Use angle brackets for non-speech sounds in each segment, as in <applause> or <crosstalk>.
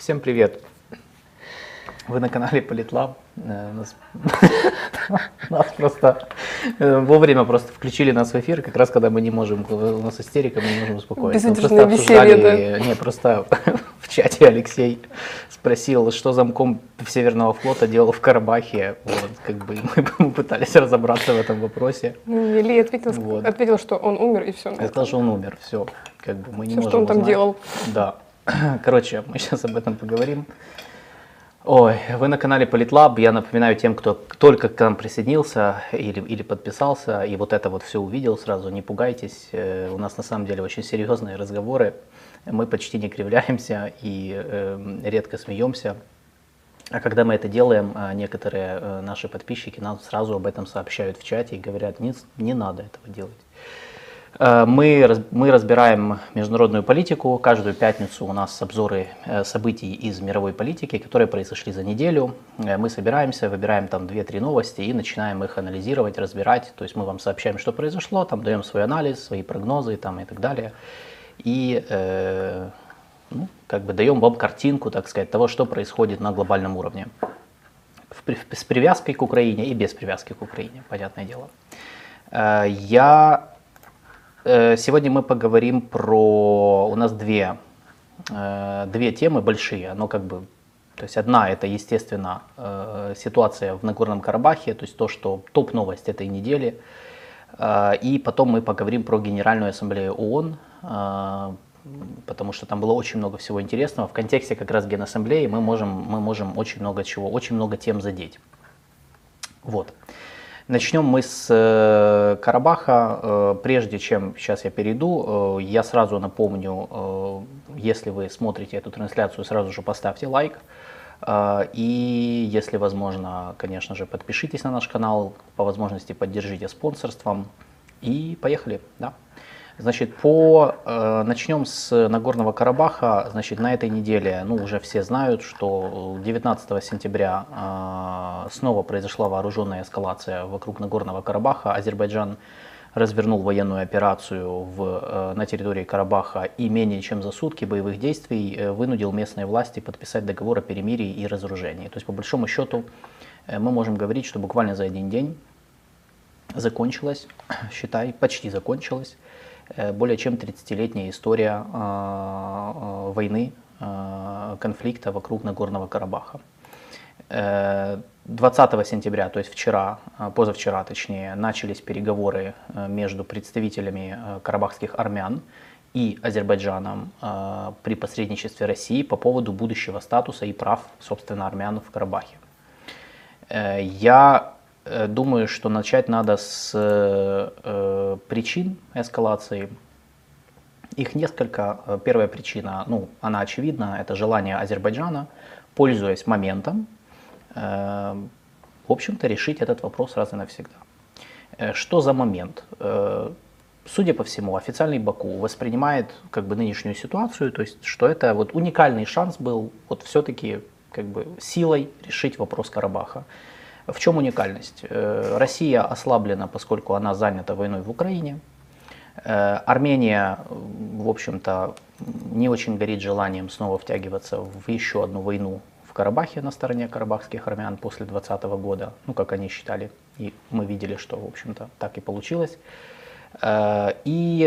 Всем привет! Вы на канале Политлаб. Э, Нас, <laughs> нас просто э, вовремя просто включили нас в эфир, как раз когда мы не можем, у нас истерика, мы не можем успокоиться. Мы просто обсуждали- Не, просто <laughs> в чате Алексей спросил, что замком Северного флота делал в Карабахе. Вот, как бы <laughs> мы, пытались разобраться в этом вопросе. Ну, Илья ответил, Вот. ответил, что он умер и все. Я сказал, что он умер, все, как бы мы не Всё, можем что он там узнать. делал. Да. <clears throat> Короче, мы сейчас об этом поговорим. Ой, вы на канале Политлаб. Я напоминаю тем, кто только к нам присоединился или, или подписался, и вот это вот все увидел сразу, не пугайтесь. Э, У нас на самом деле очень серьезные разговоры. Мы почти не кривляемся и э, редко смеемся. А когда мы это делаем, а, некоторые э, наши подписчики нам сразу об этом сообщают в чате и говорят, не, не надо этого делать. Э, Мы, мы разбираем международную политику. Каждую пятницу у нас обзоры э, событий из мировой политики, которые произошли за неделю. Э, Мы собираемся, выбираем там 2-3 новости и начинаем их анализировать, разбирать. То есть мы вам сообщаем, что произошло, там даем свой анализ, свои прогнозы там, и так далее. И э, ну, как бы даем вам картинку, так сказать, того, что происходит на глобальном уровне. В с привязкой к Украине и без привязки к Украине, понятное дело. Э, Я Сегодня мы поговорим про... У нас две, э, две темы большие. Но как бы... То есть одна это, естественно, э, ситуация в Нагорном Карабахе, то есть то, что топ-новость этой недели. Э, И потом мы поговорим про Генеральную Ассамблею ООН, э, потому что там было очень много всего интересного. В контексте как раз Генассамблеи мы можем, мы можем очень много чего, очень много тем задеть. Вот. Начнем мы с э, Карабаха. Э, прежде чем сейчас я перейду, э, я сразу напомню, если вы смотрите эту трансляцию, сразу же поставьте лайк. И если возможно, конечно же, подпишитесь на наш канал, по возможности поддержите спонсорством. И поехали, да. Значит, по, э, начнем с Нагорного Карабаха. Значит, на этой неделе, ну, уже все знают, что 19 сентября э, снова произошла вооруженная эскалация вокруг Нагорного Карабаха. Азербайджан развернул военную операцию в, э, на территории Карабаха и менее чем за сутки боевых действий э, вынудил местные власти подписать договор о перемирии и разоружении. То есть, по большому счету, э, мы можем говорить, что буквально за один день закончилась, <clears throat> считай, почти закончилась, более чем 30-летняя история э, э, войны, э, конфликта вокруг Нагорного Карабаха. Э, 20 сентября, то есть вчера, э, позавчера точнее, начались переговоры э, между представителями э, карабахских армян и Азербайджаном э, при посредничестве России по поводу будущего статуса и прав, собственно, армян в Карабахе. Э, Я э, думаю, что начать надо с э, причин эскалации. Их несколько. Э, Первая причина, ну, она очевидна, это желание Азербайджана, пользуясь моментом, э, в общем-то, решить этот вопрос раз и навсегда. Э, Что за момент? Э, Судя по всему, официальный Баку воспринимает как бы нынешнюю ситуацию, то есть, что это вот уникальный шанс был вот все-таки как бы силой решить вопрос Карабаха. В чем уникальность? Э, Россия ослаблена, поскольку она занята войной в Украине. Э, Армения, в общем-то, не очень горит желанием снова втягиваться в еще одну войну в Карабахе на стороне карабахских армян после 2020 года, ну, как они считали, и мы видели, что, в общем-то, так и получилось. Э, И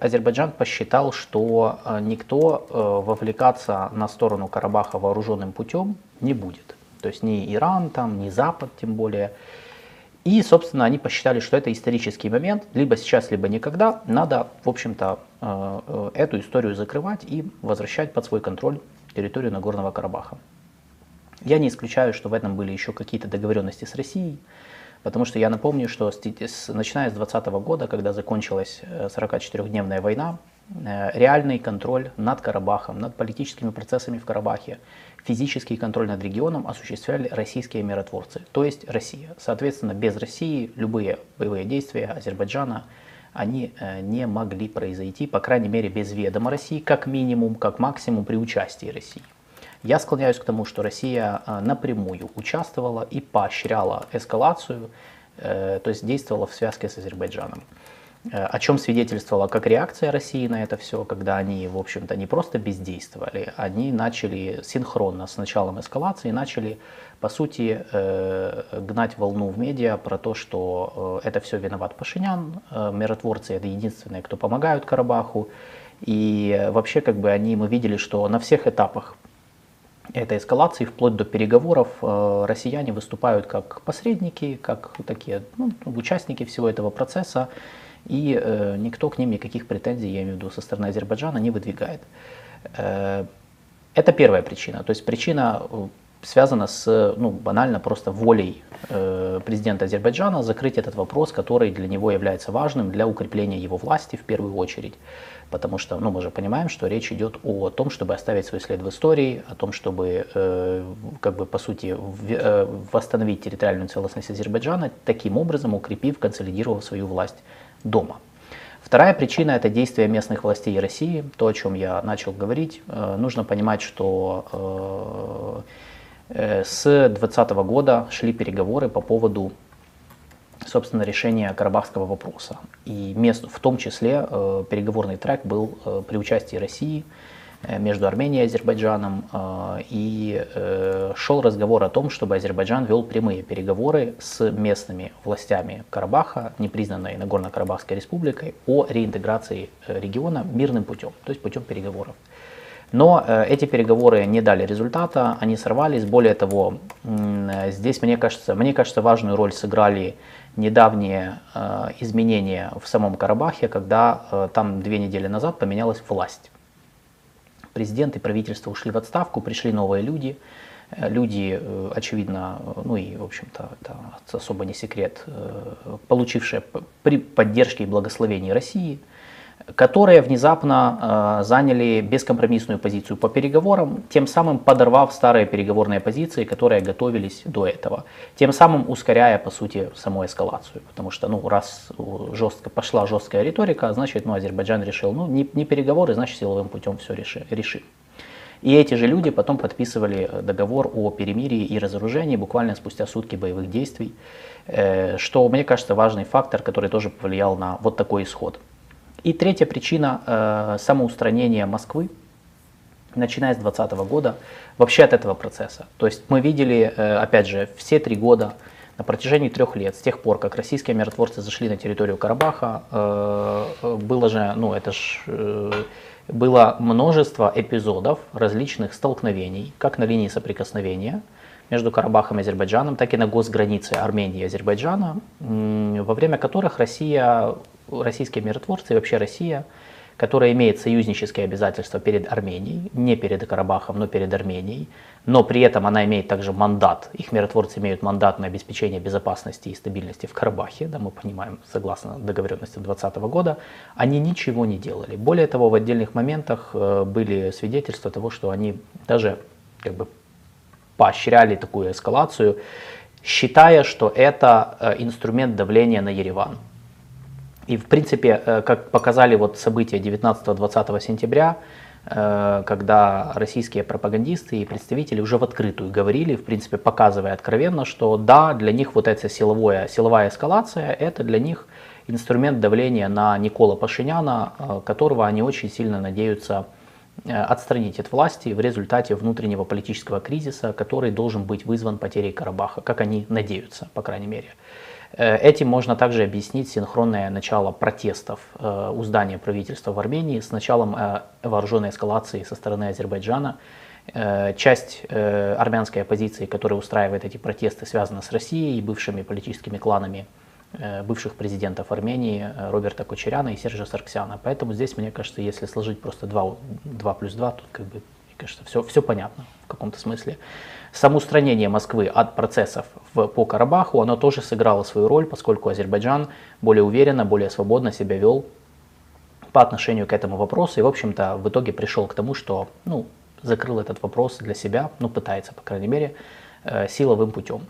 Азербайджан посчитал, что никто вовлекаться на сторону Карабаха вооруженным путем не будет. То есть ни Иран, там, ни Запад тем более. И, собственно, они посчитали, что это исторический момент, либо сейчас, либо никогда. Надо, в общем-то, э, э, эту историю закрывать и возвращать под свой контроль территорию Нагорного Карабаха. Я не исключаю, что в этом были еще какие-то договоренности с Россией, потому что я напомню, что с, начиная с 2020 года, когда закончилась э, 44-дневная война, э, реальный контроль над Карабахом, над политическими процессами в Карабахе, физический контроль над регионом осуществляли российские миротворцы, то есть Россия. Соответственно, без России любые боевые действия Азербайджана они э, не могли произойти, по крайней мере, без ведома России, как минимум, как максимум при участии России. Я склоняюсь к тому, что Россия э, напрямую участвовала и поощряла эскалацию, э, то есть действовала в связке с Азербайджаном. Э, о чем свидетельствовала как реакция России на это все, когда они, в общем-то, не просто бездействовали, они начали синхронно с началом эскалации, начали, по сути, э, гнать волну в медиа про то, что э, это все виноват Пашинян, миротворцы это единственные, кто помогают Карабаху, и вообще, как бы они, мы видели, что на всех этапах этой эскалации, вплоть до переговоров, россияне выступают как посредники, как такие ну, участники всего этого процесса, и э, никто к ним никаких претензий, я имею в виду, со стороны Азербайджана не выдвигает. Э, это первая причина. То есть причина э, связана с, ну, банально просто волей э, президента Азербайджана закрыть этот вопрос, который для него является важным для укрепления его власти в первую очередь. Потому что, ну, мы же понимаем, что речь идет о том, чтобы оставить свой след в истории, о том, чтобы, э, как бы, по сути, в, э, восстановить территориальную целостность Азербайджана, таким образом укрепив, консолидировав свою власть дома. Вторая причина – это действия местных властей России, то, о чем я начал говорить. Э, нужно понимать, что э, э, с 2020 года шли переговоры по поводу собственно, решения карабахского вопроса. И мест, в том числе переговорный трек был при участии России – между Арменией и Азербайджаном, э, и э, шел разговор о том, чтобы Азербайджан вел прямые переговоры с местными властями Карабаха, непризнанной Нагорно-Карабахской республикой, о реинтеграции региона мирным путем, то есть путем переговоров. Но эти переговоры не дали результата, они сорвались. Более того, здесь, мне кажется, мне кажется, важную роль сыграли недавние изменения в самом Карабахе, когда там две недели назад поменялась власть президент и правительство ушли в отставку, пришли новые люди. Э, люди, э, очевидно, э, ну и, в общем-то, это особо не секрет, получившие при поддержке и благословении России – которые внезапно э, заняли бескомпромиссную позицию по переговорам, тем самым подорвав старые переговорные позиции, которые готовились до этого, тем самым ускоряя, по сути, саму эскалацию. Потому что, ну, раз жестко, пошла жесткая риторика, значит, ну, Азербайджан решил, ну, не, не переговоры, значит, силовым путем все реши, решим. И эти же люди потом подписывали договор о перемирии и разоружении буквально спустя сутки боевых действий, э, что, мне кажется, важный фактор, который тоже повлиял на вот такой исход. И третья причина э, самоустранения Москвы, начиная с 2020 года, вообще от этого процесса. То есть мы видели, э, опять же, все три года, на протяжении трех лет, с тех пор, как российские миротворцы зашли на территорию Карабаха, э, было же, ну это ж, было множество эпизодов различных столкновений, как на линии соприкосновения между Карабахом и Азербайджаном, так и на госгранице Армении и Азербайджана, во время которых Россия российские миротворцы и вообще Россия, которая имеет союзнические обязательства перед Арменией, не перед Карабахом, но перед Арменией, но при этом она имеет также мандат, их миротворцы имеют мандат на обеспечение безопасности и стабильности в Карабахе, да, мы понимаем, согласно договоренности 2020 года, они ничего не делали. Более того, в отдельных моментах э, были свидетельства того, что они даже как бы поощряли такую эскалацию, считая, что это э, инструмент давления на Ереван. И в принципе, э, как показали вот события 19-20 сентября, э, когда российские пропагандисты и представители уже в открытую говорили, в принципе, показывая откровенно, что да, для них вот эта силовая, силовая эскалация, это для них инструмент давления на Никола Пашиняна, э, которого они очень сильно надеются отстранить от власти в результате внутреннего политического кризиса, который должен быть вызван потерей Карабаха, как они надеются, по крайней мере. Э, этим можно также объяснить синхронное начало протестов э, у здания правительства в Армении с началом э, вооруженной эскалации со стороны Азербайджана. Часть армянской оппозиции, которая устраивает эти протесты, связана с Россией и бывшими политическими кланами бывших президентов Армении Роберта Кочеряна и Сержа Сарксяна. Поэтому здесь, мне кажется, если сложить просто 2, 2 плюс 2, тут как бы, мне кажется, все, все понятно в каком-то смысле. Самоустранение Москвы от процессов в, по Карабаху, оно тоже сыграло свою роль, поскольку Азербайджан более уверенно, более свободно себя вел по отношению к этому вопросу и, в общем-то, в итоге пришел к тому, что ну, закрыл этот вопрос для себя, ну, пытается, по крайней мере, э, силовым путем.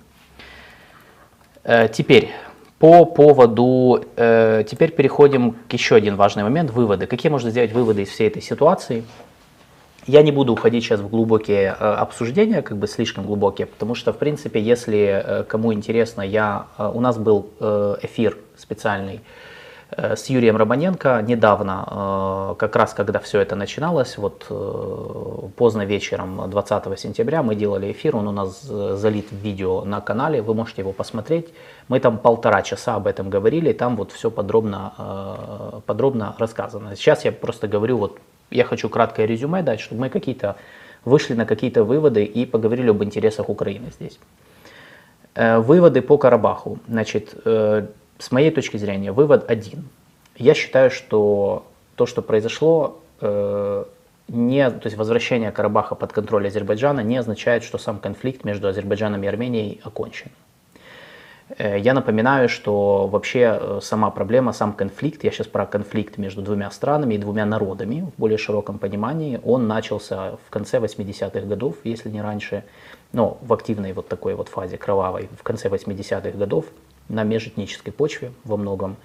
Э, теперь, по поводу, э, теперь переходим к еще один важный момент, выводы. Какие можно сделать выводы из всей этой ситуации? Я не буду уходить сейчас в глубокие э, обсуждения, как бы слишком глубокие, потому что, в принципе, если э, кому интересно, я, э, у нас был эфир специальный с Юрием Романенко недавно, как раз когда все это начиналось, вот поздно вечером 20 сентября мы делали эфир, он у нас залит в видео на канале, вы можете его посмотреть. Мы там полтора часа об этом говорили, там вот все подробно, подробно рассказано. Сейчас я просто говорю, вот я хочу краткое резюме дать, чтобы мы какие-то вышли на какие-то выводы и поговорили об интересах Украины здесь. Выводы по Карабаху. Значит, с моей точки зрения, вывод один. Я считаю, что то, что произошло, э, не, то есть возвращение Карабаха под контроль Азербайджана не означает, что сам конфликт между Азербайджаном и Арменией окончен. Э, я напоминаю, что вообще э, сама проблема, сам конфликт, я сейчас про конфликт между двумя странами и двумя народами в более широком понимании, он начался в конце 80-х годов, если не раньше, но в активной вот такой вот фазе кровавой, в конце 80-х годов на межэтнической почве во многом.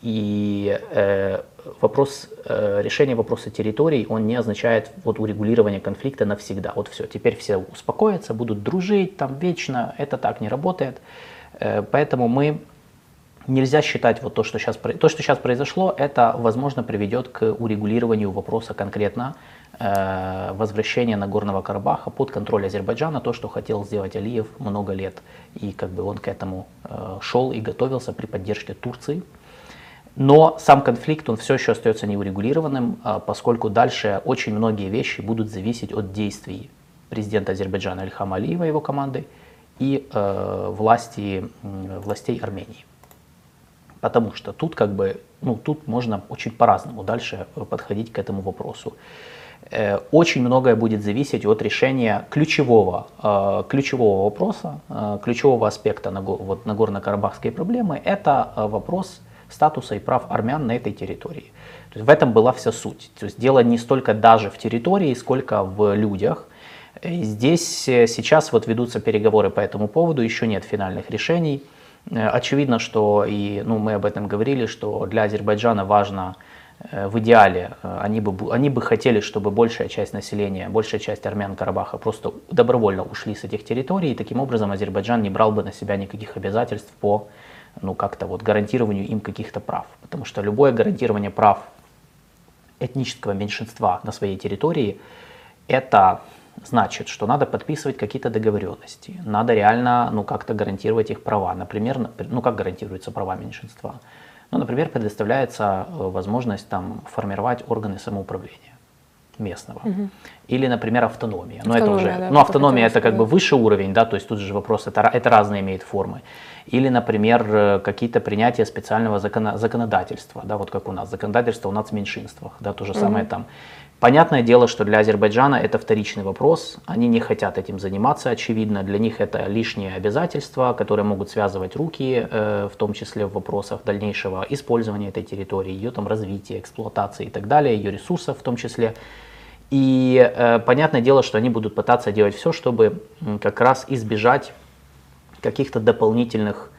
И э, вопрос, э, решение вопроса территорий, он не означает вот урегулирование конфликта навсегда. Вот все, теперь все успокоятся, будут дружить там вечно. Это так не работает. Э, поэтому мы нельзя считать вот то, что сейчас, то, что сейчас произошло, это, возможно, приведет к урегулированию вопроса конкретно э, возвращения Нагорного Карабаха под контроль Азербайджана, то, что хотел сделать Алиев много лет. И как бы он к этому э, шел и готовился при поддержке Турции. Но сам конфликт, он все еще остается неурегулированным, э, поскольку дальше очень многие вещи будут зависеть от действий президента Азербайджана Ильхама Алиева и его команды и э, власти, э, властей Армении. Потому что тут как бы, ну, тут можно очень по-разному дальше э, подходить к этому вопросу. Э, очень многое будет зависеть от решения ключевого, э, ключевого вопроса, ключевого аспекта вот, Нагорно-Карабахской проблемы. Это вопрос статуса и прав армян на этой территории. То есть в этом была вся суть. То есть дело не столько даже в территории, сколько в людях. Здесь сейчас вот ведутся переговоры по этому поводу, еще нет финальных решений. Э, очевидно, что, и ну, мы об этом говорили, что для Азербайджана важно э, в идеале, э, они бы, они бы хотели, чтобы большая часть населения, большая часть армян Карабаха просто добровольно ушли с этих территорий, и таким образом Азербайджан не брал бы на себя никаких обязательств по ну, как-то вот гарантированию им каких-то прав. Потому что любое гарантирование прав этнического меньшинства на своей территории, это значит, что надо подписывать какие-то договоренности, надо реально ну, как-то гарантировать их права. Например, ну как гарантируются права меньшинства? Ну, например, предоставляется э, возможность там, формировать органы самоуправления местного. Угу. Или, например, автономия. Но это уже, да, ну, автономия это как бы выше уровень, да, то есть тут же вопрос, это, это разные имеет формы. Или, например, э, какие-то принятия специального закона, законодательства, да, вот как у нас, законодательство о нацменьшинствах, да, то же угу. самое там Понятное дело, что для Азербайджана это вторичный вопрос. Они не хотят этим заниматься, очевидно. Для них это лишние обязательства, которые могут связывать руки, э, в том числе в вопросах дальнейшего использования этой территории, ее там развития, эксплуатации и так далее, ее ресурсов в том числе. И э, понятное дело, что они будут пытаться делать все, чтобы как раз избежать каких-то дополнительных,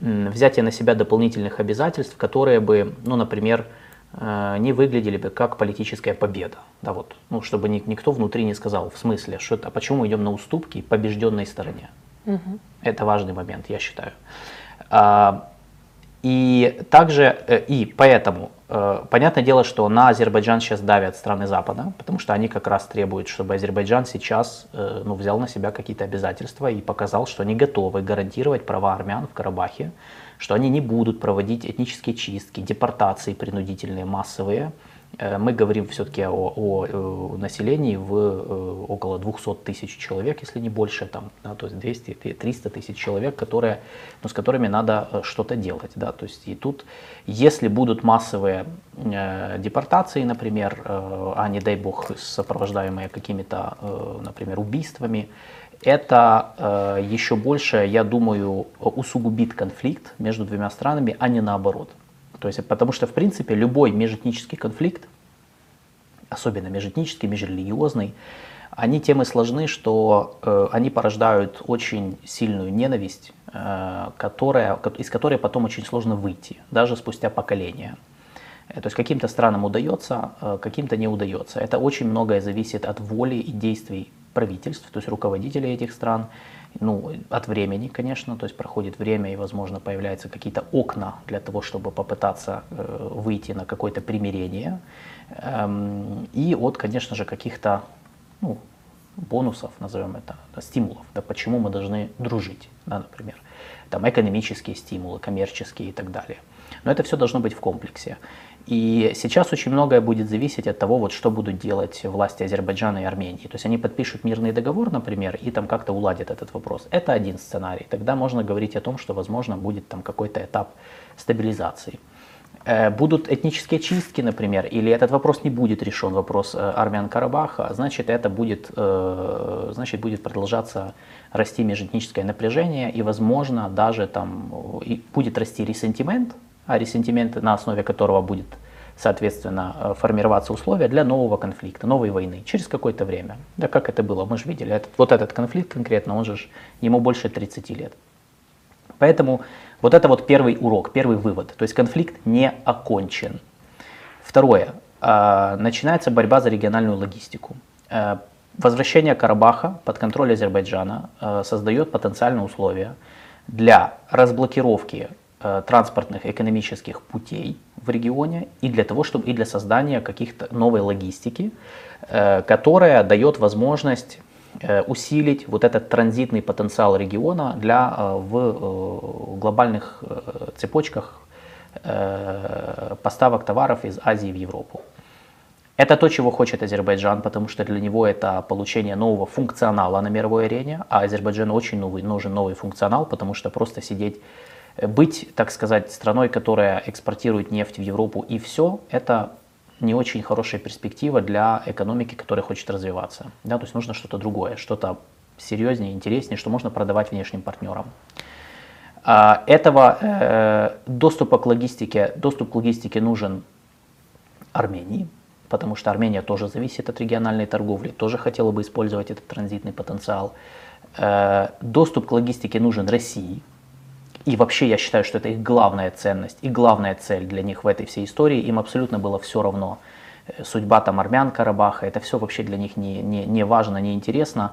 взятия на себя дополнительных обязательств, которые бы, ну, например, не выглядели бы как политическая победа. Да, вот, ну, чтобы никто внутри не сказал, в смысле, что это, а почему мы идем на уступки побежденной стороне. Угу. Это важный момент, я считаю. А, и также, э, и поэтому, э, понятное дело, что на Азербайджан сейчас давят страны Запада, потому что они как раз требуют, чтобы Азербайджан сейчас ну, взял на себя какие-то обязательства и показал, что они готовы гарантировать права армян в Карабахе, что они не будут проводить этнические чистки, депортации принудительные, массовые. Э, мы говорим все-таки о, о, э, населении в э, около 200 тысяч человек, если не больше, там, да, то есть 200-300 тысяч человек, которые, ну, с которыми надо что-то делать. Да, то есть и тут, если будут массовые э, депортации, например, э, а не дай бог сопровождаемые какими-то, э, например, убийствами, это э, еще больше, я думаю, усугубит конфликт между двумя странами, а не наоборот. То есть, потому что, в принципе, любой межэтнический конфликт, особенно межэтнический, межрелигиозный, они тем и сложны, что э, они порождают очень сильную ненависть, э, которая, из которой потом очень сложно выйти, даже спустя поколения. Э, то есть каким-то странам удается, э, каким-то не удается. Это очень многое зависит от воли и действий правительств, то есть руководителей этих стран. ну, от времени, конечно, то есть проходит время и, возможно, появляются какие-то окна для того, чтобы попытаться э, выйти на какое-то примирение. Эм, и от, конечно же, каких-то ну, бонусов, назовем это, да, стимулов, да, почему мы должны дружить, да, например, там экономические стимулы, коммерческие и так далее. Но это все должно быть в комплексе. И сейчас очень многое будет зависеть от того, вот, что будут делать власти Азербайджана и Армении. То есть они подпишут мирный договор, например, и там как-то уладят этот вопрос. Это один сценарий. Тогда можно говорить о том, что, возможно, будет там какой-то этап стабилизации. Э, будут этнические чистки, например, или этот вопрос не будет решен, вопрос э, армян Карабаха, значит, это будет, э, значит, будет продолжаться расти межэтническое напряжение, и, возможно, даже там будет расти ресентимент, а ресентимент, на основе которого будет, соответственно, формироваться условия для нового конфликта, новой войны через какое-то время. Да как это было, мы же видели, этот, вот этот конфликт конкретно, он же, ему больше 30 лет. Поэтому вот это вот первый урок, первый вывод. То есть конфликт не окончен. Второе. А, начинается борьба за региональную логистику. Э, возвращение Карабаха под контроль Азербайджана э, создает потенциальные условия для разблокировки э, транспортных экономических путей в регионе и для того, чтобы и для создания каких-то новой логистики, которая дает возможность Э, усилить вот этот транзитный потенциал региона для, э, в э, глобальных цепочках поставок товаров из Азии в Европу. Это то, чего хочет Азербайджан, потому что для него это получение нового функционала на мировой арене, а Азербайджану очень новый, нужен новый функционал, потому что просто сидеть, быть, так сказать, страной, которая экспортирует нефть в Европу и все, это не очень хорошая перспектива для экономики, которая хочет развиваться. Да, то есть нужно что-то другое, что-то серьезнее, интереснее, что можно продавать внешним партнерам. А, этого э, доступа к логистике, доступ к логистике нужен Армении, потому что Армения тоже зависит от региональной торговли, тоже хотела бы использовать этот транзитный потенциал. Э, доступ к логистике нужен России, и вообще я считаю, что это их главная ценность и главная цель для них в этой всей истории. Им абсолютно было все равно. Э, судьба там армян Карабаха, это все вообще для них не, не, не важно, не интересно,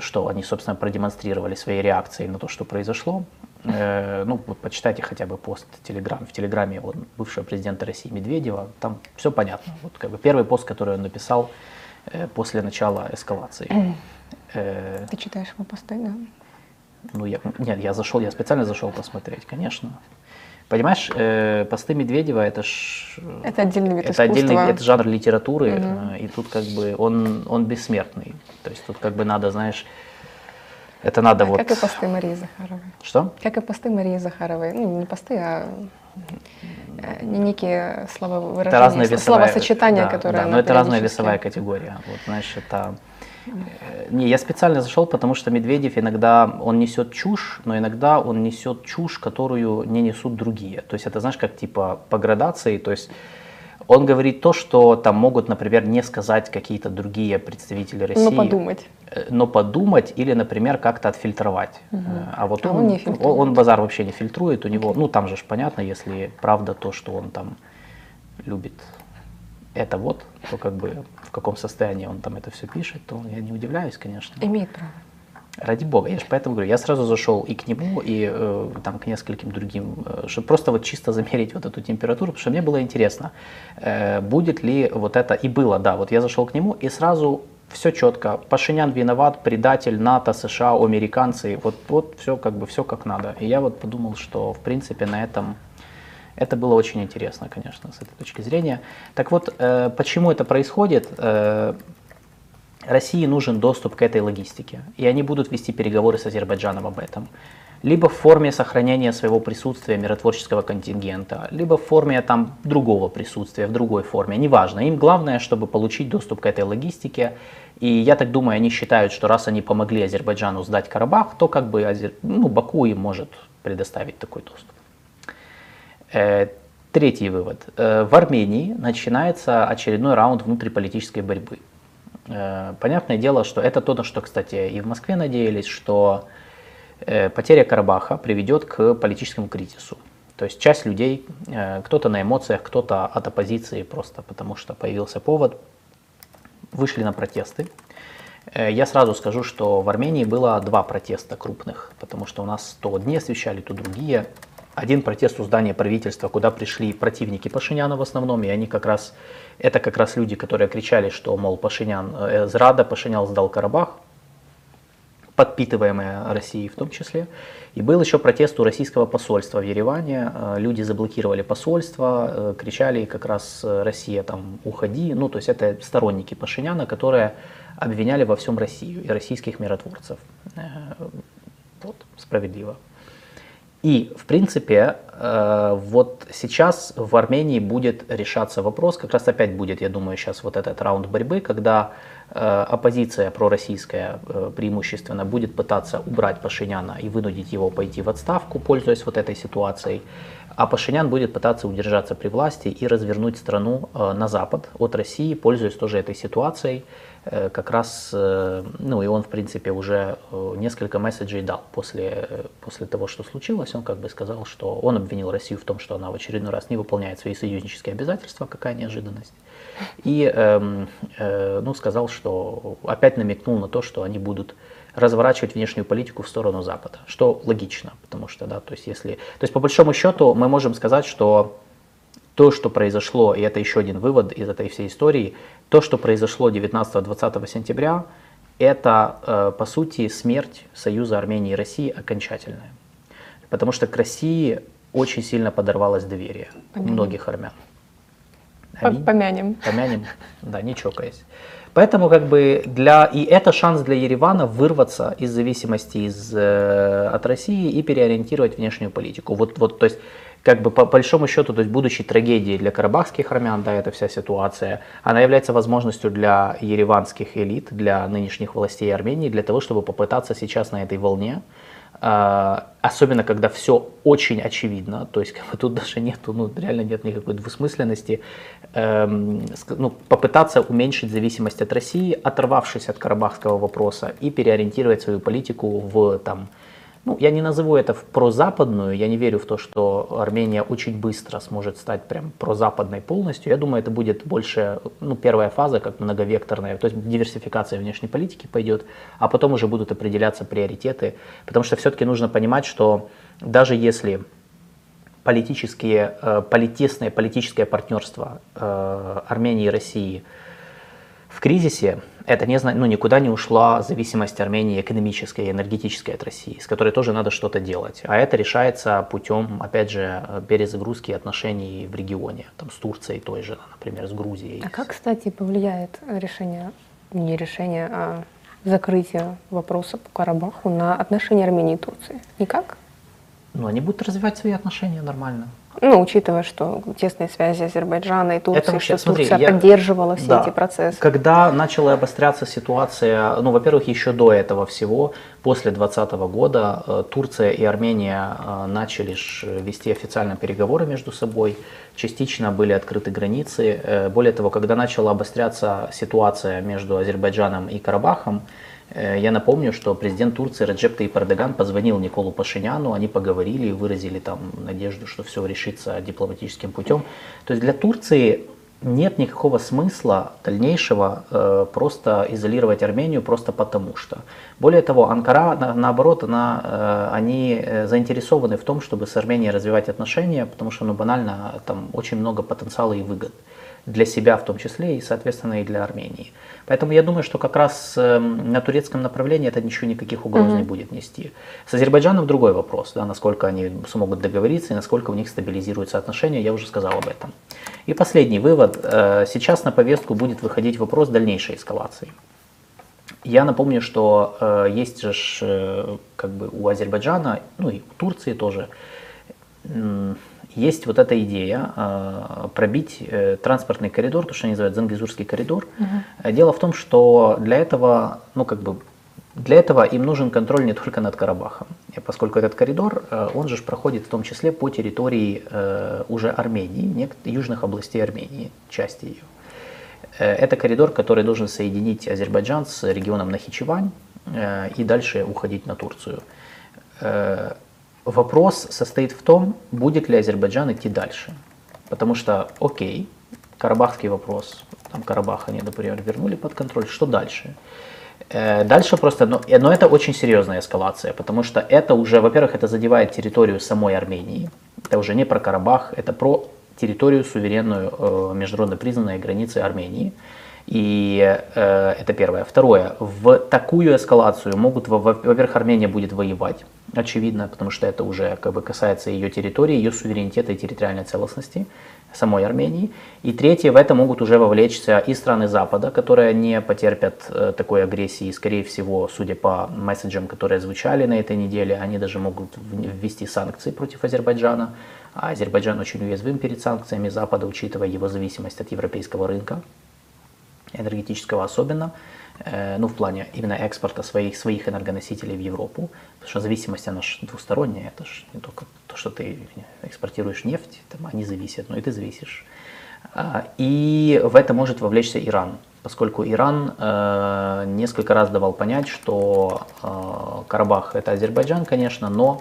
что они, собственно, продемонстрировали своей реакцией на то, что произошло. Э, ну, вот почитайте хотя бы пост Телеграм. В Телеграме вот, бывшего президента России Медведева, там все понятно. Вот как бы первый пост, который он написал э, после начала эскалации. <clears throat> Э, Ты читаешь его посты, да? Ну, я, нет, я зашел, я специально зашел посмотреть, конечно. Понимаешь, э, посты Медведева это ж... Это отдельный вид это искусства. отдельный это жанр литературы, угу. э, и тут как бы он, он бессмертный. То есть тут как бы надо, знаешь, это надо а вот... Как и посты Марии Захаровой. Что? Как и посты Марии Захаровой. Ну, не посты, а э, не некие слова выражения, это разная весовая, словосочетания, да, которые... Да, но это разная весовая категория. Вот, знаешь, это не, я специально зашел, потому что Медведев иногда, он несет чушь, но иногда он несет чушь, которую не несут другие. То есть это, знаешь, как типа по градации, то есть он говорит то, что там могут, например, не сказать какие-то другие представители России. Но подумать. Э, но подумать или, например, как-то отфильтровать. Угу. А вот а он, он, не он, он базар вообще не фильтрует, у него, okay. ну там же понятно, если правда то, что он там любит это вот, то как бы каком состоянии он там это все пишет, то я не удивляюсь, конечно. Имеет право. Ради бога, я же поэтому говорю, я сразу зашел и к нему, и э, там к нескольким другим, э, чтобы просто вот чисто замерить вот эту температуру, потому что мне было интересно, э, будет ли вот это, и было, да, вот я зашел к нему, и сразу все четко, Пашинян виноват, предатель, НАТО, США, американцы, вот, вот все как бы, все как надо. И я вот подумал, что в принципе на этом это было очень интересно, конечно, с этой точки зрения. Так вот, э, почему это происходит? Э, России нужен доступ к этой логистике, и они будут вести переговоры с Азербайджаном об этом. Либо в форме сохранения своего присутствия миротворческого контингента, либо в форме там, другого присутствия, в другой форме, неважно. Им главное, чтобы получить доступ к этой логистике. И я так думаю, они считают, что раз они помогли Азербайджану сдать Карабах, то как бы Азер... ну, Баку им может предоставить такой доступ. Э, третий вывод. Э, в Армении начинается очередной раунд внутриполитической борьбы. Э, понятное дело, что это то, на что, кстати, и в Москве надеялись, что потеря Карабаха приведет к политическому кризису. То есть часть людей, кто-то на эмоциях, кто-то от оппозиции, просто потому что появился повод, вышли на протесты. Я сразу скажу, что в Армении было два протеста крупных, потому что у нас то одни освещали, то другие. Один протест у здания правительства, куда пришли противники Пашиняна в основном, и они как раз, это как раз люди, которые кричали, что, мол, Пашинян э, зрада, Пашинян сдал Карабах, подпитываемая Россией в том числе. И был еще протест у российского посольства в Ереване. Э, люди заблокировали посольство, э, кричали как раз э, «Россия, там, уходи». Ну, то есть это сторонники Пашиняна, которые обвиняли во всем Россию и российских миротворцев. Вот, справедливо. И, в принципе, вот сейчас в Армении будет решаться вопрос, как раз опять будет, я думаю, сейчас вот этот раунд борьбы, когда Э, оппозиция пророссийская э, преимущественно будет пытаться убрать Пашиняна и вынудить его пойти в отставку, пользуясь вот этой ситуацией, а Пашинян будет пытаться удержаться при власти и развернуть страну э, на запад от России, пользуясь тоже этой ситуацией. Как раз, ну и он в принципе уже несколько месседжей дал после, после того, что случилось. Он как бы сказал, что он обвинил Россию в том, что она в очередной раз не выполняет свои союзнические обязательства, какая неожиданность и э, э, ну, сказал, что опять намекнул на то, что они будут разворачивать внешнюю политику в сторону Запада, что логично, потому что, да, то есть если, то есть по большому счету мы можем сказать, что то, что произошло, и это еще один вывод из этой всей истории, то, что произошло 19-20 сентября, это, э, по сути, смерть Союза Армении и России окончательная. Потому что к России очень сильно подорвалось доверие Понятно. многих армян. Аминь. Помянем. Помянем, да, не чокаясь. Поэтому как бы для и это шанс для Еревана вырваться из зависимости из, э, от России и переориентировать внешнюю политику. Вот, вот, то есть как бы по большому счету, то есть будущей трагедией для карабахских армян, да, эта вся ситуация, она является возможностью для ереванских элит, для нынешних властей Армении, для того, чтобы попытаться сейчас на этой волне а, особенно когда все очень очевидно, то есть как <laughs> бы, тут даже нету, ну реально нет никакой двусмысленности, эм, ну, попытаться уменьшить зависимость от России, оторвавшись от карабахского вопроса и переориентировать свою политику в там, ну, я не назову это в прозападную, я не верю в то, что Армения очень быстро сможет стать прям прозападной полностью. Я думаю, это будет больше, ну, первая фаза, как многовекторная, то есть диверсификация внешней политики пойдет, а потом уже будут определяться приоритеты, потому что все-таки нужно понимать, что даже если политические, э, политесное политическое партнерство э, Армении и России в кризисе, это не, ну, никуда не ушла зависимость Армении экономическая и энергетическая от России, с которой тоже надо что-то делать. А это решается путем, опять же, перезагрузки отношений в регионе, там, с Турцией той же, например, с Грузией. А как, кстати, повлияет решение, не решение, а закрытие вопроса по Карабаху на отношения Армении и Турции? Никак? Ну, они будут развивать свои отношения нормально. Ну, учитывая, что тесные связи Азербайджана и Турции, это вообще, что смотри, Турция я, поддерживала все да, эти процессы. Когда начала обостряться ситуация, ну, во-первых, еще до этого всего, после 2020 года, э, Турция и Армения э, начали вести официально переговоры между собой, частично были открыты границы. Э, более того, когда начала обостряться ситуация между Азербайджаном и Карабахом, Э, я напомню, что президент Турции Раджеп Таyyip Эрдоган позвонил Николу Пашиняну, они поговорили выразили там надежду, что все решится дипломатическим путем. То есть для Турции нет никакого смысла дальнейшего э, просто изолировать Армению просто потому что. Более того, Анкара, на, наоборот, она, э, они э, заинтересованы в том, чтобы с Арменией развивать отношения, потому что ну, банально там очень много потенциала и выгод для себя в том числе и, соответственно, и для Армении. Поэтому я думаю, что как раз эм, на турецком направлении это ничего никаких угроз mm-hmm. не будет нести. С Азербайджаном другой вопрос, да, насколько они смогут договориться и насколько у них стабилизируются отношения, я уже сказал об этом. И последний вывод. Э, сейчас на повестку будет выходить вопрос дальнейшей эскалации. Я напомню, что э, есть же э, как бы у Азербайджана, ну и у Турции тоже, есть вот эта идея э, пробить э, транспортный коридор, то, что они называют Зангизурский коридор. Угу. Дело в том, что для этого, ну как бы, для этого им нужен контроль не только над Карабахом, поскольку этот коридор, э, он же проходит в том числе по территории э, уже Армении, южных областей Армении, части ее. Э, это коридор, который должен соединить Азербайджан с регионом Нахичевань э, и дальше уходить на Турцию. Вопрос состоит в том, будет ли Азербайджан идти дальше. Потому что, окей, Карабахский вопрос, там Карабах они, например, вернули под контроль, что дальше? Э, Дальше просто, но, но это очень серьезная эскалация, потому что это уже, во-первых, это задевает территорию самой Армении. Это уже не про Карабах, это про территорию суверенную, э, международно признанной границы Армении. И э, это первое. Второе. В такую эскалацию могут, во- во- во-первых, Армения будет воевать, очевидно, потому что это уже как бы касается ее территории, ее суверенитета и территориальной целостности самой Армении. И третье, в это могут уже вовлечься и страны Запада, которые не потерпят э, такой агрессии. И, скорее всего, судя по месседжам, которые звучали на этой неделе, они даже могут ввести санкции против Азербайджана. А Азербайджан очень уязвим перед санкциями Запада, учитывая его зависимость от европейского рынка энергетического особенно, э, ну, в плане именно экспорта своих, своих энергоносителей в Европу, потому что зависимость, она же двусторонняя, это же не только то, что ты экспортируешь нефть, там они зависят, но и ты зависишь. А, И в это может вовлечься Иран, поскольку Иран э, несколько раз давал понять, что э, Карабах это Азербайджан, конечно, но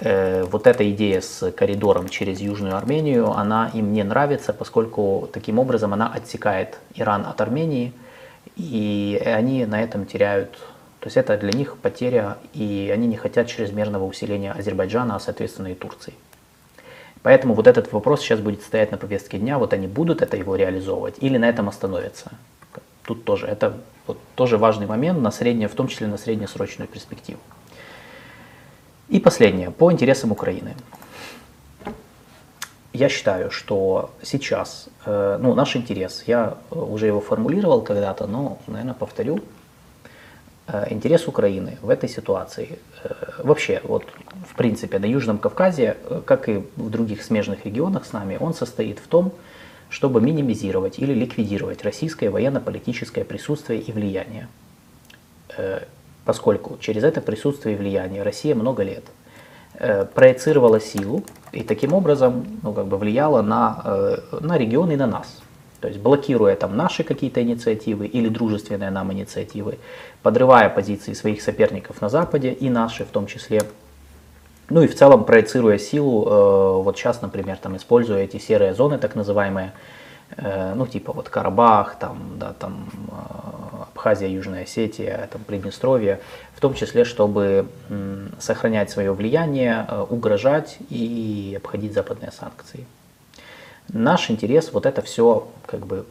вот эта идея с коридором через Южную Армению, она им не нравится, поскольку таким образом она отсекает Иран от Армении, и они на этом теряют, то есть это для них потеря, и они не хотят чрезмерного усиления Азербайджана, а соответственно и Турции. Поэтому вот этот вопрос сейчас будет стоять на повестке дня, вот они будут это его реализовывать или на этом остановятся. Тут тоже, это вот тоже важный момент, на среднее, в том числе на среднесрочную перспективу. И последнее, по интересам Украины. Я считаю, что сейчас, э, ну, наш интерес, я уже его формулировал когда-то, но, наверное, повторю. Э, Интерес Украины в этой ситуации, э, вообще, вот, в принципе, на Южном Кавказе, как и в других смежных регионах с нами, он состоит в том, чтобы минимизировать или ликвидировать российское военно-политическое присутствие и влияние поскольку через это присутствие и влияние Россия много лет э, проецировала силу и таким образом ну, как бы влияла на, э, на регион и на нас. То есть блокируя там наши какие-то инициативы или дружественные нам инициативы, подрывая позиции своих соперников на Западе и наши в том числе, ну и в целом проецируя силу, э, вот сейчас, например, там используя эти серые зоны, так называемые, ну типа вот Карабах, там, да, там Абхазия, Южная Осетия, там Приднестровье, в том числе, чтобы сохранять свое влияние, э, угрожать и обходить западные санкции. Наш интерес вот это все как бы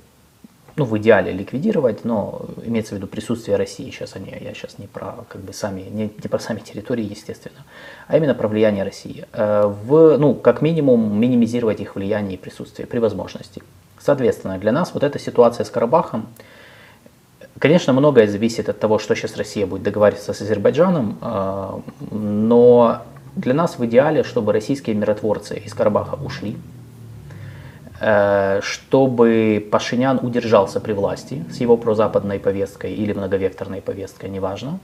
ну, в идеале ликвидировать, но имеется в виду присутствие России. Сейчас они, я сейчас не про как бы сами, не, не про сами территории, естественно, а именно про влияние России. Э, В, ну, как минимум, минимизировать их влияние и присутствие при возможности. Соответственно, для нас вот эта ситуация с Карабахом, конечно, многое зависит от того, что сейчас Россия будет договариваться с Азербайджаном, э, но для нас в идеале, чтобы российские миротворцы из Карабаха ушли, э, чтобы Пашинян удержался при власти с его прозападной повесткой или многовекторной повесткой, неважно,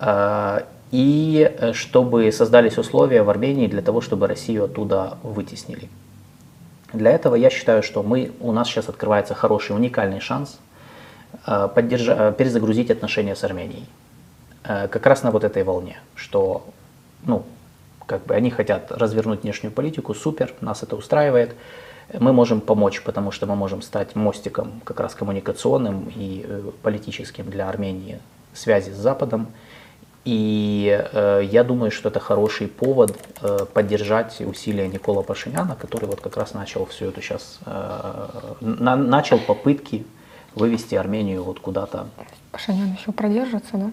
э, и чтобы создались условия в Армении для того, чтобы Россию оттуда вытеснили. Для этого я считаю, что мы, у нас сейчас открывается хороший, уникальный шанс э, поддержа- э, перезагрузить отношения с Арменией. Э, Как раз на вот этой волне, что ну, как бы они хотят развернуть внешнюю политику, супер, нас это устраивает. Мы можем помочь, потому что мы можем стать мостиком как раз коммуникационным и политическим для Армении связи с Западом. И э, я думаю, что это хороший повод э, поддержать усилия Никола Пашиняна, который вот как раз начал все это сейчас, э, на- начал попытки вывести Армению вот куда-то Пашинян еще продержится, да?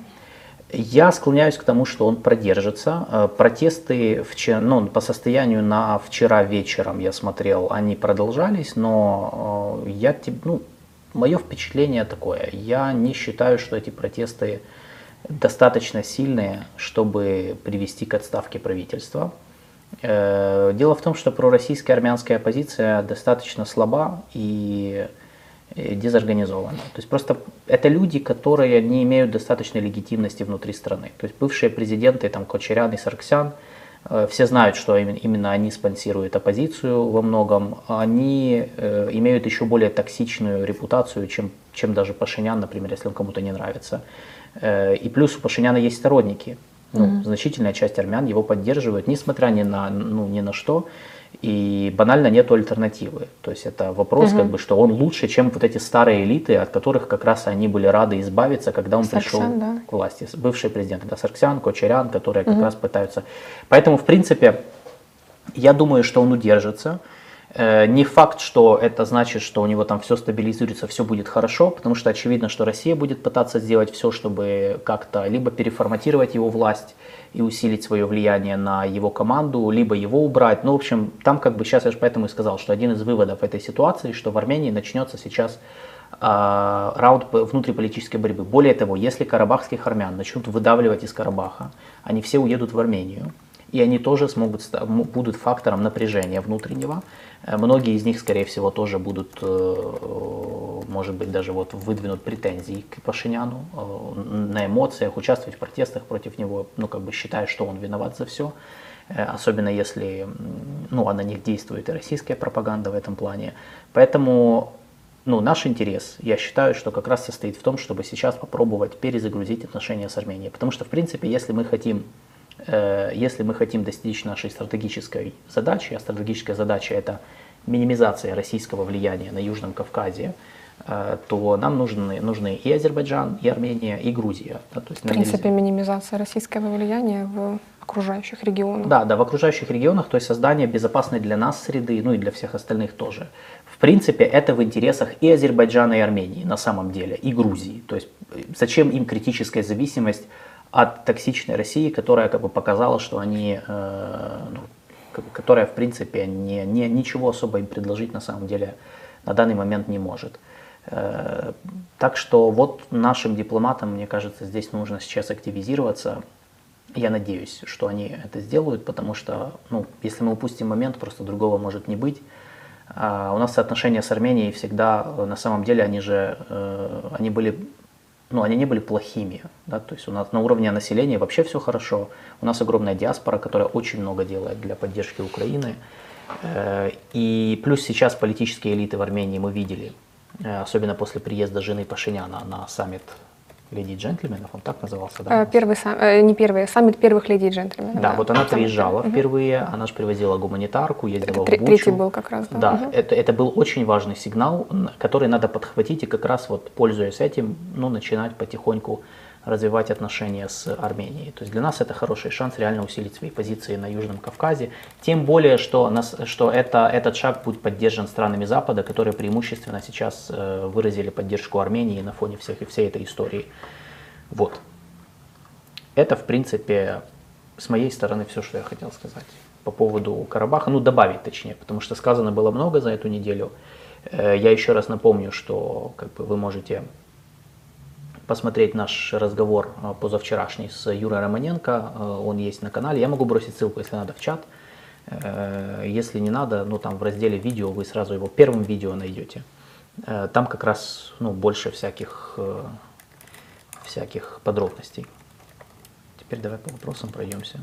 я склоняюсь к тому, что он продержится. Э, Протесты вчера, ну, по состоянию на вчера вечером я смотрел, они продолжались, но э, я, ну, мое впечатление такое. Я не считаю, что эти протесты достаточно сильные, чтобы привести к отставке правительства. Э, Дело в том, что пророссийская армянская оппозиция достаточно слаба и дезорганизована. То есть просто это люди, которые не имеют достаточной легитимности внутри страны. То есть бывшие президенты, там Кочерян и Сарксян, э, все знают, что именно, они спонсируют оппозицию во многом. Они э, имеют еще более токсичную репутацию, чем, чем даже Пашинян, например, если он кому-то не нравится. Э, и плюс у Пашиняна есть сторонники. Ну, Значительная часть армян его поддерживают, несмотря ни на, ну, ни на что. И банально нету альтернативы. То есть это вопрос, как бы, что он лучше, чем вот эти старые элиты, от которых как раз они были рады избавиться, когда он пришел Сарксян, да. к власти. Бывшие президенты, да, Сарксян, Кочерян, которые как раз пытаются. Поэтому, в принципе, я думаю, что он удержится. Э, Не факт, что это значит, что у него там все стабилизируется, все будет хорошо, потому что очевидно, что Россия будет пытаться сделать все, чтобы как-то либо переформатировать его власть и усилить свое влияние на его команду, либо его убрать. Ну, в общем, там как бы сейчас я же поэтому и сказал, что один из выводов этой ситуации, что в Армении начнется сейчас а, раунд внутриполитической борьбы. Более того, если карабахских армян начнут выдавливать из Карабаха, они все уедут в Армению, и они тоже смогут, будут фактором напряжения внутреннего. Э, Многие из них, скорее всего, тоже будут, э, может быть, даже вот выдвинут претензии к Пашиняну э, на эмоциях, участвовать в протестах против него, ну, как бы считая, что он виноват за все. Особенно если, ну, а на них действует и российская пропаганда в этом плане. Поэтому ну, наш интерес, я считаю, что как раз состоит в том, чтобы сейчас попробовать перезагрузить отношения с Арменией. Потому что, в принципе, если мы хотим, если мы хотим достичь нашей стратегической задачи, а стратегическая задача это минимизация российского влияния на Южном Кавказе, э, то нам нужны, нужны и Азербайджан, и Армения, и Грузия. Да, то есть В принципе, нельзя- минимизация российского влияния в окружающих регионах. да, да, в окружающих регионах, то есть создание безопасной для нас среды, ну и для всех остальных тоже. В принципе, это в интересах и Азербайджана, и Армении на самом деле, и Грузии. То есть э, зачем им критическая зависимость от токсичной России, которая как бы показала, что они, э, ну, как бы, которая в принципе не, не, ничего особо им предложить на самом деле на данный момент не может. Э, Так что вот нашим дипломатам, мне кажется, здесь нужно сейчас активизироваться. Я надеюсь, что они это сделают, потому что, ну, если мы упустим момент, просто другого может не быть. А у нас отношения с Арменией всегда, на самом деле, они же, э, они были, ну, они не были плохими, да, то есть у нас на уровне населения вообще все хорошо. У нас огромная диаспора, которая очень много делает для поддержки Украины. Э, И плюс сейчас политические элиты в Армении мы видели, э, особенно после приезда жены Пашиняна на саммит леди и джентльменов, он так назывался, да? Э, Первый, сам- э, не первый, саммит первых леди и джентльменов. Да, вот она Саммит приезжала первый. впервые, она же привозила гуманитарку, ездила Тре- в Бучу. третий был как раз, да. Да, Мгм. это, это был очень важный сигнал, который надо подхватить и как раз вот пользуясь этим, ну, начинать потихоньку развивать отношения с Арменией. То есть для нас это хороший шанс реально усилить свои позиции на Южном Кавказе. Тем более, что, нас, что это, этот шаг будет поддержан странами Запада, которые преимущественно сейчас э, выразили поддержку Армении на фоне всех, всей этой истории. Вот. Это, в принципе, с моей стороны все, что я хотел сказать по поводу Карабаха. Ну, добавить точнее, потому что сказано было много за эту неделю. Э, Я еще раз напомню, что как бы, вы можете посмотреть наш разговор э, позавчерашний с Юрой Романенко. Э, Он есть на канале. Я могу бросить ссылку, если надо, в чат. Э, Если не надо, ну там в разделе видео вы сразу его первым видео найдете. Э, Там как раз ну, больше всяких, э, всяких подробностей. Теперь давай по вопросам пройдемся.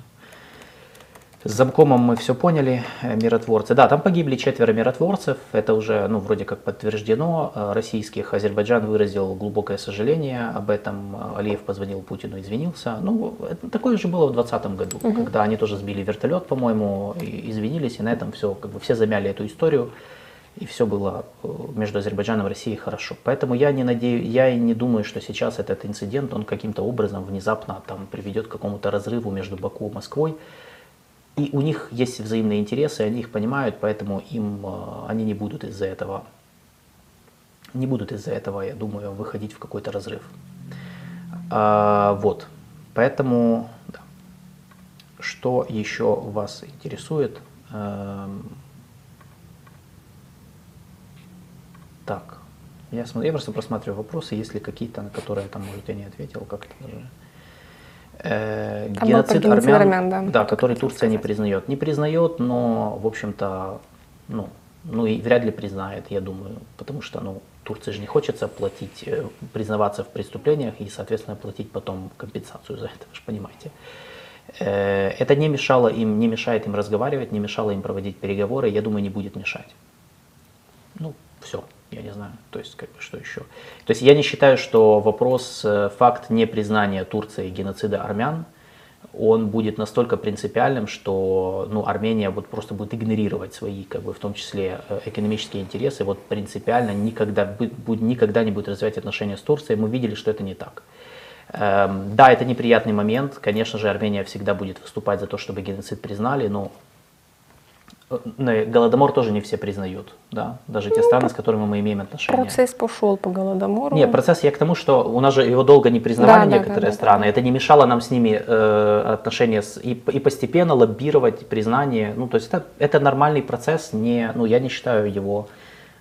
С замкомом мы все поняли, э, миротворцы. Да, там погибли четверо миротворцев, это уже, ну, вроде как подтверждено, э, российских. Азербайджан выразил глубокое сожаление об этом, Э, Алиев позвонил Путину, извинился. Ну, это такое же было в 2020 году, когда они тоже сбили вертолет, по-моему, и извинились, и на этом все, как бы все замяли эту историю, и все было между Азербайджаном и Россией хорошо. Поэтому я не надеюсь, я и не думаю, что сейчас этот инцидент, он каким-то образом внезапно там приведет к какому-то разрыву между Баку и Москвой. И у них есть взаимные интересы, они их понимают, поэтому им э, они не будут из-за этого, не будут из-за этого, я думаю, выходить в какой-то разрыв. А, вот, поэтому, да. что еще вас интересует? Эм, Так, я, смотрю, я просто просматриваю вопросы, есть ли какие-то, на которые там, может, я не ответил, как-то даже. Э, Там геноцид армян, да. да, который Турция не признает. Не признает, но, в общем-то, ну, ну и вряд ли признает, я думаю, потому что, ну, Турции же не хочется платить, э, признаваться в преступлениях и, соответственно, платить потом компенсацию за это, вы же понимаете. Э, Это не мешало им, не мешает им разговаривать, не мешало им проводить переговоры, я думаю, не будет мешать. Ну, все, я не знаю, то есть, как бы, что еще. То есть, я не считаю, что вопрос, э, факт непризнания Турции геноцида армян, он будет настолько принципиальным, что ну, Армения вот просто будет игнорировать свои, как бы, в том числе, э, экономические интересы, вот принципиально никогда, будет, никогда не будет развивать отношения с Турцией. Мы видели, что это не так. Эм, да, это неприятный момент. Конечно же, Армения всегда будет выступать за то, чтобы геноцид признали, но Голодомор тоже не все признают, да, даже те ну, страны, с которыми мы имеем отношения. Процесс пошел по Голодомору. Нет, процесс я к тому, что у нас же его долго не признавали да, некоторые да, да, страны. Да. Это не мешало нам с ними э, отношения с, и, и постепенно лоббировать признание. Ну, то есть это, это нормальный процесс. Не, ну, я не считаю его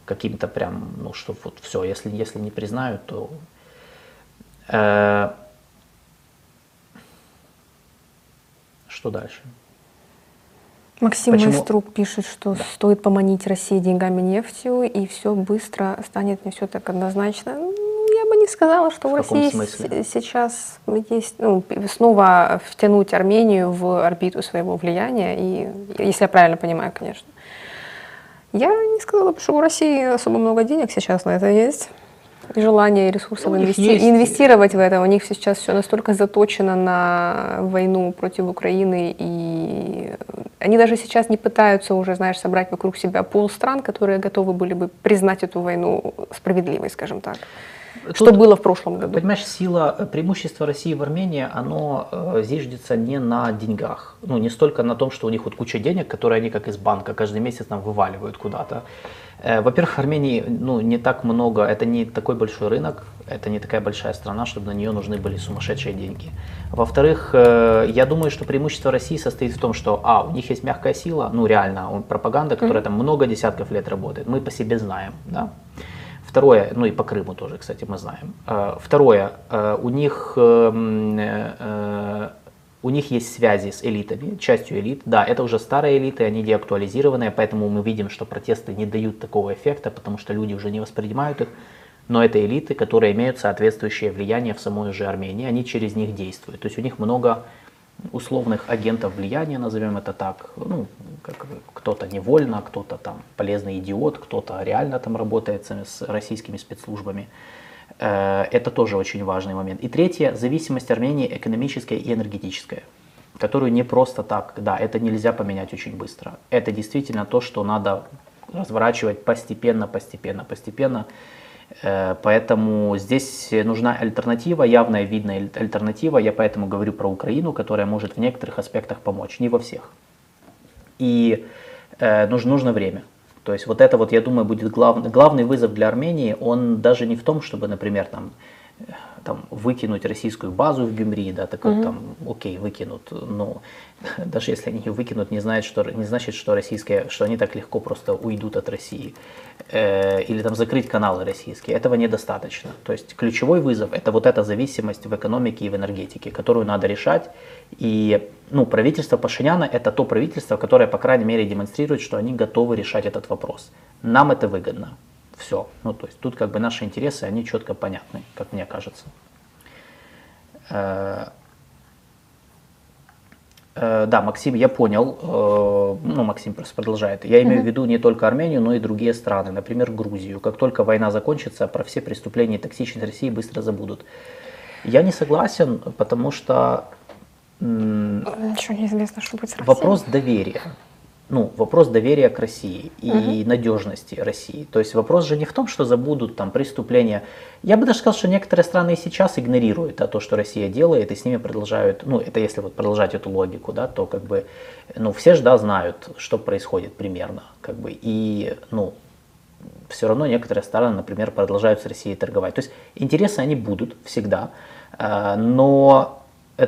каким-то прям, ну, что вот все, если, если не признают, то... Э, что дальше? Максим Почему? Майструк пишет, что да. стоит поманить России деньгами нефтью, и все быстро станет не все так однозначно. Ну, я бы не сказала, что в, в России сейчас есть ну, снова втянуть Армению в орбиту своего влияния, и если я правильно понимаю, конечно. Я не сказала бы, что у России особо много денег сейчас на это есть желание и ресурсов ну, инвести... инвестировать в это. У них сейчас все настолько заточено на войну против Украины, и они даже сейчас не пытаются уже, знаешь, собрать вокруг себя пол стран, которые готовы были бы признать эту войну справедливой, скажем так. Тут, что было в прошлом году. Понимаешь, сила, э, преимущество России в Армении, оно э, зиждется не на деньгах. Ну, не столько на том, что у них вот куча денег, которые они как из банка каждый месяц нам вываливают куда-то. Э, во-первых, в Армении ну, не так много, это не такой большой рынок, это не такая большая страна, чтобы на нее нужны были сумасшедшие деньги. Во-вторых, э, я думаю, что преимущество России состоит в том, что, а, у них есть мягкая сила, ну реально, пропаганда, которая там много десятков лет работает, мы по себе знаем, да. Второе, ну и по Крыму тоже, кстати, мы знаем. Э, второе, у них эм, у них есть связи с элитами, частью элит. Да, это уже старые элиты, они деактуализированные, поэтому мы видим, что протесты не дают такого эффекта, потому что люди уже не воспринимают их. Но это элиты, которые имеют соответствующее влияние в самой же Армении, они через них действуют. То есть у них много условных агентов влияния, назовем это так. Ну, как, кто-то невольно, кто-то там полезный идиот, кто-то реально там работает с российскими спецслужбами. Э, это тоже очень важный момент. И третье, зависимость Армении экономическая и энергетическая, которую не просто так, да, это нельзя поменять очень быстро. Это действительно то, что надо разворачивать постепенно, постепенно, постепенно. Э, поэтому здесь нужна альтернатива, явная видная альтернатива. Я поэтому говорю про Украину, которая может в некоторых аспектах помочь, не во всех. И э, нужно, нужно время. То есть вот это вот, я думаю, будет главный, главный вызов для Армении, он даже не в том, чтобы, например, там, там, выкинуть российскую базу в Гюмри, да, так вот там, окей, выкинут, но <laughs> даже если они ее выкинут, не, знает, что, не значит, что, российские, что они так легко просто уйдут от России. Э, или там закрыть каналы российские. Этого недостаточно. То есть ключевой вызов – это вот эта зависимость в экономике и в энергетике, которую надо решать. И ну, правительство Пашиняна – это то правительство, которое, по крайней мере, демонстрирует, что они готовы решать этот вопрос. Нам это выгодно все. Ну, то есть тут как бы наши интересы, они четко понятны, как мне кажется. Э, э, да, Максим, я понял, э, ну, Максим просто продолжает. Я имею в виду не только Армению, но и другие страны, например, Грузию. Как только война закончится, про все преступления и токсичность России быстро забудут. Я не согласен, потому что... Ничего не известно, что будет с Россией. Вопрос доверия ну, вопрос доверия к России и угу. надежности России. То есть вопрос же не в том, что забудут там преступления. Я бы даже сказал, что некоторые страны и сейчас игнорируют да, то, что Россия делает, и с ними продолжают, ну, это если вот продолжать эту логику, да, то как бы, ну, все же, да, знают, что происходит примерно, как бы, и, ну, все равно некоторые страны, например, продолжают с Россией торговать. То есть интересы они будут всегда, а, но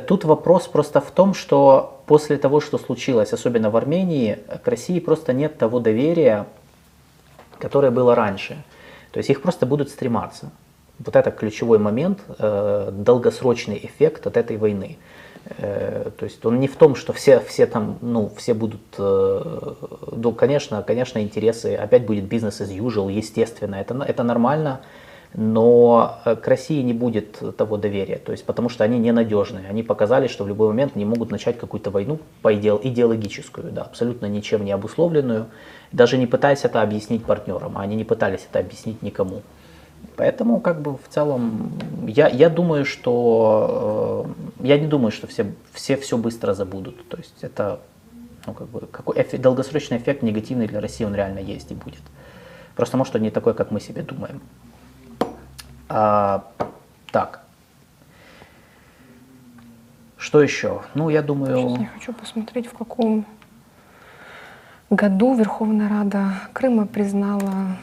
тут вопрос просто в том, что после того, что случилось, особенно в Армении, к России просто нет того доверия, которое было раньше. То есть их просто будут стрематься. Вот это ключевой момент, э, долгосрочный эффект от этой войны. Э, то есть он не в том, что все, все там, ну, все будут, э, ну, конечно, конечно, интересы, опять будет бизнес as usual, естественно, это, это нормально, но э, к России не будет того доверия, то есть потому что они ненадежные. Они показали, что в любой момент они могут начать какую-то войну по идеологическую, да, абсолютно ничем не обусловленную, даже не пытаясь это объяснить партнерам, а они не пытались это объяснить никому. Поэтому как бы в целом я, я думаю, что я не думаю, что все, все все быстро забудут. То есть это, ну, как бы, какой эффект, долгосрочный эффект негативный для России, он реально есть и будет. Просто может он не такой, как мы себе думаем. А, так. Что еще? Ну, я думаю... Сейчас я хочу посмотреть, в каком году Верховная Рада Крыма признала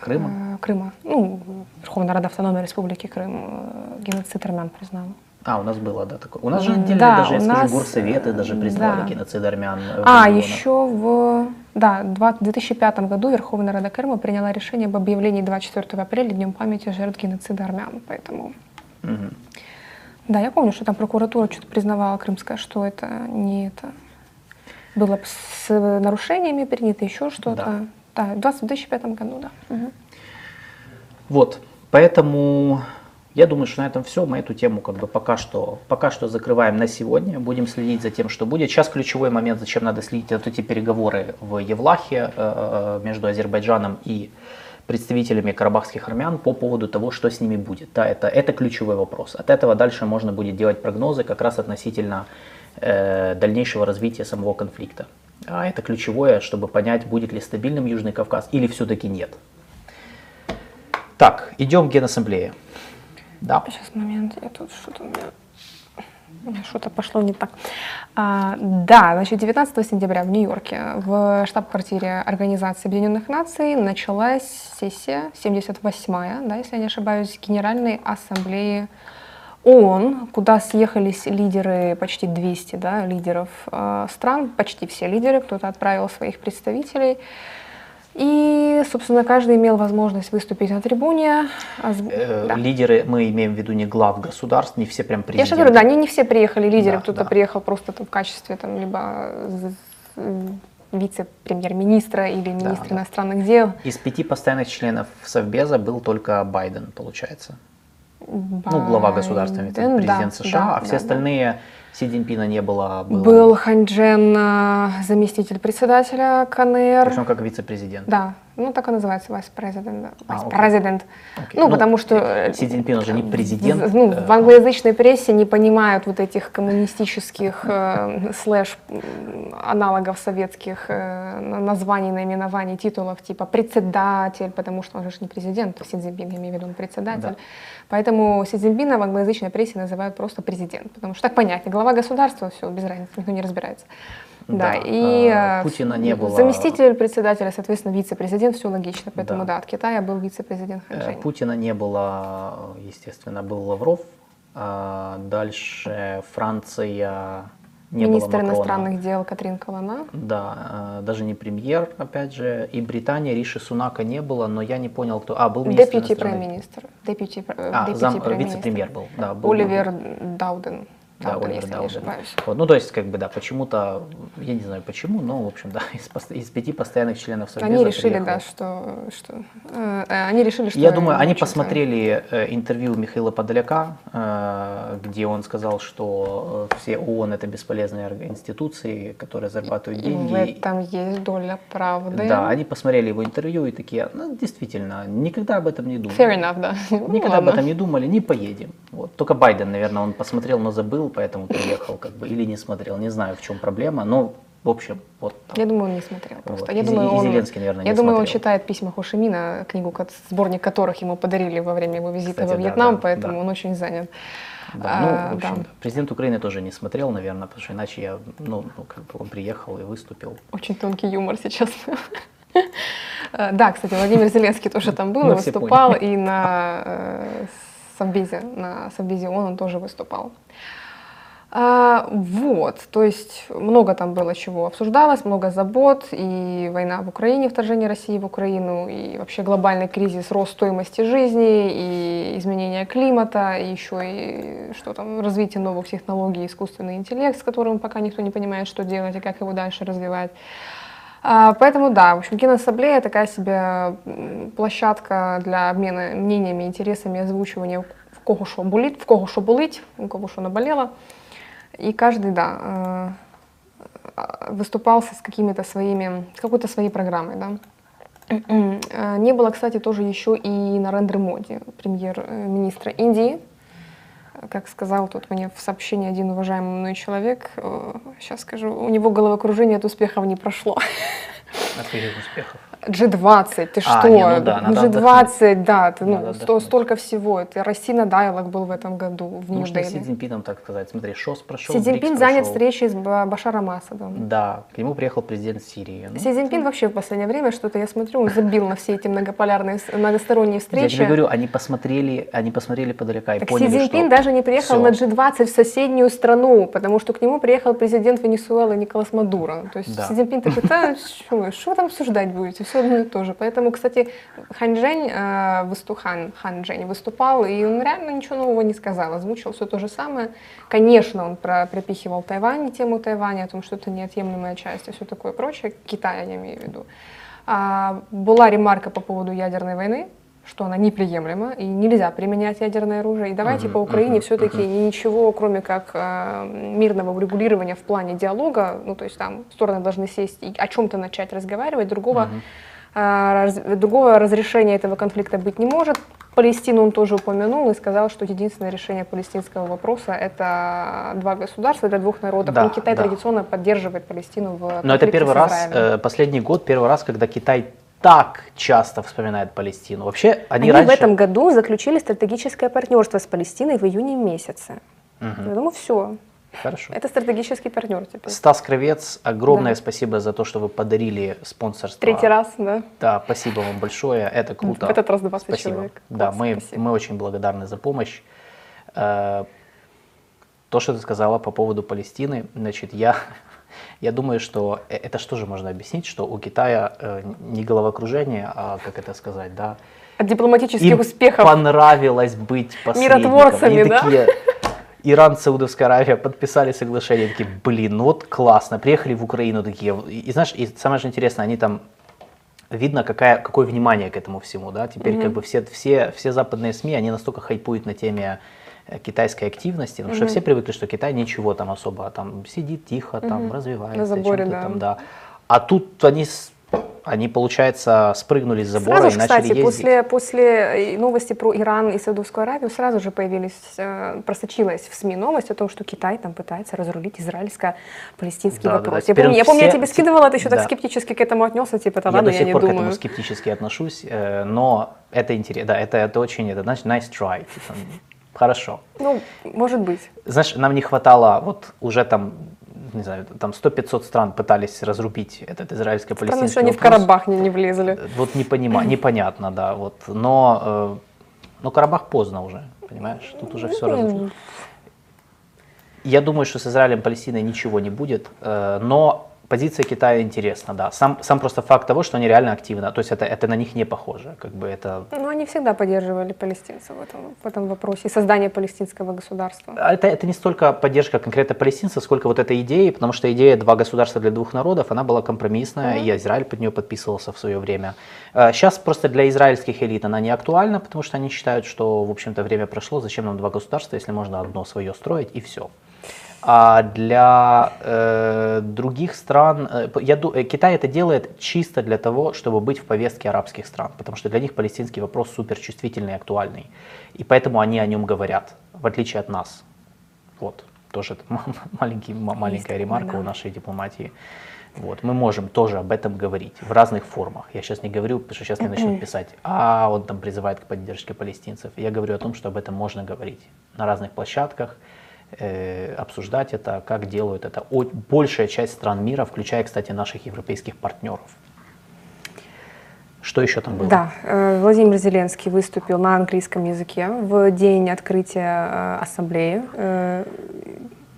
Крыма? Э, Крыма. Ну, Верховная Рада Автономной Республики Крым э, геноцид армян признала. А, у нас было, да, такое. У нас же отдельно да, даже, я скажу, нас... горсоветы даже признали да. геноцид армян. А, еще в, да, в 2005 году Верховная Рада Крыма приняла решение об объявлении 24 апреля Днем памяти жертв геноцида армян, поэтому... Угу. Да, я помню, что там прокуратура что-то признавала крымская, что это не это было с нарушениями принято, еще что-то. Да. Да, в 2005 году, да. Угу. Вот, поэтому я думаю, что на этом все. Мы эту тему как бы пока что, пока что закрываем на сегодня. Будем следить за тем, что будет. Сейчас ключевой момент, зачем надо следить, это эти переговоры в Евлахе э, между Азербайджаном и представителями карабахских армян по поводу того, что с ними будет. Да, это, это ключевой вопрос. От этого дальше можно будет делать прогнозы как раз относительно э, дальнейшего развития самого конфликта. А это ключевое, чтобы понять, будет ли стабильным Южный Кавказ или все-таки нет. Так, идем в Генассамблею. Да. Сейчас момент, я тут что-то у меня что-то пошло не так. А, да, значит, 19 сентября в Нью-Йорке в штаб-квартире Организации Объединенных Наций началась сессия, 78-я, да, если я не ошибаюсь, Генеральной Ассамблеи ООН, куда съехались лидеры, почти 200 да, лидеров э, стран, почти все лидеры, кто-то отправил своих представителей. И, собственно, каждый имел возможность выступить на трибуне. Э, да. Лидеры, мы имеем в виду не глав государств, не все прям президенты. Я же говорю, да, они не все приехали лидеры, да, кто-то да. приехал просто там, в качестве там, либо вице-премьер-министра или министра да, иностранных да. дел. Из пяти постоянных членов Совбеза был только Байден, получается. Байден, ну, глава государства, президент да, США, да, а все да, остальные... Да Си Цзиньпина не было. Был, был Ханчжен, заместитель председателя КНР. Причем как вице-президент. Да, ну так и называется, вайс-президент. Вайс-президент. А, ну, ну, потому что... Э, Си Цзиньпин уже не президент. Ну, в англоязычной прессе не понимают вот этих коммунистических э, слэш аналогов советских э, названий, наименований, титулов, типа председатель, потому что он же не президент, Си Цзиньпин, я имею в виду, он председатель. Да. Поэтому Си Цзиньпина в англоязычной прессе называют просто президент, потому что так понятнее, глава государства, все, без разницы, никто не разбирается. Да, да. и а, Путина не было. Заместитель председателя, соответственно, вице-президент, все логично, поэтому да, да от Китая был вице-президент э, Ханчжэнь. Путина не было, естественно, был Лавров, а дальше Франция не Министр было иностранных дел Катрин Калана. Да, э, даже не премьер, опять же, и Британия Риши Сунака не было, но я не понял, кто. А, был министр Депьюти премьер-министр. Депьюти, а, вице-премьер был, да. Был, Оливер Дауден да, если Дауден. не ошибаюсь. Вот, ну, то есть, как бы, да, почему-то, я не знаю почему, но, в общем, да, <laughs> из, из пяти постоянных членов Совбеза Они решили, приехал. да, что, что э, э они решили, что... Я думаю, они посмотрели э, интервью Михаила Подоляка, э, где он сказал, что э, все ООН это бесполезные институции, которые зарабатывают деньги. В этом есть доля правды. Да, они посмотрели его интервью и такие, ну, действительно, никогда об этом не думали. Fair enough, да. <laughs> Никогда об этом не думали, не поедем. Вот. Только Байден, наверное, он посмотрел, но забыл, поэтому приехал, как бы, или не смотрел. Не знаю, в чем проблема, но в общем, вот. Так. Я думаю, он не смотрел просто. Вот. Я и, думаю, и он, Зеленский, наверное, Я думаю, смотрел. он читает письма Хошимина, книгу, сборник которых ему подарили во время его визита Кстати, во Вьетнам, да, поэтому да. он очень занят. Да, ну, а, в общем, да. президент Украины тоже не смотрел, наверное, потому что иначе я, ну, ну как бы он приехал и выступил. Очень тонкий юмор сейчас. <laughs> Да, кстати, Владимир Зеленский тоже там был, выступал, и на э, Совбезе, на ООН он тоже выступал. А, вот, то есть много там было чего обсуждалось, много забот, и война в Украине, вторжение России в Украину, и вообще глобальный кризис, рост стоимости жизни, и изменение климата, и еще и что там, развитие новых технологий, искусственный интеллект, с которым пока никто не понимает, что делать и как его дальше развивать. А, поэтому да, в общем, киноассамблея такая себе площадка для обмена мнениями, интересами, озвучивания в кого что болит, в кого что болить, у кого что наболело. И каждый, да, э, выступал с какими-то своими, с какой-то своей программой, да. Не было, кстати, тоже еще и Нарендра Моди, премьер-министра Индии. как сказал тут мне в сообщении один уважаемый мной человек, сейчас скажу, у него головокружение от успехов не прошло. От успехов? G20, ты а, что? Не, ну да, G20, да, ты, ну, сто, столько всего. Это Россия Dialog был в этом году в Нью-Дели. Си Цзиньпином, так сказать. Смотри, ШОС прошел, Си Цзиньпин занят встречей с Башаром Асадом. Да, к нему приехал президент Сирии. Ну, Си Цзиньпин вообще в последнее время что-то, я смотрю, он забил на все эти многополярные, многосторонние встречи. Я тебе говорю, они посмотрели, они посмотрели подалека и так поняли, Си Цзиньпин что... даже не приехал все. на G20 в соседнюю страну, потому что к нему приехал президент Венесуэлы Николас Мадуро. То есть да. Си Цзиньпин такой, да, что там обсуждать будете, все одно и то же. Поэтому, кстати, Хан Жень, э, высту, Хан, Хан Жень выступал, и он реально ничего нового не сказал, озвучил все то же самое. Конечно, он про, припихивал Тайвань, тему Тайваня, о том, что это неотъемлемая часть и все такое прочее, Китая я имею в виду. А, была ремарка по поводу ядерной войны, что она неприемлема и нельзя применять ядерное оружие. И давайте uh-huh, по Украине uh-huh, все-таки uh-huh. ничего, кроме как э, мирного урегулирования в плане диалога, ну то есть там стороны должны сесть и о чем-то начать разговаривать, другого uh-huh другого разрешения этого конфликта быть не может. Палестину он тоже упомянул и сказал, что единственное решение палестинского вопроса это два государства для двух народов. Да, и Китай да. традиционно поддерживает Палестину в Но это первый раз, э, последний год, первый раз, когда Китай так часто вспоминает Палестину. Вообще, они, они раньше... в этом году заключили стратегическое партнерство с Палестиной в июне месяце. Угу. Я думаю, все. Хорошо. Это стратегический партнер теперь. Стас Кровец, огромное да. спасибо за то, что вы подарили спонсорство. Третий раз, да. Да, спасибо вам большое, это круто. В этот раз 20 спасибо. человек. Да, мы, мы очень благодарны за помощь. Э, то, что ты сказала по поводу Палестины, значит, я, я думаю, что э, это что же можно объяснить, что у Китая э, не головокружение, а, как это сказать, да, от дипломатических Им успехов. понравилось быть посредником. Миротворцами, да? Такие, Иран, Саудовская Аравия подписали соглашение, такие, блин, ну вот классно, приехали в Украину такие, и, и знаешь, и самое же интересное, они там, видно, какая, какое внимание к этому всему, да, теперь mm-hmm. как бы все, все, все западные СМИ, они настолько хайпуют на теме китайской активности, потому mm-hmm. что все привыкли, что Китай ничего там особо, там сидит тихо, там mm-hmm. развивается, на заборе, да. там, да, а тут они они, получается, спрыгнули с забора сразу и начали кстати, ездить. После, после новости про Иран и Саудовскую Аравию сразу же появились, э, просочилась в СМИ новость о том, что Китай там пытается разрулить израильско-палестинский да, вопрос. Да, да. Я, помню, я помню, я тебе скидывала, ты еще да. так скептически к этому отнесся, типа, да ладно, я, я не думаю. Я до сих пор к этому скептически отношусь, э, но это интересно, да, это, это очень, это значит nice try. Типа, хорошо. Ну, может быть. Знаешь, нам не хватало, вот уже там не знаю, там 100-500 стран пытались разрубить этот израильско-палестинский что они в Карабах не, не влезли. Вот не понима, <clears throat> непонятно, да. Вот. Но, э, но Карабах поздно уже, понимаешь? Тут уже все разрушено. Я думаю, что с Израилем Палестиной ничего не будет, э, но позиция Китая интересна, да. Сам, сам просто факт того, что они реально активно, то есть это, это на них не похоже, как бы это... Ну, они всегда поддерживали палестинцев в этом, в этом вопросе, создание палестинского государства. А это, это не столько поддержка конкретно палестинцев, сколько вот этой идеи, потому что идея «два государства для двух народов», она была компромиссная, mm-hmm. и Израиль под нее подписывался в свое время. Сейчас а, просто для израильских элит она не актуальна, потому что они считают, что, в общем-то, время прошло, зачем нам два государства, если можно одно свое строить, и все. А для э, других стран, э, я, э, Китай это делает чисто для того, чтобы быть в повестке арабских стран, потому что для них палестинский вопрос супер чувствительный и актуальный. И поэтому они о нем говорят, в отличие от нас. Вот, тоже <laughs> маленький, маленькая Есть ремарка да. у нашей дипломатии. Вот, мы можем тоже об этом говорить в разных формах. Я сейчас не говорю, потому что сейчас мне начнут писать, а он там призывает к поддержке палестинцев. Я говорю о том, что об этом можно говорить на разных площадках, Э, обсуждать это, как делают это большая часть стран мира, включая, кстати, наших европейских партнеров. Что еще там было? Да, э, Владимир Зеленский выступил на английском языке в день открытия э, ассамблеи.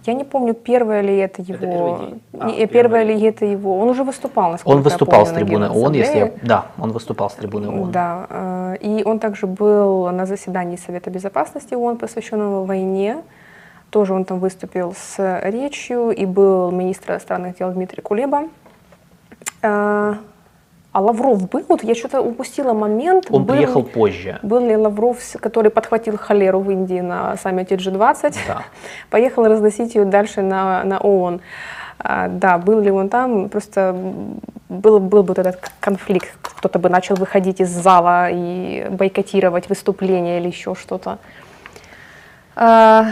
Я не помню, первое ли это его. Это а, не, первое ли это его. Он уже выступал, насколько Он выступал я помню, с трибуны ООН, если я. Да, он выступал с трибуны ООН. Да. И он также был на заседании Совета Безопасности ООН, посвященного войне. Тоже он там выступил с речью, и был министр иностранных дел Дмитрий Кулеба. А, а Лавров был? Вот я что-то упустила момент. Он был, приехал позже. Был ли Лавров, который подхватил холеру в Индии на саммите G20, да. <laughs> поехал разносить ее дальше на, на ООН. А, да, был ли он там, просто был, был бы вот этот конфликт, кто-то бы начал выходить из зала и бойкотировать выступление или еще что-то. А,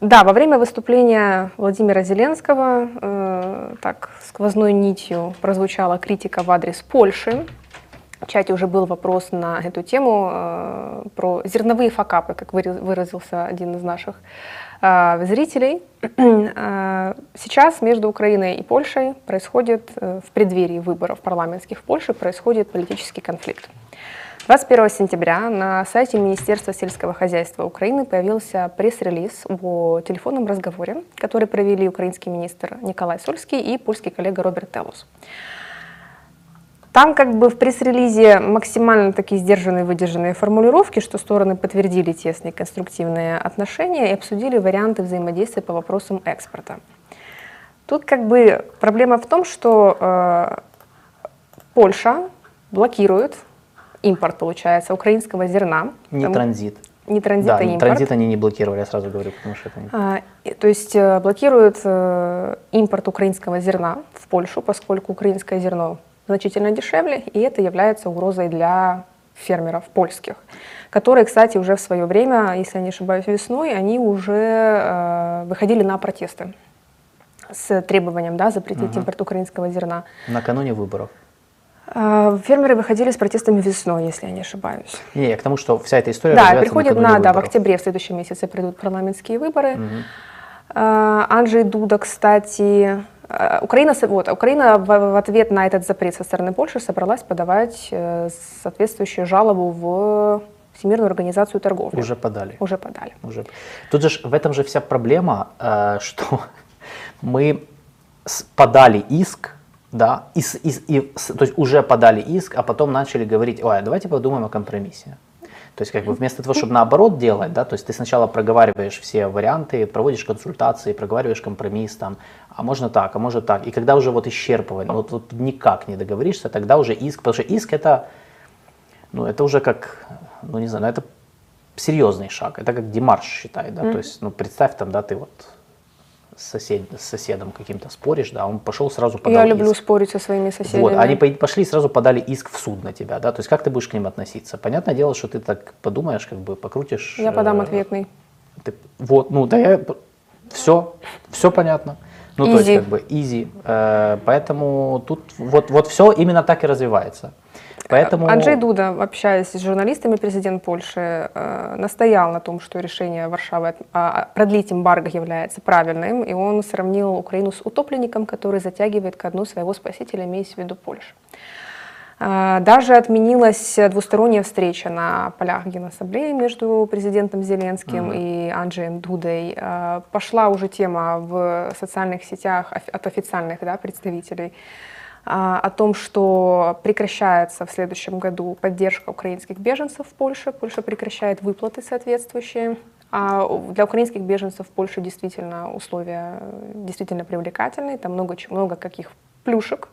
да, во время выступления Владимира Зеленского э, так сквозной нитью прозвучала критика в адрес Польши. В чате уже был вопрос на эту тему э, про зерновые факапы, как выразился один из наших э, зрителей. <clears throat> Э, сейчас между Украиной и Польшей происходит, э, в преддверии выборов парламентских в Польше, происходит политический конфликт. 21 сентября на сайте Министерства сельского хозяйства Украины появился пресс-релиз о телефонном разговоре, который провели украинский министр Николай Сольский и польский коллега Роберт Телус. Там как бы в пресс-релизе максимально такие сдержанные, выдержанные формулировки, что стороны подтвердили тесные конструктивные отношения и обсудили варианты взаимодействия по вопросам экспорта. Тут как бы проблема в том, что э, Польша блокирует импорт, получается, украинского зерна. Не там, транзит. Не транзит, да, а импорт. транзит они не блокировали, я сразу говорю, потому что это не... А, то есть э, блокируют э, импорт украинского зерна в Польшу, поскольку украинское зерно значительно дешевле, и это является угрозой для фермеров польских, которые, кстати, уже в свое время, если я не ошибаюсь, весной, они уже э, выходили на протесты с требованием да, запретить угу. импорт украинского зерна. Накануне выборов. А, фермеры выходили с протестами весной, если я не ошибаюсь. Не, я к тому, что вся эта история Да, приходит на, да, в октябре, в следующем месяце придут парламентские выборы. Угу. Анджей Дуда, кстати, а, Украина, вот, Украина в, ответ на этот запрет со стороны Польши собралась подавать э, соответствующую жалобу в Всемирную организацию торговли. Уже подали. Уже подали. Уже. Тут же в этом же вся проблема, э, <laughs> что мы подали иск да, и, и, и, то есть уже подали иск, а потом начали говорить, ой, а давайте подумаем о компромиссе. То есть как бы вместо того, чтобы наоборот делать, да, то есть ты сначала проговариваешь все варианты, проводишь консультации, проговариваешь компромисс там, а можно так, а может так. И когда уже вот исчерпывание, вот, вот никак не договоришься, тогда уже иск, потому что иск это, ну это уже как, ну не знаю, ну, это серьезный шаг, это как Димарш считает, да, mm-hmm. то есть, ну представь там, да, ты вот с, сосед, с соседом каким-то споришь, да, он пошел сразу подал Я люблю иск. спорить со своими соседями. Вот, они пошли сразу подали иск в суд на тебя, да, то есть как ты будешь к ним относиться? Понятное дело, что ты так подумаешь, как бы покрутишь. Я подам э, ответный. Ты, вот, ну да, я, все, все понятно. Ну, easy. то есть как бы easy. Э, поэтому тут вот, вот все именно так и развивается. Поэтому... Анджей Дуда, общаясь с журналистами, президент Польши э, настоял на том, что решение Варшавы э, продлить эмбарго является правильным, и он сравнил Украину с утопленником, который затягивает ко дну своего спасителя, имеясь в виду Польшу. Э, даже отменилась двусторонняя встреча на полях Генассамблеи между президентом Зеленским mm-hmm. и Анджеем Дудой. Пошла уже тема в социальных сетях от официальных да, представителей а, о том, что прекращается в следующем году поддержка украинских беженцев в Польше. Польша прекращает выплаты соответствующие. А для украинских беженцев в Польше действительно условия действительно привлекательные, там много, много каких плюшек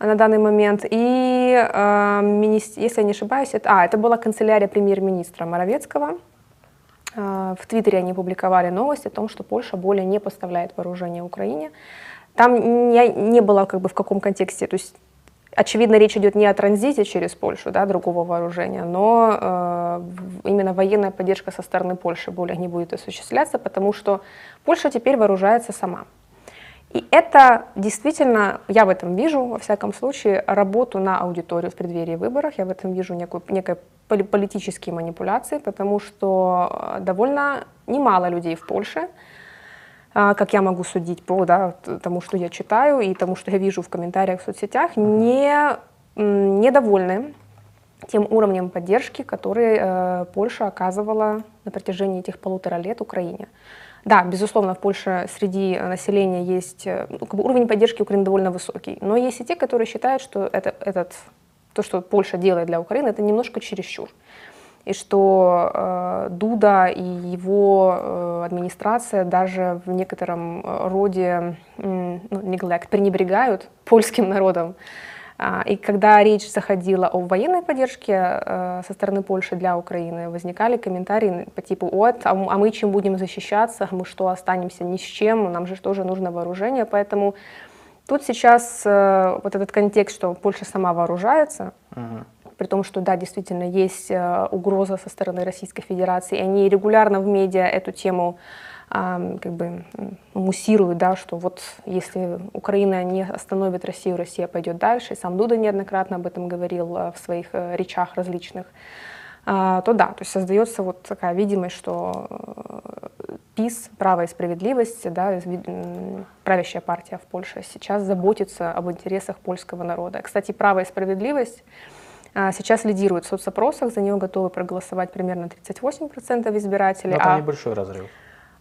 на данный момент. И, э, если я не ошибаюсь, это, а, это была канцелярия премьер-министра Моровецкого. Э, в Твиттере они публиковали новость о том, что Польша более не поставляет вооружение Украине. Там не, не было как бы в каком контексте, то есть очевидно речь идет не о транзите через Польшу, да, другого вооружения, но э, именно военная поддержка со стороны Польши более не будет осуществляться, потому что Польша теперь вооружается сама. И это действительно, я в этом вижу, во всяком случае, работу на аудиторию в преддверии выборов, я в этом вижу некую, некие политические манипуляции, потому что э, довольно немало людей в Польше, как я могу судить по да, тому, что я читаю и тому, что я вижу в комментариях в соцсетях, не, недовольны тем уровнем поддержки, который э, Польша оказывала на протяжении этих полутора лет Украине. Да, безусловно, в Польше среди населения есть э, ну, как бы уровень поддержки Украины довольно высокий, но есть и те, которые считают, что это, этот, то, что Польша делает для Украины, это немножко чересчур и что э, Дуда и его э, администрация даже в некотором э, роде э, ну, neglect, пренебрегают польским народом. А, и когда речь заходила о военной поддержке э, со стороны Польши для Украины, возникали комментарии по типу «Вот, а, а мы чем будем защищаться? Мы что, останемся ни с чем? Нам же тоже нужно вооружение». Поэтому тут сейчас э, вот этот контекст, что Польша сама вооружается, uh-huh при том, что, да, действительно, есть э, угроза со стороны Российской Федерации, и они регулярно в медиа эту тему как бы муссируют, да, что вот если Украина не остановит Россию, Россия пойдет дальше. Сам Дуда неоднократно об этом говорил э, в своих э, речах различных. А, то да, то есть создается вот такая видимость, что ПИС, право и справедливость, да, правящая партия в Польше, сейчас заботится об интересах польского народа. Кстати, право и справедливость сейчас лидирует в соцопросах, за нее готовы проголосовать примерно 38% избирателей. Но там а небольшой разрыв.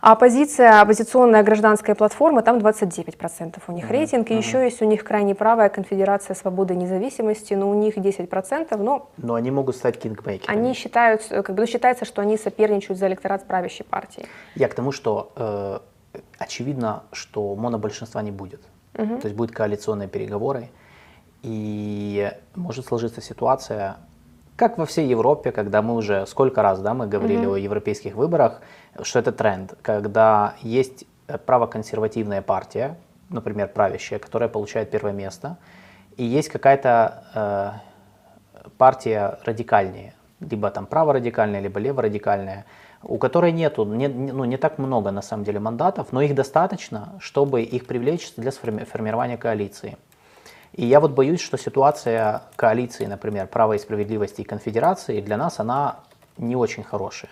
А оппозиция, оппозиционная гражданская платформа, там 29% у них mm-hmm. рейтинг. И mm-hmm. еще есть у них крайне правая конфедерация свободы и независимости, но у них 10%. Но, но они могут стать кингмейкерами. Они считают, как бы ну, считается, что они соперничают за электорат правящей партии. Я к тому, что э, очевидно, что монобольшинства не будет. Mm-hmm. То есть будут коалиционные переговоры. И может сложиться ситуация, как во всей Европе, когда мы уже сколько раз да, мы говорили mm-hmm. о европейских выборах, что это тренд, когда есть э, правоконсервативная партия, например, правящая, которая получает первое место, и есть какая-то э, партия радикальнее, либо там праворадикальная, либо леворадикальная, у которой нету, не, ну, не так много на самом деле мандатов, но их достаточно, чтобы их привлечь для формирования коалиции. И я вот боюсь, что ситуация коалиции, например, права и справедливости и конфедерации для нас, она не очень хорошая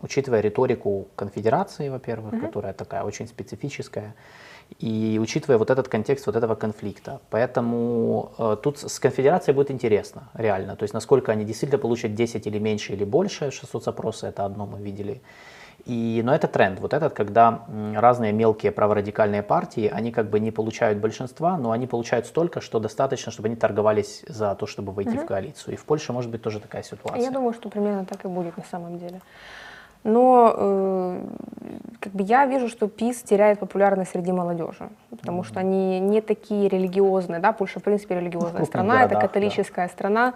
учитывая риторику конфедерации, во-первых, mm-hmm. которая такая очень специфическая, и учитывая вот этот контекст вот этого конфликта. Поэтому э, тут с конфедерацией будет интересно, реально. То есть насколько они действительно получат 10 или меньше или больше, 600 запросы, это одно мы видели. И, но это тренд, вот этот, когда разные мелкие праворадикальные партии, они как бы не получают большинства, но они получают столько, что достаточно, чтобы они торговались за то, чтобы войти угу. в коалицию. И в Польше может быть тоже такая ситуация. Я думаю, что примерно так и будет на самом деле. Но э, как бы я вижу, что ПИС теряет популярность среди молодежи, потому что они не такие религиозные, да, Польша в принципе религиозная страна, это католическая да. страна,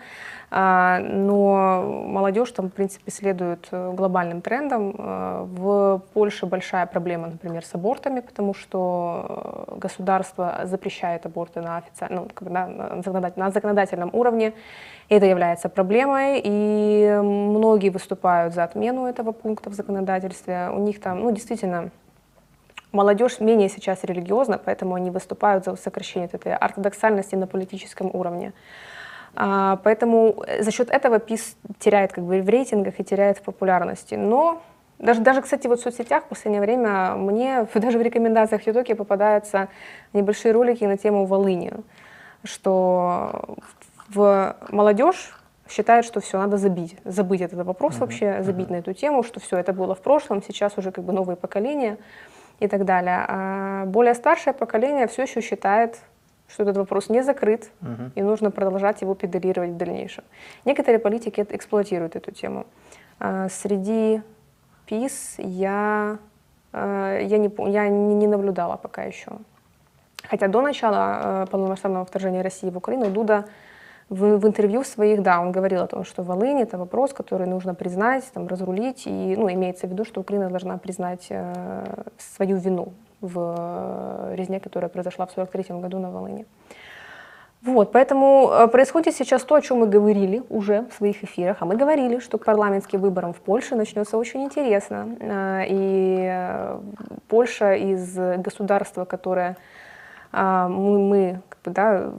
а, но молодежь там в принципе следует э, глобальным трендам. Э, в Польше большая проблема, например, с абортами, потому что государство запрещает аборты на официальном, ну, как бы, да, на законодательном уровне, это является проблемой, и многие выступают за отмену этого пункта в законодательстве. У них там, ну, действительно, молодежь менее сейчас религиозна, поэтому они выступают за сокращение этой ортодоксальности на политическом уровне. А, поэтому за счет этого ПИС теряет как бы в рейтингах и теряет в популярности. Но даже, даже, кстати, вот в соцсетях в последнее время мне <laughs> даже в рекомендациях ютубе попадаются небольшие ролики на тему Волыни, что в молодежь считает, что все, надо забить, забыть этот вопрос uh-huh. вообще, забить uh-huh. на эту тему, что все это было в прошлом, сейчас уже как бы новые поколения и так далее. А более старшее поколение все еще считает, что этот вопрос не закрыт, uh-huh. и нужно продолжать его педалировать в дальнейшем. Некоторые политики эксплуатируют эту тему. А среди ПИС я, а, я, не, я не наблюдала пока еще. Хотя до начала полномасштабного вторжения России в Украину Дуда в, в интервью своих, да, он говорил о том, что Волынь это вопрос, который нужно признать, там, разрулить, и, ну, имеется в виду, что Украина должна признать э, свою вину в э, резне, которая произошла в 1943 году на Волыне. Вот, поэтому э, происходит сейчас то, о чем мы говорили уже в своих эфирах, а мы говорили, что к парламентским выборам в Польше начнется очень интересно, э, и Польша из государства, которое мы, мы как бы, да,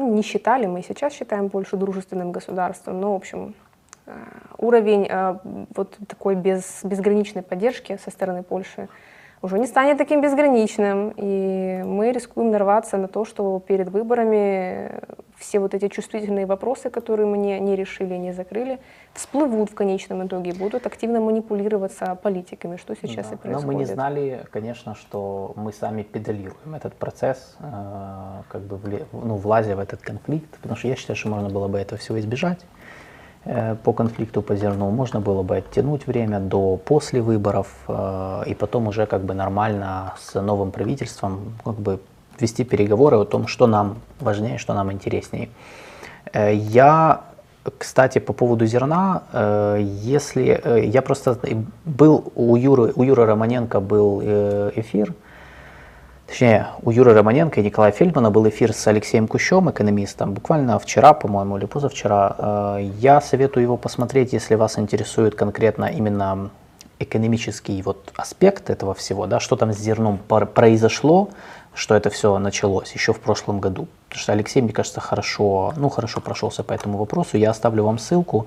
ну, не считали, мы и сейчас считаем Польшу дружественным государством, но, в общем, э, уровень э, вот такой без, безграничной поддержки со стороны Польши уже не станет таким безграничным, и мы рискуем нарваться на то, что перед выборами все вот эти чувствительные вопросы, которые мы не, не решили, не закрыли, всплывут в конечном итоге, будут активно манипулироваться политиками, что сейчас да. и происходит. Но мы не знали, конечно, что мы сами педалируем этот процесс, э, как бы вли, ну, влазя в этот конфликт, потому что я считаю, что можно было бы этого всего избежать. Э, по конфликту по зерну можно было бы оттянуть время до после выборов э, и потом уже как бы нормально с новым правительством как бы вести переговоры о том, что нам важнее, что нам интереснее. Э, я, кстати, по поводу зерна, если я просто был у Юры, у Юры Романенко был эфир, точнее, у Юры Романенко и Николая Фельдмана был эфир с Алексеем Кущем, экономистом, буквально вчера, по-моему, или позавчера. Э, я советую его посмотреть, если вас интересует конкретно именно экономический вот аспект этого всего, да, что там с зерном произошло, что это все началось еще в прошлом году. Потому что Алексей, мне кажется, хорошо, ну, хорошо прошелся по этому вопросу. Я оставлю вам ссылку,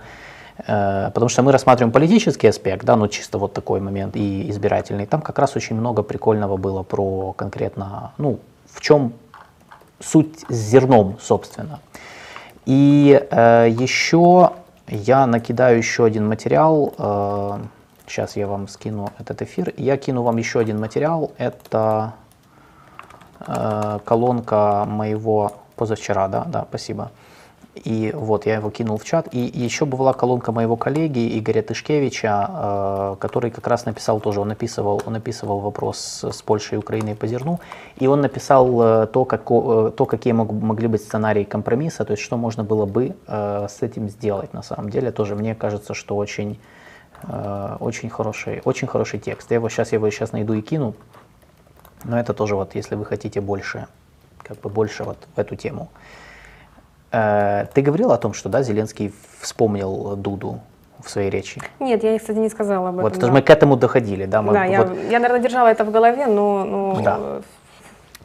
э, потому что мы рассматриваем политический аспект, да, ну, чисто вот такой момент и избирательный. Там как раз очень много прикольного было про конкретно, ну, в чем суть с зерном, собственно. И э, еще я накидаю еще один материал, э, Сейчас я вам скину этот эфир. Я кину вам еще один материал. Это э, колонка моего позавчера, да, да, спасибо. И вот я его кинул в чат. И еще была колонка моего коллеги Игоря Тышкевича, э, который как раз написал тоже, он написывал, он написывал вопрос с Польшей и Украиной по зерну. И он написал э, то, как, то какие мог, могли быть сценарии компромисса, то есть что можно было бы с этим сделать на самом деле. Тоже мне кажется, что очень очень хороший, очень хороший текст. Я его сейчас, я его сейчас найду и кину. Но это тоже вот, если вы хотите больше, как бы больше вот в эту тему. Э, ты говорил о том, что да, Зеленский вспомнил Дуду в своей речи? Нет, я, кстати, не сказала об этом. Вот, да. мы к этому доходили, да? Мы, да, вот... я, я, наверное, держала это в голове, но... но... Да.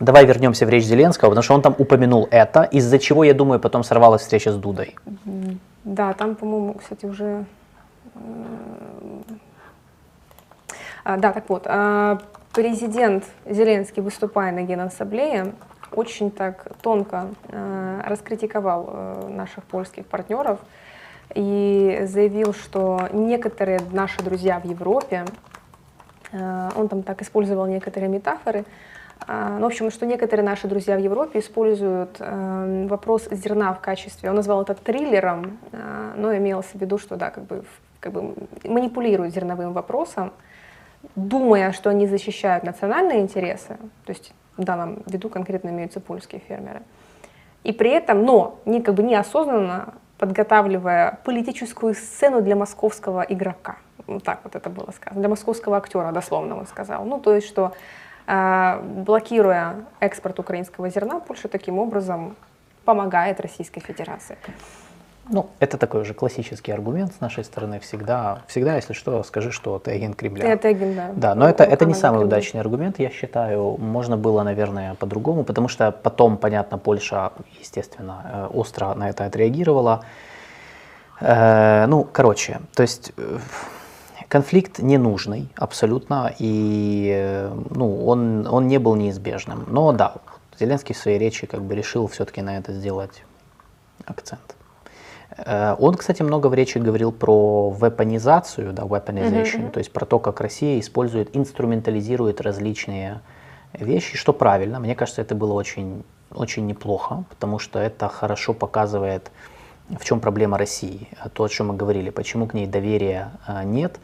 Давай вернемся в речь Зеленского, потому что он там упомянул это, из-за чего, я думаю, потом сорвалась встреча с Дудой. Да, там, по-моему, кстати, уже а, да, так вот, а, президент Зеленский, выступая на Генассамблее, очень так тонко а, раскритиковал наших польских партнеров и заявил, что некоторые наши друзья в Европе, он там так использовал некоторые метафоры, ну, в общем, что некоторые наши друзья в Европе используют вопрос зерна в качестве, он назвал это триллером, но имелось в виду, что да, как бы как бы манипулируют зерновым вопросом, думая, что они защищают национальные интересы, то есть в данном виду конкретно имеются польские фермеры, и при этом, но не, как бы неосознанно подготавливая политическую сцену для московского игрока. Вот так вот это было сказано. Для московского актера, дословно он сказал. Ну, то есть, что э, блокируя экспорт украинского зерна, Польша таким образом помогает Российской Федерации. Ну, это такой уже классический аргумент с нашей стороны. Всегда, всегда если что, скажи, что ты агент Кремля. Это агент, да. Да, но это, это не самый Кремля. удачный аргумент, я считаю. Можно было, наверное, по-другому, потому что потом, понятно, Польша, естественно, э, остро на это отреагировала. Э, ну, короче, то есть э, конфликт ненужный абсолютно, и ну, он, он не был неизбежным. Но да, Зеленский в своей речи как бы решил все-таки на это сделать акцент. Э, он, кстати, много в речи говорил про вепонизацию, да, weaponization, mm-hmm. то есть про то, как Россия использует, инструментализирует различные вещи, что правильно. Мне кажется, это было очень, очень неплохо, потому что это хорошо показывает, в чем проблема России, то, о чем мы говорили, почему к ней доверия э, нет.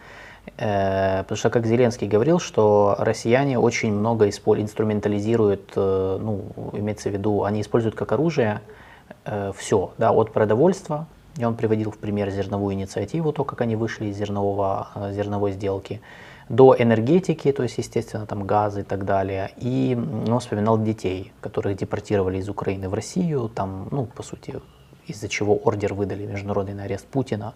Э, потому что, как Зеленский говорил, что россияне очень много инструментализируют, ну, имеется в виду, они используют как оружие все, да, от продовольства и он приводил в пример зерновую инициативу, то, как они вышли из зернового, э, зерновой сделки, до энергетики, то есть, естественно, там газы и так далее. И он вспоминал детей, которых депортировали из Украины в Россию, там, ну, по сути, из-за чего ордер выдали международный на арест Путина.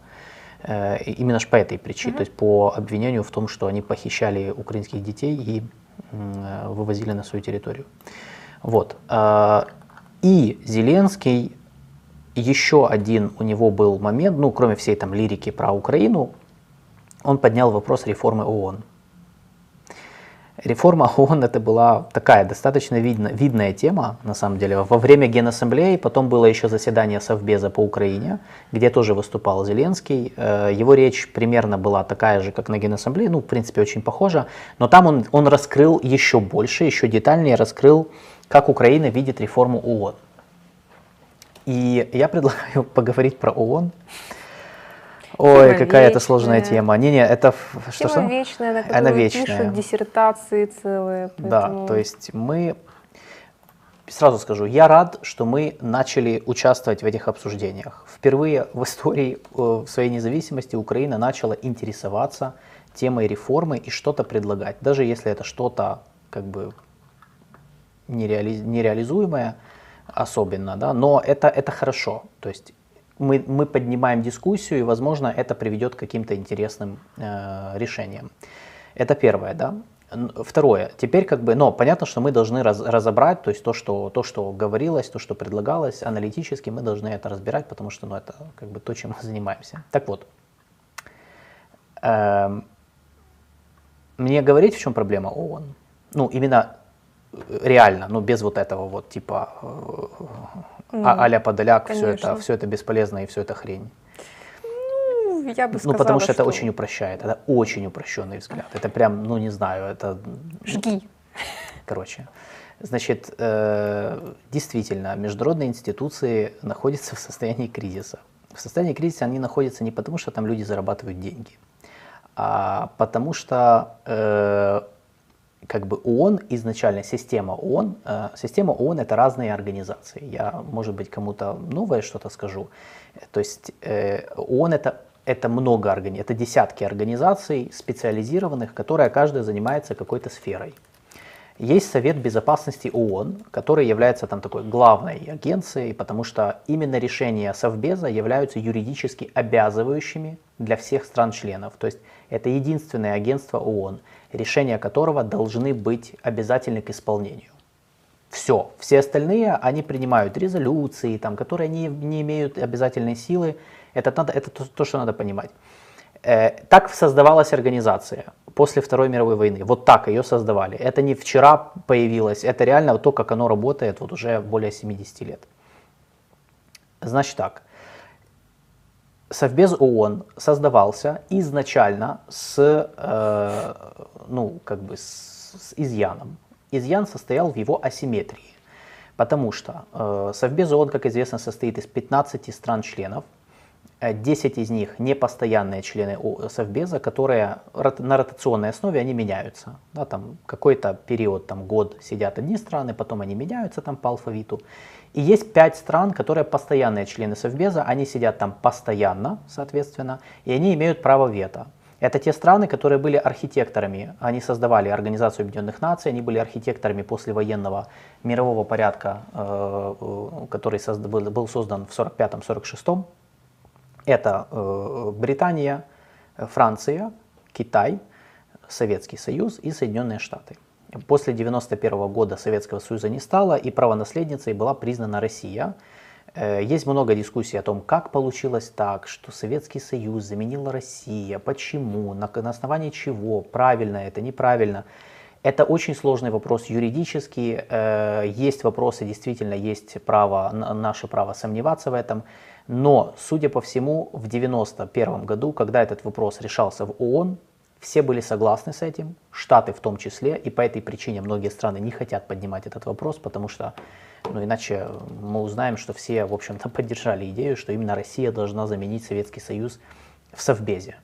Э, именно ж по этой причине, mm-hmm. то есть по обвинению в том, что они похищали украинских детей и э, вывозили на свою территорию. Вот. И Зеленский еще один у него был момент, ну, кроме всей там лирики про Украину, он поднял вопрос реформы ООН. Реформа ООН это была такая достаточно видно, видная тема, на самом деле. Во время Генассамблеи, потом было еще заседание Совбеза по Украине, где тоже выступал Зеленский. Э, его речь примерно была такая же, как на Генассамблее, ну, в принципе, очень похожа. Но там он, он раскрыл еще больше, еще детальнее раскрыл, как Украина видит реформу ООН. И я предлагаю <laughs> поговорить про ООН. Ой, тема какая это сложная тема. Не-не, это что? Тема вечная, на которую Она вечная. пишут диссертации целые. Поэтому... Да, то есть мы, сразу скажу, я рад, что мы начали участвовать в этих обсуждениях. Впервые в истории э, своей независимости Украина начала интересоваться темой реформы и что-то предлагать, даже если это что-то как бы нереали, нереализуемое особенно, да, но это, это хорошо. То есть мы, мы поднимаем дискуссию, и, возможно, это приведет к каким-то интересным э, решениям. Это первое, да. Второе, теперь как бы, но понятно, что мы должны раз, разобрать, то есть то что, то, что говорилось, то, что предлагалось, аналитически мы должны это разбирать, потому что ну, это как бы то, чем мы занимаемся. Так вот, э, мне говорить, в чем проблема ООН? Ну, именно реально, ну, без вот этого вот типа mm, а-ля Подоляк, все это, все это бесполезно и все это хрень. Ну, я бы сказала, Ну, потому что, что это очень упрощает, это очень упрощенный взгляд. Это прям, ну, не знаю, это... Жги. Короче, значит, э, действительно, международные институции находятся в состоянии кризиса. В состоянии кризиса они находятся не потому, что там люди зарабатывают деньги, а потому что э, как бы ООН изначально, система ООН, э, система ООН это разные организации. Я, может быть, кому-то новое что-то скажу. То есть э, ООН это это много организаций, это десятки организаций специализированных, которые каждая занимается какой-то сферой. Есть Совет Безопасности ООН, который является там такой главной агенцией, потому что именно решения Совбеза являются юридически обязывающими для всех стран-членов. То есть это единственное агентство ООН, решения которого должны быть обязательны к исполнению. Все. Все остальные, они принимают резолюции, там, которые не, не имеют обязательной силы. Это, надо, это то, то, что надо понимать. Э, так создавалась организация после Второй мировой войны. Вот так ее создавали. Это не вчера появилось, это реально то, как оно работает вот уже более 70 лет. Значит так, Совбез ООН создавался изначально с, э, ну, как бы с, с изъяном. Изъян состоял в его асимметрии, потому что э, Совбез ООН, как известно, состоит из 15 стран-членов, 10 из них не постоянные члены Совбеза, которые на ротационной основе они меняются. Да, там какой-то период, там год сидят одни страны, потом они меняются там по алфавиту. И есть 5 стран, которые постоянные члены Совбеза, они сидят там постоянно, соответственно, и они имеют право вето. Это те страны, которые были архитекторами, они создавали Организацию Объединенных Наций, они были архитекторами послевоенного мирового порядка, э, э, который был создан в 1945-1946 это э, Британия, Франция, Китай, Советский Союз и Соединенные Штаты. После 1991 года Советского Союза не стало, и правонаследницей была признана Россия. Э, есть много дискуссий о том, как получилось так, что Советский Союз заменила Россия, почему, на, на основании чего, правильно это, неправильно. Это очень сложный вопрос юридический. Э, есть вопросы, действительно, есть право, наше право сомневаться в этом. Но, судя по всему, в 1991 году, когда этот вопрос решался в ООН, все были согласны с этим, Штаты в том числе, и по этой причине многие страны не хотят поднимать этот вопрос, потому что, ну иначе мы узнаем, что все, в общем-то, <laughs> поддержали идею, что именно Россия должна заменить Советский Союз в Совбезе.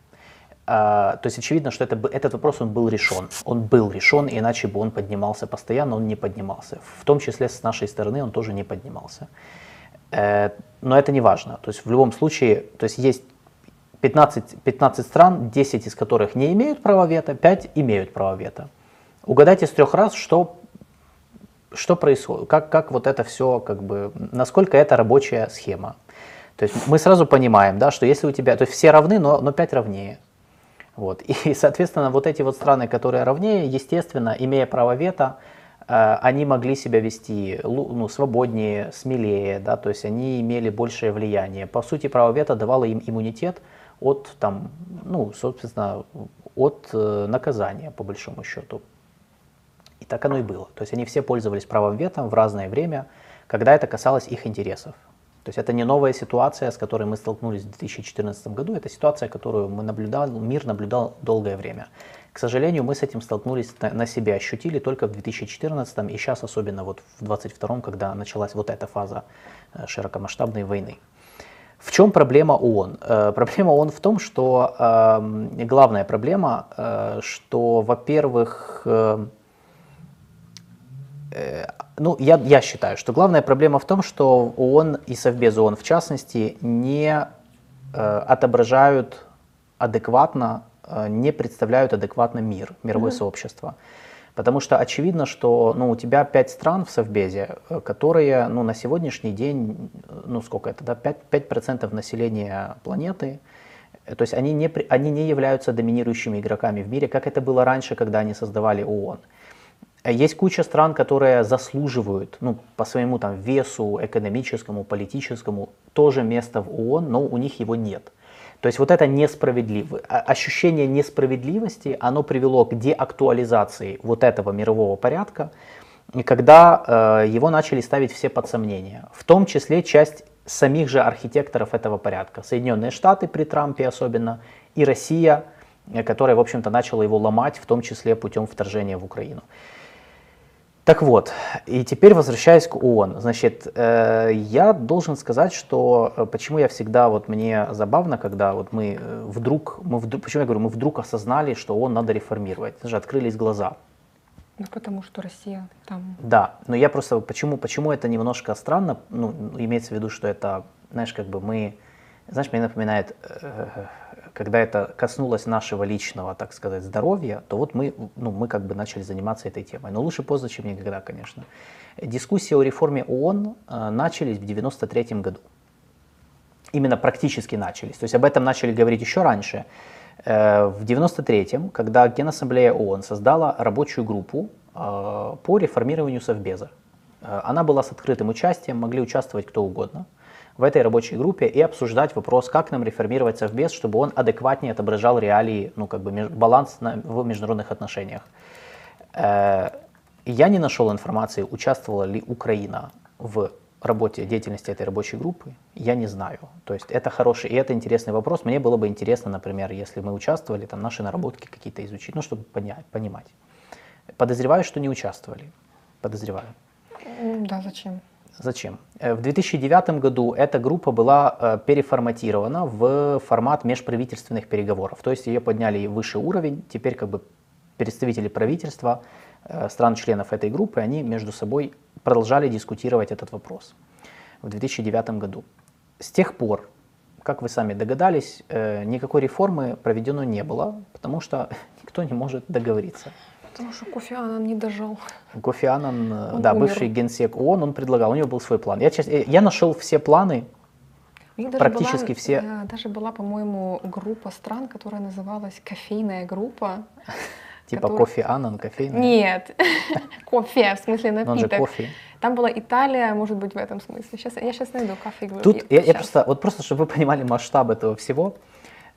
А, то есть очевидно, что это, этот вопрос он был решен. Он был решен, иначе бы он поднимался постоянно, он не поднимался. В том числе с нашей стороны он тоже не поднимался. Э, но это не важно. То есть в любом случае, то есть есть 15, 15 стран, 10 из которых не имеют права вето, 5 имеют право вето. Угадайте с трех раз, что, что происходит, как, как вот это все, как бы, насколько это рабочая схема. То есть мы сразу понимаем, да, что если у тебя, то есть все равны, но, но 5 равнее. Вот. <laughs> И, соответственно, вот эти вот страны, которые равнее, естественно, имея право вето, Э, они могли себя вести ну, свободнее, смелее, да, то есть они имели большее влияние. По сути, право вето давало им иммунитет от, там, ну, собственно, от э, наказания, по большому счету. И так оно и было. То есть они все пользовались правом вето в разное время, когда это касалось их интересов. То есть это не новая ситуация, с которой мы столкнулись в 2014 году, это ситуация, которую мы наблюдал, мир наблюдал долгое время. К сожалению, мы с этим столкнулись на, на себе, ощутили только в 2014 и сейчас особенно вот в 2022, когда началась вот эта фаза э, широкомасштабной войны. В чем проблема ООН? Э, проблема ООН в том, что э, главная проблема, э, что, во-первых, э, ну, я, я считаю, что главная проблема в том, что ООН и Совбез ООН в частности не э, отображают адекватно Э, не представляют адекватно мир, мировое mm-hmm. сообщество. Потому что очевидно, что ну, у тебя пять стран в Совбезе, э, которые ну, на сегодняшний день, ну сколько это, да, 5%, 5 населения планеты, то есть они не, они не являются доминирующими игроками в мире, как это было раньше, когда они создавали ООН. Есть куча стран, которые заслуживают ну, по своему там, весу экономическому, политическому тоже место в ООН, но у них его нет. То есть вот это несправедливое, а, ощущение несправедливости, оно привело к деактуализации вот этого мирового порядка, когда э, его начали ставить все под сомнение, в том числе часть самих же архитекторов этого порядка. Соединенные Штаты при Трампе особенно, и Россия, которая, в общем-то, начала его ломать, в том числе путем вторжения в Украину. Так вот, и теперь возвращаясь к ООН, значит, э, я должен сказать, что э, почему я всегда, вот мне забавно, когда вот мы э, вдруг, мы вдруг, почему я говорю, мы вдруг осознали, что ООН надо реформировать, даже открылись глаза. Ну, потому что Россия там... Да, но я просто, почему, почему это немножко странно, ну, имеется в виду, что это, знаешь, как бы мы, знаешь, мне напоминает, э, когда это коснулось нашего личного, так сказать, здоровья, то вот мы, ну, мы как бы начали заниматься этой темой. Но лучше поздно, чем никогда, конечно. Дискуссии о реформе ООН э, начались в 1993 году. Именно практически начались. То есть об этом начали говорить еще раньше. Э, в 1993-м, когда Генассамблея ООН создала рабочую группу э, по реформированию Совбеза. Она была с открытым участием, могли участвовать кто угодно в этой рабочей группе и обсуждать вопрос, как нам реформировать Совбез, чтобы он адекватнее отображал реалии, ну, как бы баланс на, в международных отношениях. Э, я не нашел информации, участвовала ли Украина в работе, деятельности этой рабочей группы, я не знаю. То есть это хороший и это интересный вопрос. Мне было бы интересно, например, если мы участвовали, там наши наработки какие-то изучить, ну, чтобы понять, понимать. Подозреваю, что не участвовали. Подозреваю. Да, зачем? Зачем? Э, в 2009 году эта группа была э, переформатирована в формат межправительственных переговоров. То есть ее подняли выше уровень. Теперь как бы представители правительства, э, стран-членов этой группы, они между собой продолжали дискутировать этот вопрос в 2009 году. С тех пор, как вы сами догадались, никакой реформы проведено не было, потому что <laughs> никто не может договориться. Потому что Кофи Аннан не дожил. Кофи Аннан, он да, умер. бывший генсек ООН, он предлагал, у него был свой план. Я, я нашел все планы, практически была, все. Даже была, по-моему, группа стран, которая называлась кофейная группа. <laughs> Типа который... кофе Аннан, кофейная? Нет, <laughs> кофе, в смысле напиток. Он же кофе. Там была Италия, может быть, в этом смысле. Сейчас, я сейчас найду кофе. Тут я, я просто, вот просто, чтобы вы понимали масштаб этого всего,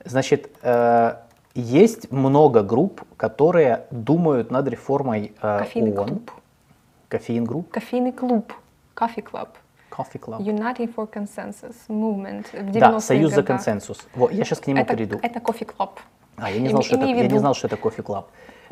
значит, э, есть много групп, которые думают над реформой э, Кофейный ООН. Клуб. Кофеин групп? Кофейный клуб. Coffee Club. Coffee Club. Uniting for Consensus Movement. да, Союз за консенсус. Вот, я сейчас к нему это, перейду. Это Coffee Club. А, я не знал, что это, я не знал, что это Coffee Club.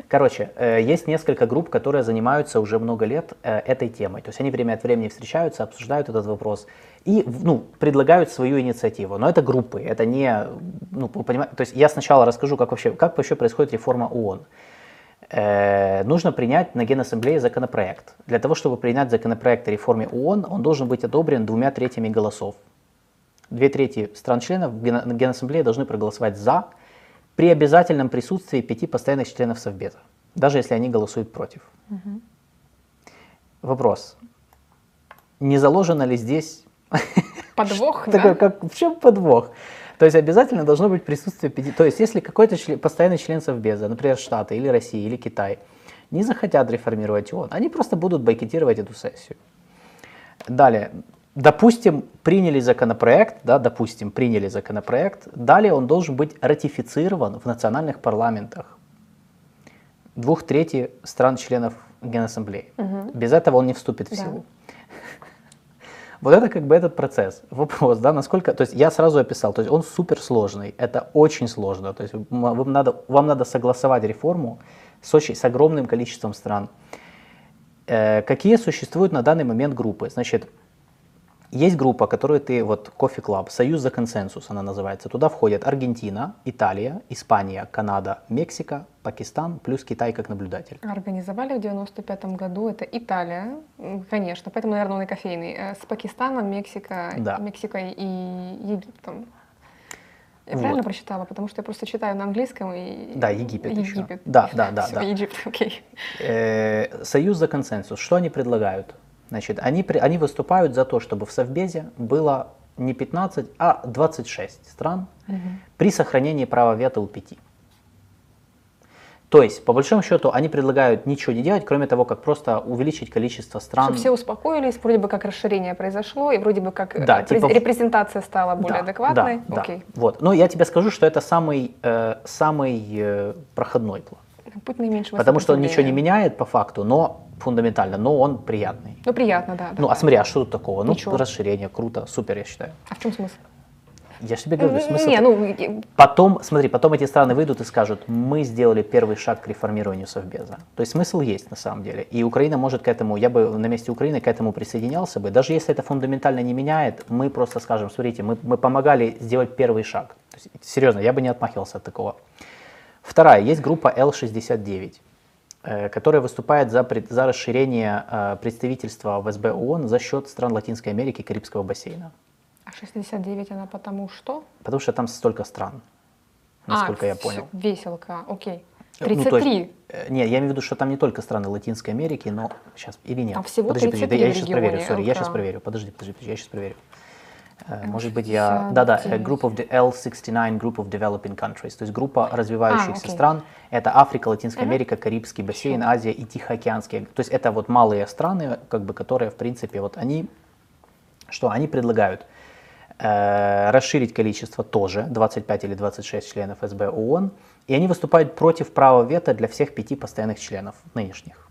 Короче, э, есть несколько групп, которые занимаются уже много лет э, этой темой. То есть они время от времени встречаются, обсуждают этот вопрос и ну, предлагают свою инициативу. Но это группы, это не, ну, то есть я сначала расскажу, как вообще, как вообще происходит реформа ООН. Э, нужно принять на Генассамблее законопроект. Для того, чтобы принять законопроект о реформе ООН, он должен быть одобрен двумя третьими голосов. Две трети стран-членов на Генассамблее должны проголосовать «за», при обязательном присутствии пяти постоянных членов Совбеза, даже если они голосуют против. Угу. Вопрос. Не заложено ли здесь... <laughs> Подвох, да? как, в чем подвох? То есть обязательно должно быть присутствие пяти... То есть если какой-то член, постоянный член Совбеза, например, Штаты или Россия или Китай, не захотят реформировать ООН, они просто будут бойкотировать эту сессию. Далее, допустим, приняли законопроект, да, допустим, приняли законопроект, далее он должен быть ратифицирован в национальных парламентах двух трети стран-членов Генассамблеи. Угу. Без этого он не вступит в да. силу. <laughs> Вот это как бы этот процесс. Вопрос, да, насколько... То есть я сразу описал, то есть он супер сложный, это очень сложно. То есть вам надо, вам надо согласовать реформу с, очень, с огромным количеством стран. Э, какие существуют на данный момент группы? Значит, есть группа, которую ты, вот Coffee Club, Союз за консенсус она называется. Туда входят Аргентина, Италия, Испания, Канада, Мексика, Пакистан, плюс Китай как наблюдатель. Организовали в 95 году, это Италия, конечно, поэтому, наверное, он и кофейный. Э, с Пакистаном, Мексика, да. Мексикой и Египтом. Я вот. правильно прочитала, потому что я просто читаю на английском и... Да, Египет, Египет. еще. Да, да, да. да. Египет, окей. Э, Союз за консенсус. Что они предлагают? Значит, они, они выступают за то, чтобы в Совбезе было не 15, а 26 стран угу. при сохранении права вето у пяти. То есть, по большому счету, они предлагают ничего не делать, кроме того, как просто увеличить количество стран. Чтобы все успокоились, вроде бы как расширение произошло, и вроде бы как да, э, типа... репрезентация стала более да, адекватной. Да, Окей. да. Вот. Но я тебе скажу, что это самый, э, самый э, проходной план. Путь наименьшего Потому что он ничего не меняет по факту, но фундаментально, но он приятный. Ну, приятно, да. Ну, да. а смотри, а что тут такого? Ну, Ничего. расширение, круто, супер, я считаю. А в чем смысл? Я же тебе говорю, смысл... Не, ну... Потом, смотри, потом эти страны выйдут и скажут, мы сделали первый шаг к реформированию Совбеза. То есть смысл есть на самом деле. И Украина может к этому, я бы на месте Украины к этому присоединялся бы. Даже если это фундаментально не меняет, мы просто скажем, смотрите, мы, мы помогали сделать первый шаг. То есть, серьезно, я бы не отмахивался от такого. Вторая, есть группа L69 э, которая выступает за, за расширение э, представительства в СБ ООН за счет стран Латинской Америки и Карибского бассейна. А 69 она потому что? Потому что там столько стран, насколько а, я понял. Веселка, окей. 33. Ну, есть, э, не, я имею в виду, что там не только страны Латинской Америки, но сейчас или нет. Там всего подожди, 33 подожди, да, я сейчас проверю, sorry, я сейчас проверю. Подожди, подожди, подожди, я сейчас проверю. Э, может быть, я... Да-да, э, Group of the L69, Group of Developing Countries, то есть группа развивающихся а, стран. Это Африка, Латинская uh-huh. Америка, Карибский бассейн, Азия и Тихоокеанские. То есть это вот малые страны, как бы, которые, в принципе, вот они... Что они предлагают? Э, расширить количество тоже, 25 или 26 членов СБ ООН, и они выступают против права вето для всех пяти постоянных членов нынешних.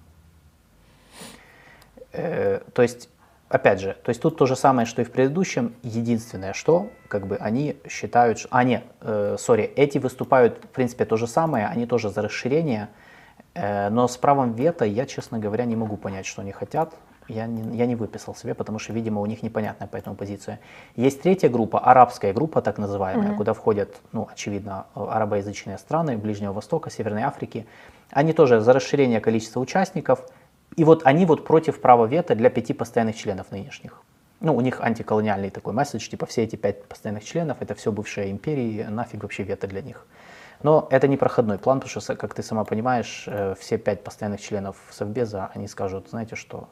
Э, то есть, опять же, то есть тут то же самое, что и в предыдущем, единственное, что как бы они считают, что, а нет, э, сори, эти выступают, в принципе, то же самое, они тоже за расширение, э, но с правом вето я, честно говоря, не могу понять, что они хотят я не, я не выписал себе, потому что, видимо, у них непонятная поэтому позиция. Есть третья группа, арабская группа, так называемая, mm-hmm. куда входят, ну, очевидно, арабоязычные страны Ближнего Востока, Северной Африки. Они тоже за расширение количества участников, и вот они вот против права вето для пяти постоянных членов нынешних. Ну, у них антиколониальный такой месседж, типа все эти пять постоянных членов, это все бывшие империи, нафиг вообще вето для них. Но это не проходной план, потому что, как ты сама понимаешь, э, все пять постоянных членов Совбеза, они скажут, знаете что,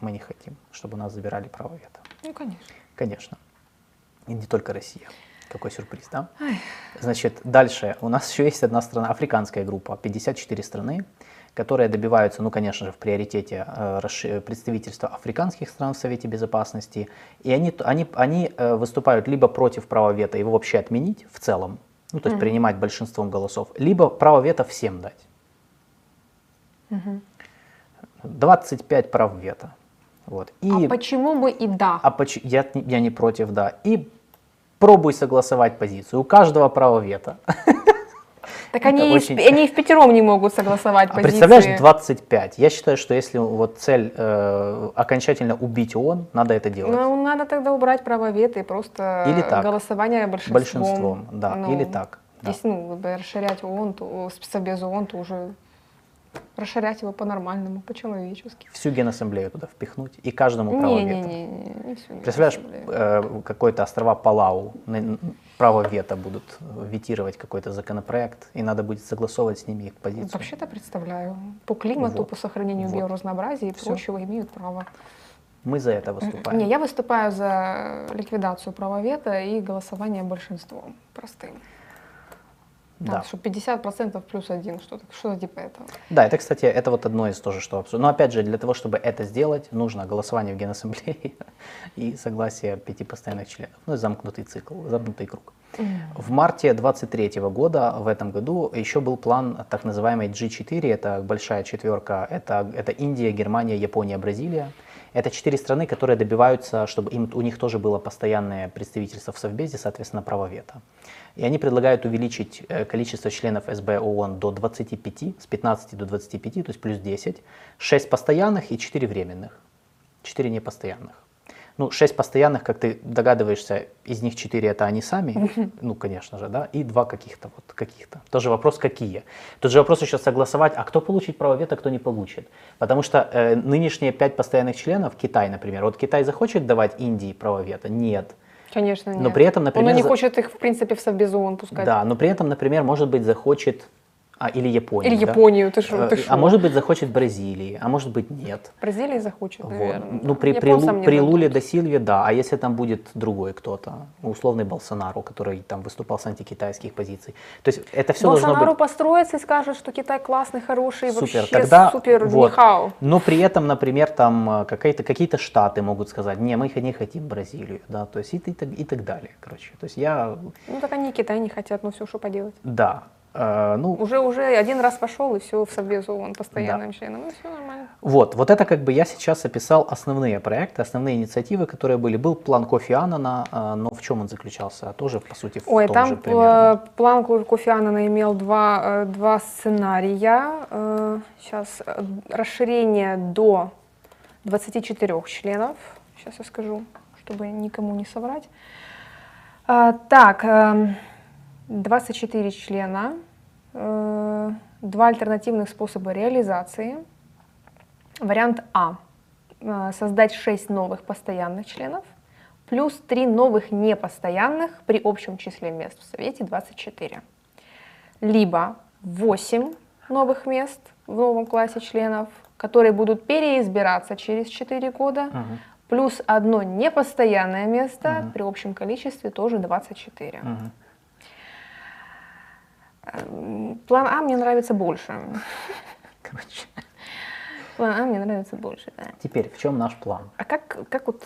мы не хотим, чтобы у нас забирали право вето. Ну, конечно. Конечно. И не только Россия. Какой сюрприз, да? Ай. Значит, дальше у нас еще есть одна страна, африканская группа, 54 страны, которые добиваются, ну, конечно же, в приоритете э, представительства африканских стран в Совете Безопасности. И они, они, они э, выступают либо против права вето, его вообще отменить в целом, ну, то есть угу. принимать большинством голосов, либо право вето всем дать. Угу. 25 прав вето. Вот. И, а почему бы и да? А поч- я, я не против, да. И пробуй согласовать позицию. У каждого право вето. <laughs> Так они, очень... и, они и в пятером не могут согласовать а позиции. Представляешь, 25. Я считаю, что если вот цель э, окончательно убить ООН, надо это делать. Ну, надо тогда убрать право вето и просто Или так. голосование большинством. Большинством, да, ну, или так. Если да. ну, расширять ООН, то, без ООН, то уже расширять его по-нормальному, по-человечески. Всю генассамблею туда впихнуть и каждому право не, вето. Не, не, не, не всю Представляешь, э, какой-то острова Палау, право вето будут ветировать какой-то законопроект, и надо будет согласовывать с ними их позицию. Вообще-то представляю. По климату, вот. по сохранению вот. биоразнообразия и Все. прочего имеют право. Мы за это выступаем. Не, я выступаю за ликвидацию права вето и голосование большинством простым. Да. что 50% плюс один, что-то что типа этого. Да, это, кстати, это вот одно из тоже, что обсуждено. Но опять же, для того, чтобы это сделать, нужно голосование в Генассамблее <laughs> и согласие пяти постоянных членов. Ну, замкнутый цикл, замкнутый круг. В марте 23 года, в этом году, еще был план так называемой G4, это большая четверка, это, это Индия, Германия, Япония, Бразилия. Это четыре страны, которые добиваются, чтобы им, у них тоже было постоянное представительство в Совбезе, соответственно, право вето. И они предлагают увеличить э, количество членов СБ ООН до 25, с 15 до 25, то есть плюс 10, 6 постоянных и 4 временных, 4 непостоянных. Ну, 6 постоянных, как ты догадываешься, из них 4 это они сами, <laughs> ну, конечно же, да, и 2 каких-то, вот каких-то. Тоже вопрос, какие. Тут же вопрос еще согласовать, а кто получит право вето, кто не получит. Потому что э, нынешние 5 постоянных членов, Китай, например, вот Китай захочет давать Индии право вето? Нет. Конечно, нет. Но при этом, например... Он не хочет их, в принципе, в Совбез ООН пускать. Да, но при этом, например, может быть, захочет а, или Японию. Или да? Японию, ты что? Э, А может быть, захочет Бразилии, а может быть, нет. Бразилии захочет, Вот. наверное. Ну, при, при, Лу- при Луле до Сильве, да. А если там будет другой кто-то, условный Болсонару, который там выступал с антикитайских позиций. То есть это все должно Болсонару быть построится и скажет, что Китай классный, хороший, супер. вообще Тогда супер вот. нихао. Но при этом, например, там э, какие-то какие-то штаты могут сказать, не, мы не хотим Бразилию, да, то есть и, и, так- и так далее, короче. То есть я, Ну так они и Китай не хотят, ну все, что поделать. да, э, ну, Уже уже один раз пошел, и все, в Совбез ООН постоянным членом, и все нормально. Вот, вот это как бы я сейчас описал основные проекты, основные инициативы, которые были. Был план Кофи Аннана, а, но в чем он заключался? Тоже, по сути, в Ой, том там же э, примерно. план Ко- Кофи Аннана имел два, э, два сценария. Сейчас расширение до 24 членов. Сейчас я скажу, чтобы никому не соврать. А, Так, эм, 24 члена, э, два альтернативных способа реализации. Вариант А. э, Создать 6 новых постоянных членов, плюс 3 новых непостоянных при общем числе мест в Совете 24. Либо 8 новых мест в новом классе членов, которые будут переизбираться через 4 года, Мгм, плюс одно непостоянное место Мгм. при общем количестве тоже 24. мгм. План А мне нравится больше. Короче, План А мне нравится больше, да. теперь в чем наш план? А как, как вот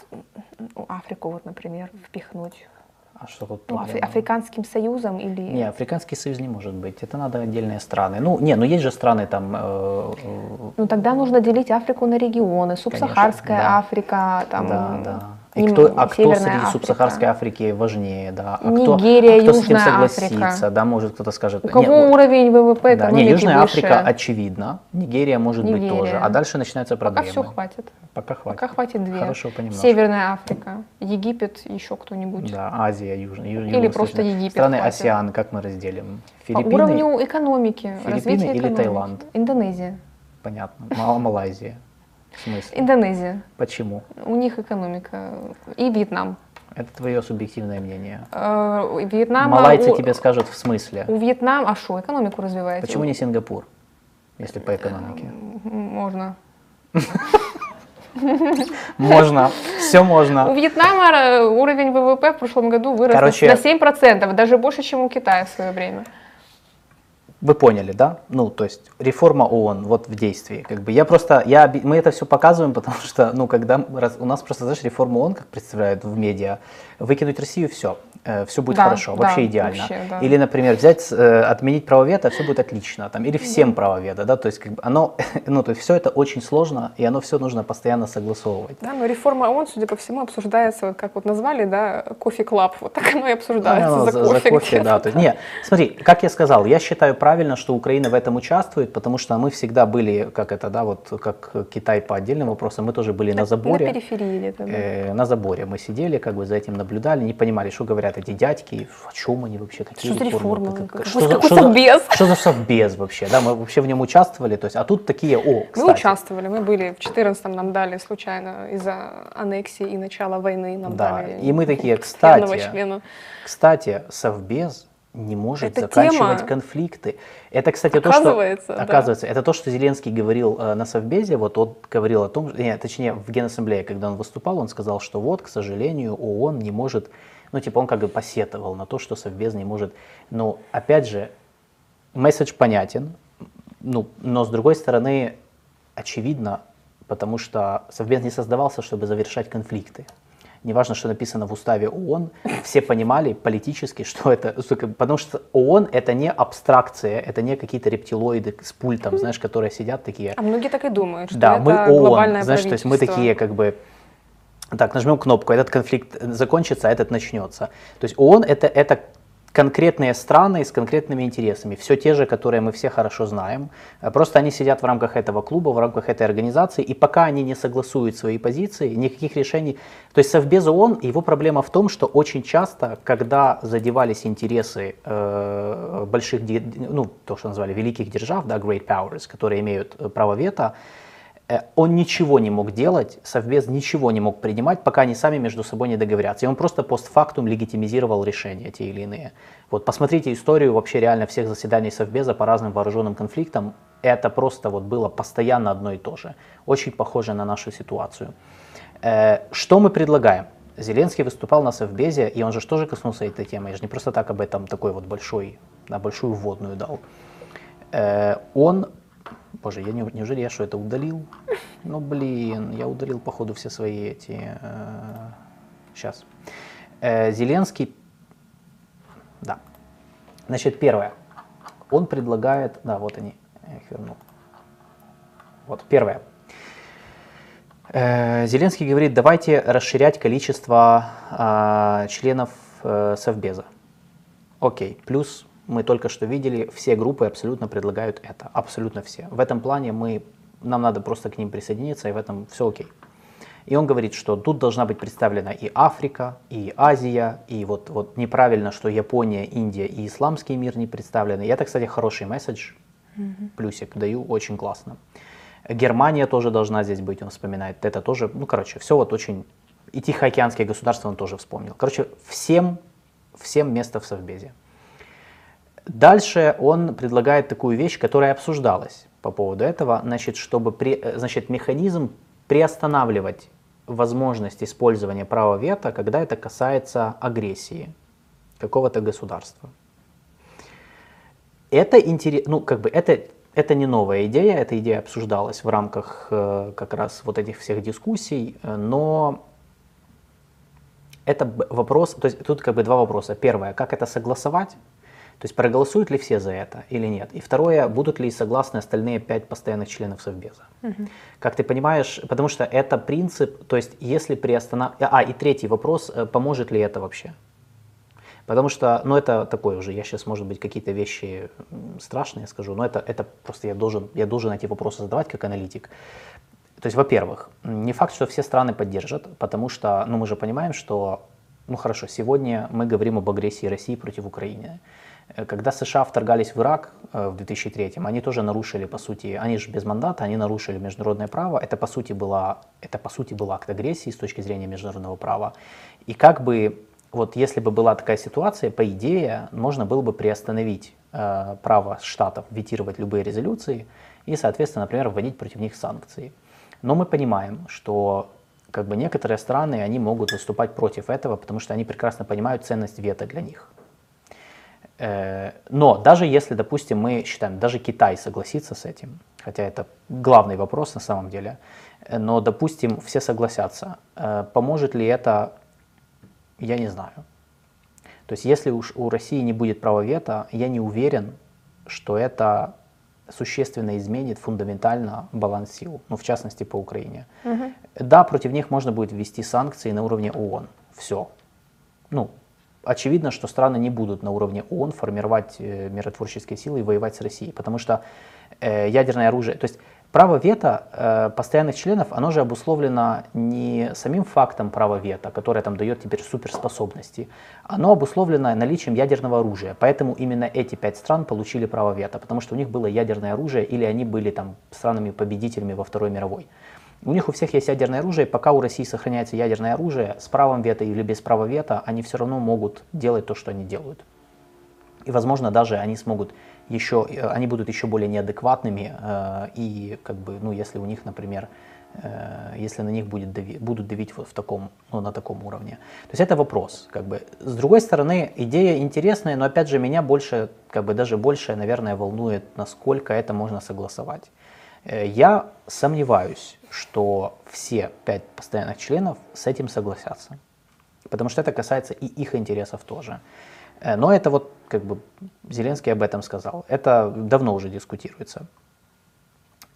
ну, Африку, вот, например, впихнуть? А что тут Ну, Афри-? Африканским союзом или... Не, Африканский союз не может быть. Это надо отдельные страны. Ну, не, ну есть же страны там. э, э, Ну тогда нужно делить Африку на регионы. Субсахарская да. Африка, там, да, да. И кто, а кто Северная среди Африка. субсахарской Африки важнее, да? А Нигерия, кто, а кто с этим Южная согласится, Африка. да? Может кто-то скажет. У кого «Нет, уровень ВВП Да, экономики не, Южная выше? Африка очевидно, Нигерия может быть Нигерия. тоже, а дальше начинаются Пока проблемы. все хватит. Пока хватит. Пока хватит две. Хорошо, понемножку. Северная Африка, Египет, еще кто-нибудь. Да, Азия, Южная, Ю- Или просто Египет Страны хватит. Асиан, как мы разделим? По Филиппины, уровню экономики, Филиппины или экономики. Таиланд? Индонезия. понятно. Мал- Малайзия. В смысле? Индонезия. Почему? У них экономика. И Вьетнам. Это твое субъективное мнение. Э, у Вьетнама, Малайцы у, тебе скажут в смысле. у Вьетнама, а что, экономику развиваете? Почему не Сингапур, если по экономике? Можно. <laughs> Можно, все У можно. Вьетнама э, уровень ВВП в прошлом году вырос Короче- на 7%, даже больше, чем у Китая в свое время. Вы поняли, да? Ну, то есть реформа ООН вот в действии. Как бы я просто, я, мы это все показываем, <laughs> потому что, ну, когда раз- у нас просто, знаешь, реформа ООН, как представляют в медиа, выкинуть Россию, все, все будет Да, хорошо, да, вообще идеально. вообще, да. Или, например, взять, э, отменить право вето, все будет отлично, там, или всем право вето, да, то есть как бы оно, <laughs> ну, то есть все это очень сложно, и оно все нужно постоянно согласовывать. Да, но реформа ООН, судя по всему, обсуждается, как вот назвали, да, кофе-клаб, вот так оно и обсуждается Ну, за, кофе. где-то да. То есть, не, смотри, как я сказал, я считаю правильно, что Украина в этом участвует, потому что мы всегда были, как это, да, вот как Китай по отдельным вопросам, мы тоже были на На заборе. периферии где-то, да. э, на заборе мы сидели, как бы за этим наблюдали, не понимали, что говорят эти дядьки, о чем они вообще, какие Что за реформы? как- что, за, что, за, совбез? что за совбез вообще, да, мы вообще в нем участвовали, то есть, а тут такие, о, Мы кстати, участвовали, мы были в 14-м, нам дали случайно из-за аннексии и начала войны, нам Да, дали и мы такие, кстати. Кстати, совбез не может Это заканчивать тема. конфликты. Это, кстати, то, что Оказывается, да. оказывается, это то, что Зеленский говорил э, на совбезе. Вот он говорил о том, нет, точнее в Генассамблее, когда он выступал, он сказал, что вот, к сожалению, ООН не может, ну типа он как бы посетовал на то, что совбез не может. Но опять же, месседж понятен, ну, но с другой стороны, очевидно, потому что совбез не создавался, чтобы завершать конфликты. Неважно, что написано в уставе ООН, все понимали политически, что это, сука, потому что ООН это не абстракция, это не какие-то рептилоиды с пультом, знаешь, которые сидят такие. А многие так и думают, что Да, это мы ООН, глобальное знаешь, то есть мы такие как бы, так, нажмем кнопку, этот конфликт закончится, а этот начнется. То есть ООН это, это конкретные страны с конкретными интересами, все те же, которые мы все хорошо знаем. Просто они сидят в рамках этого клуба, в рамках этой организации, и пока они не согласуют свои позиции, никаких решений. То есть Совбез ООН, его проблема в том, что очень часто, когда задевались интересы э, больших, ну, то, что назвали великих держав, да, great powers, которые имеют э, право вето, он ничего не мог делать, Совбез ничего не мог принимать, пока они сами между собой не договорятся. И он просто постфактум легитимизировал решения те или иные. Вот посмотрите историю вообще реально всех заседаний Совбеза по разным вооруженным конфликтам. Это просто вот было постоянно одно и то же. Очень похоже на нашу ситуацию. Э, что мы предлагаем? Зеленский выступал на Совбезе, и он же тоже коснулся этой темы. Я же не просто так об этом такой вот большой, на большую вводную дал. Э, он Боже, я не, неужели я что, это удалил? Ну, блин, я удалил, походу, все свои эти... Э, сейчас. Э, Зеленский... Да. Значит, первое. Он предлагает... Да, вот они. Я их вернул. Вот, первое. Э, Зеленский говорит, давайте расширять количество э, членов э, Совбеза. Окей, плюс мы только что видели, все группы абсолютно предлагают это, абсолютно все. В этом плане мы, нам надо просто к ним присоединиться, и в этом все окей. И он говорит, что тут должна быть представлена и Африка, и Азия, и вот, вот неправильно, что Япония, Индия и исламский мир не представлены. И это, кстати, хороший месседж, mm-hmm. плюсик даю, очень классно. Германия тоже должна здесь быть, он вспоминает. Это тоже, ну, короче, все вот очень... И Тихоокеанские государства он тоже вспомнил. Короче, всем, всем место в Совбезе. Дальше он предлагает такую вещь, которая обсуждалась по поводу этого, значит, чтобы при, э, значит, механизм приостанавливать возможность использования права вето, когда это касается агрессии какого-то государства. Это интерес, ну как бы это это не новая идея, эта идея обсуждалась в рамках э, как раз вот этих всех дискуссий, э, но это вопрос, то есть тут как бы два вопроса. Первое, как это согласовать, то есть проголосуют ли все за это или нет? И второе, будут ли согласны остальные пять постоянных членов Совбеза? Угу. Как ты понимаешь, потому что это принцип, то есть если приостанавливать... А, и третий вопрос, э, поможет ли это вообще? Потому что, ну это такое уже, я сейчас, может быть, какие-то вещи страшные скажу, но это, это просто я должен, я должен эти вопросы задавать как аналитик. То есть, во-первых, не факт, что все страны поддержат, потому что, ну мы же понимаем, что, ну хорошо, сегодня мы говорим об агрессии России против Украины. Когда США вторгались в Ирак э, в 2003, они тоже нарушили, по сути, они же без мандата, они нарушили международное право. Это, по сути, была, это, по сути, был акт агрессии с точки зрения международного права. И как бы, вот если бы была такая ситуация, по идее, можно было бы приостановить э, право штатов ветировать любые резолюции и, соответственно, например, вводить против них санкции. Но мы понимаем, что как бы некоторые страны, они могут выступать против этого, потому что они прекрасно понимают ценность вето для них. Э, но даже если, допустим, мы считаем, даже Китай согласится с этим, хотя это главный вопрос на самом деле, э, но, допустим, все согласятся, э, поможет ли это, я не знаю. То есть если уж у России не будет права вето, я не уверен, что это существенно изменит фундаментально баланс сил, ну, в частности, по Украине. Угу. Да, против них можно будет ввести санкции на уровне ООН. Все. Ну, очевидно, что страны не будут на уровне ООН формировать э, миротворческие силы и воевать с Россией, потому что э, ядерное оружие, то есть право вето э, постоянных членов, оно же обусловлено не самим фактом права вето, которое там дает теперь суперспособности, оно обусловлено наличием ядерного оружия, поэтому именно эти пять стран получили право вето, потому что у них было ядерное оружие или они были там странами-победителями во Второй мировой. У них у всех есть ядерное оружие, пока у России сохраняется ядерное оружие, с правом вето или без права вето, они все равно могут делать то, что они делают. И, возможно, даже они смогут еще, э, они будут еще более неадекватными, э, и как бы, ну, если у них, например, э, если на них будет дави, будут давить вот в таком, ну, на таком уровне. То есть это вопрос, как бы. С другой стороны, идея интересная, но опять же меня больше, как бы даже больше, наверное, волнует, насколько это можно согласовать. Э, я сомневаюсь, что все пять постоянных членов с этим согласятся, потому что это касается и их интересов тоже. Э, но это вот, как бы, Зеленский об этом сказал. Это давно уже дискутируется.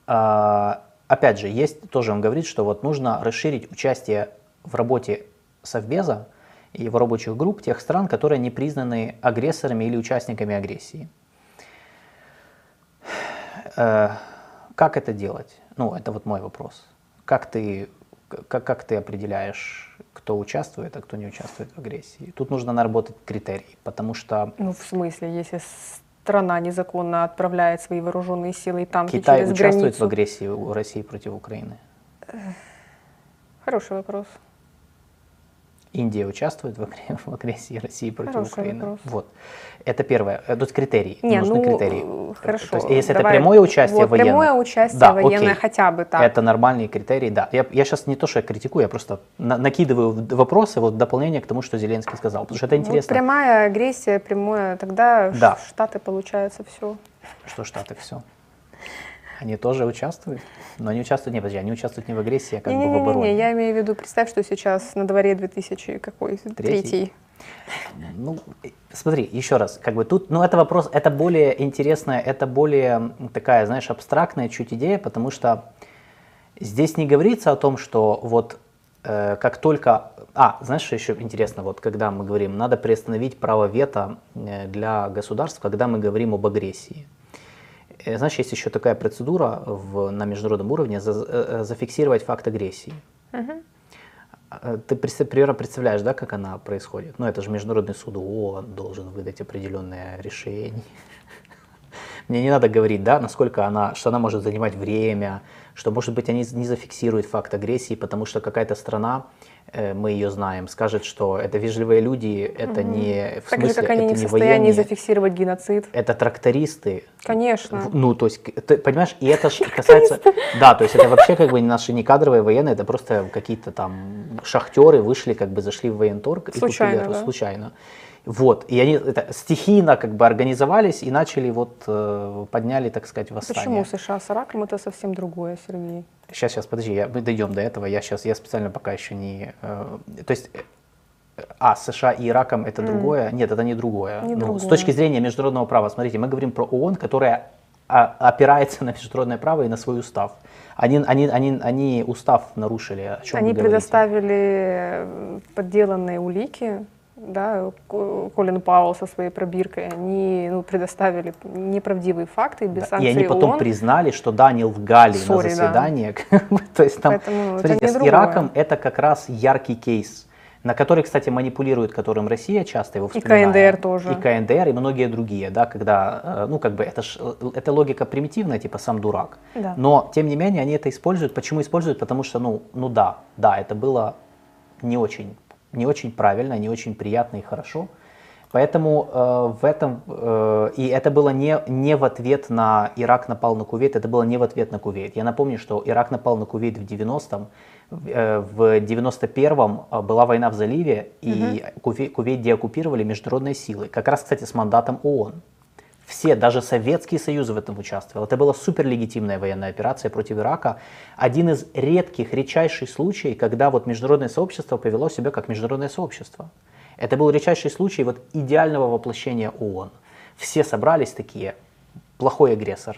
А, опять же, есть, тоже он говорит, что вот нужно расширить участие в работе Совбеза и его рабочих групп тех стран, которые не признаны агрессорами или участниками агрессии. Как это делать? Ну, это вот мой вопрос. Как ты, как, как ты определяешь, кто участвует, а кто не участвует в агрессии? Тут нужно наработать критерии, потому что... Ну, в смысле, если страна незаконно отправляет свои вооруженные силы и танки Китай через участвует границу. в агрессии у России против Украины? Хороший вопрос. Индия участвует в, агре- в агрессии России против Хороший Украины? вопрос. Вот. Это первое. Э, То есть критерий. Не, Нужны ну, критерии. э, хорошо. То есть, если это Давай. прямое участие вот, военное. прямое участие да, военное окей. хотя бы так. Это нормальные критерии, да. Я, я сейчас не то, что я критикую, я просто на- накидываю вопросы, вот дополнение к тому, что Зеленский сказал. Потому что это Вот интересно. прямая агрессия, прямое, тогда Да. Штаты получается все. Что Штаты все. Они тоже участвуют, но они участвуют, не, подожди, они участвуют не в агрессии, а как бы в обороне. Не-не-не, я имею в виду, представь, что сейчас на дворе 2000 какой третий. Ну, э, смотри, еще раз, как бы тут, ну, это вопрос, это более интересная, это более такая, знаешь, абстрактная чуть идея, потому что здесь не говорится о том, что вот э, как только, а, знаешь, что еще интересно, вот когда мы говорим, надо приостановить право вето э, для государств, когда мы говорим об агрессии. Э, Знаешь, есть еще такая процедура в, на международном уровне за- э, зафиксировать факт агрессии. А, Ты примерно представляешь, да, как она происходит? Ну, это же Международный суд ООН должен выдать определенное решение. Мне не надо говорить, да, насколько она, что она может занимать время, что, может быть, они не зафиксируют факт агрессии, потому что какая-то страна, мы ее знаем, скажет, что это вежливые люди, это не в Так смысле, же, как они это не в состоянии военные, зафиксировать геноцид. это трактористы, Конечно. Ну, то есть, ты понимаешь, и это же касается... Да, то есть это вообще как бы наши не кадровые военные, это просто какие-то там шахтеры вышли, как бы зашли в военторг и Случайно, купили да. случайно. Вот, и они это, стихийно как бы организовались и начали вот, э, подняли, так сказать, восстание. Почему США с раком это совсем другое, Сергей? Сейчас, сейчас, подожди, я, мы дойдем до этого, я сейчас, я специально пока еще не... э, то есть, э, а, США и Ираком это другое? Нет, это не другое. Не ну, другое. С точки зрения международного права, смотрите, мы говорим про ООН, которая а, опирается <laughs> на международное право и на свой устав. Они, они, они, они устав нарушили, о чем Они предоставили э, подделанные улики, да, Ко- Колин Пауэлл со своей пробиркой, они ну, предоставили неправдивые факты без Да, санкций И они потом ООН. признали, что да, они лгали Sorry, на да. заседании. <laughs> То есть там, Поэтому это смотрите, с другое. Ираком это как раз яркий кейс, на который, кстати, манипулирует, которым Россия часто его И вспоминает. КНДР тоже. И КНДР, и многие другие, да, когда, э, ну, как бы, это, ж, э, это логика примитивная, типа, сам дурак. Да. Но, тем не менее, они это используют. Почему используют? Потому что, ну, ну да, да, это было не очень, не очень правильно, не очень приятно и хорошо. Поэтому э, в этом, э, и это было не, не в ответ на Ирак напал на Кувейт, это было не в ответ на Кувейт. Я напомню, что Ирак напал на Кувейт в 90-м, э, в 91-м э, была война в заливе, и Кувей- Кувейт деоккупировали международные силы, как раз, кстати, с мандатом ООН. Все, даже Советский Союз в этом участвовал. Это была суперлегитимная военная операция против Ирака. Один из редких, редчайших случаев, когда вот международное сообщество повело себя как международное сообщество. Это был редчайший случай вот идеального воплощения ООН. Все собрались такие, плохой агрессор,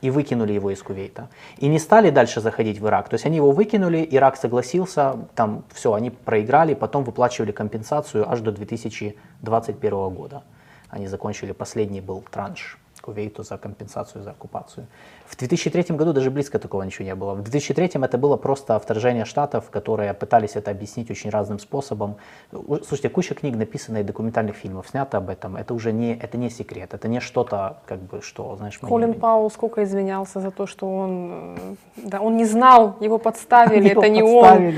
и выкинули его из Кувейта. И не стали дальше заходить в Ирак. То есть они его выкинули, Ирак согласился, там все, они проиграли, потом выплачивали компенсацию аж до 2021 года. Они закончили, последний был транш Кувейту за компенсацию за оккупацию. В 2003 году даже близко такого ничего не было. В 2003 это было просто вторжение штатов, которые пытались это объяснить очень разным способом. Слушайте, куча книг написано и документальных фильмов снято об этом. Это уже не, это не секрет, это не что-то, как бы, что, знаешь, мы не- Колин Пауэлл сколько извинялся за то, что он, э, да, он не знал, его подставили, <laughs> это не он.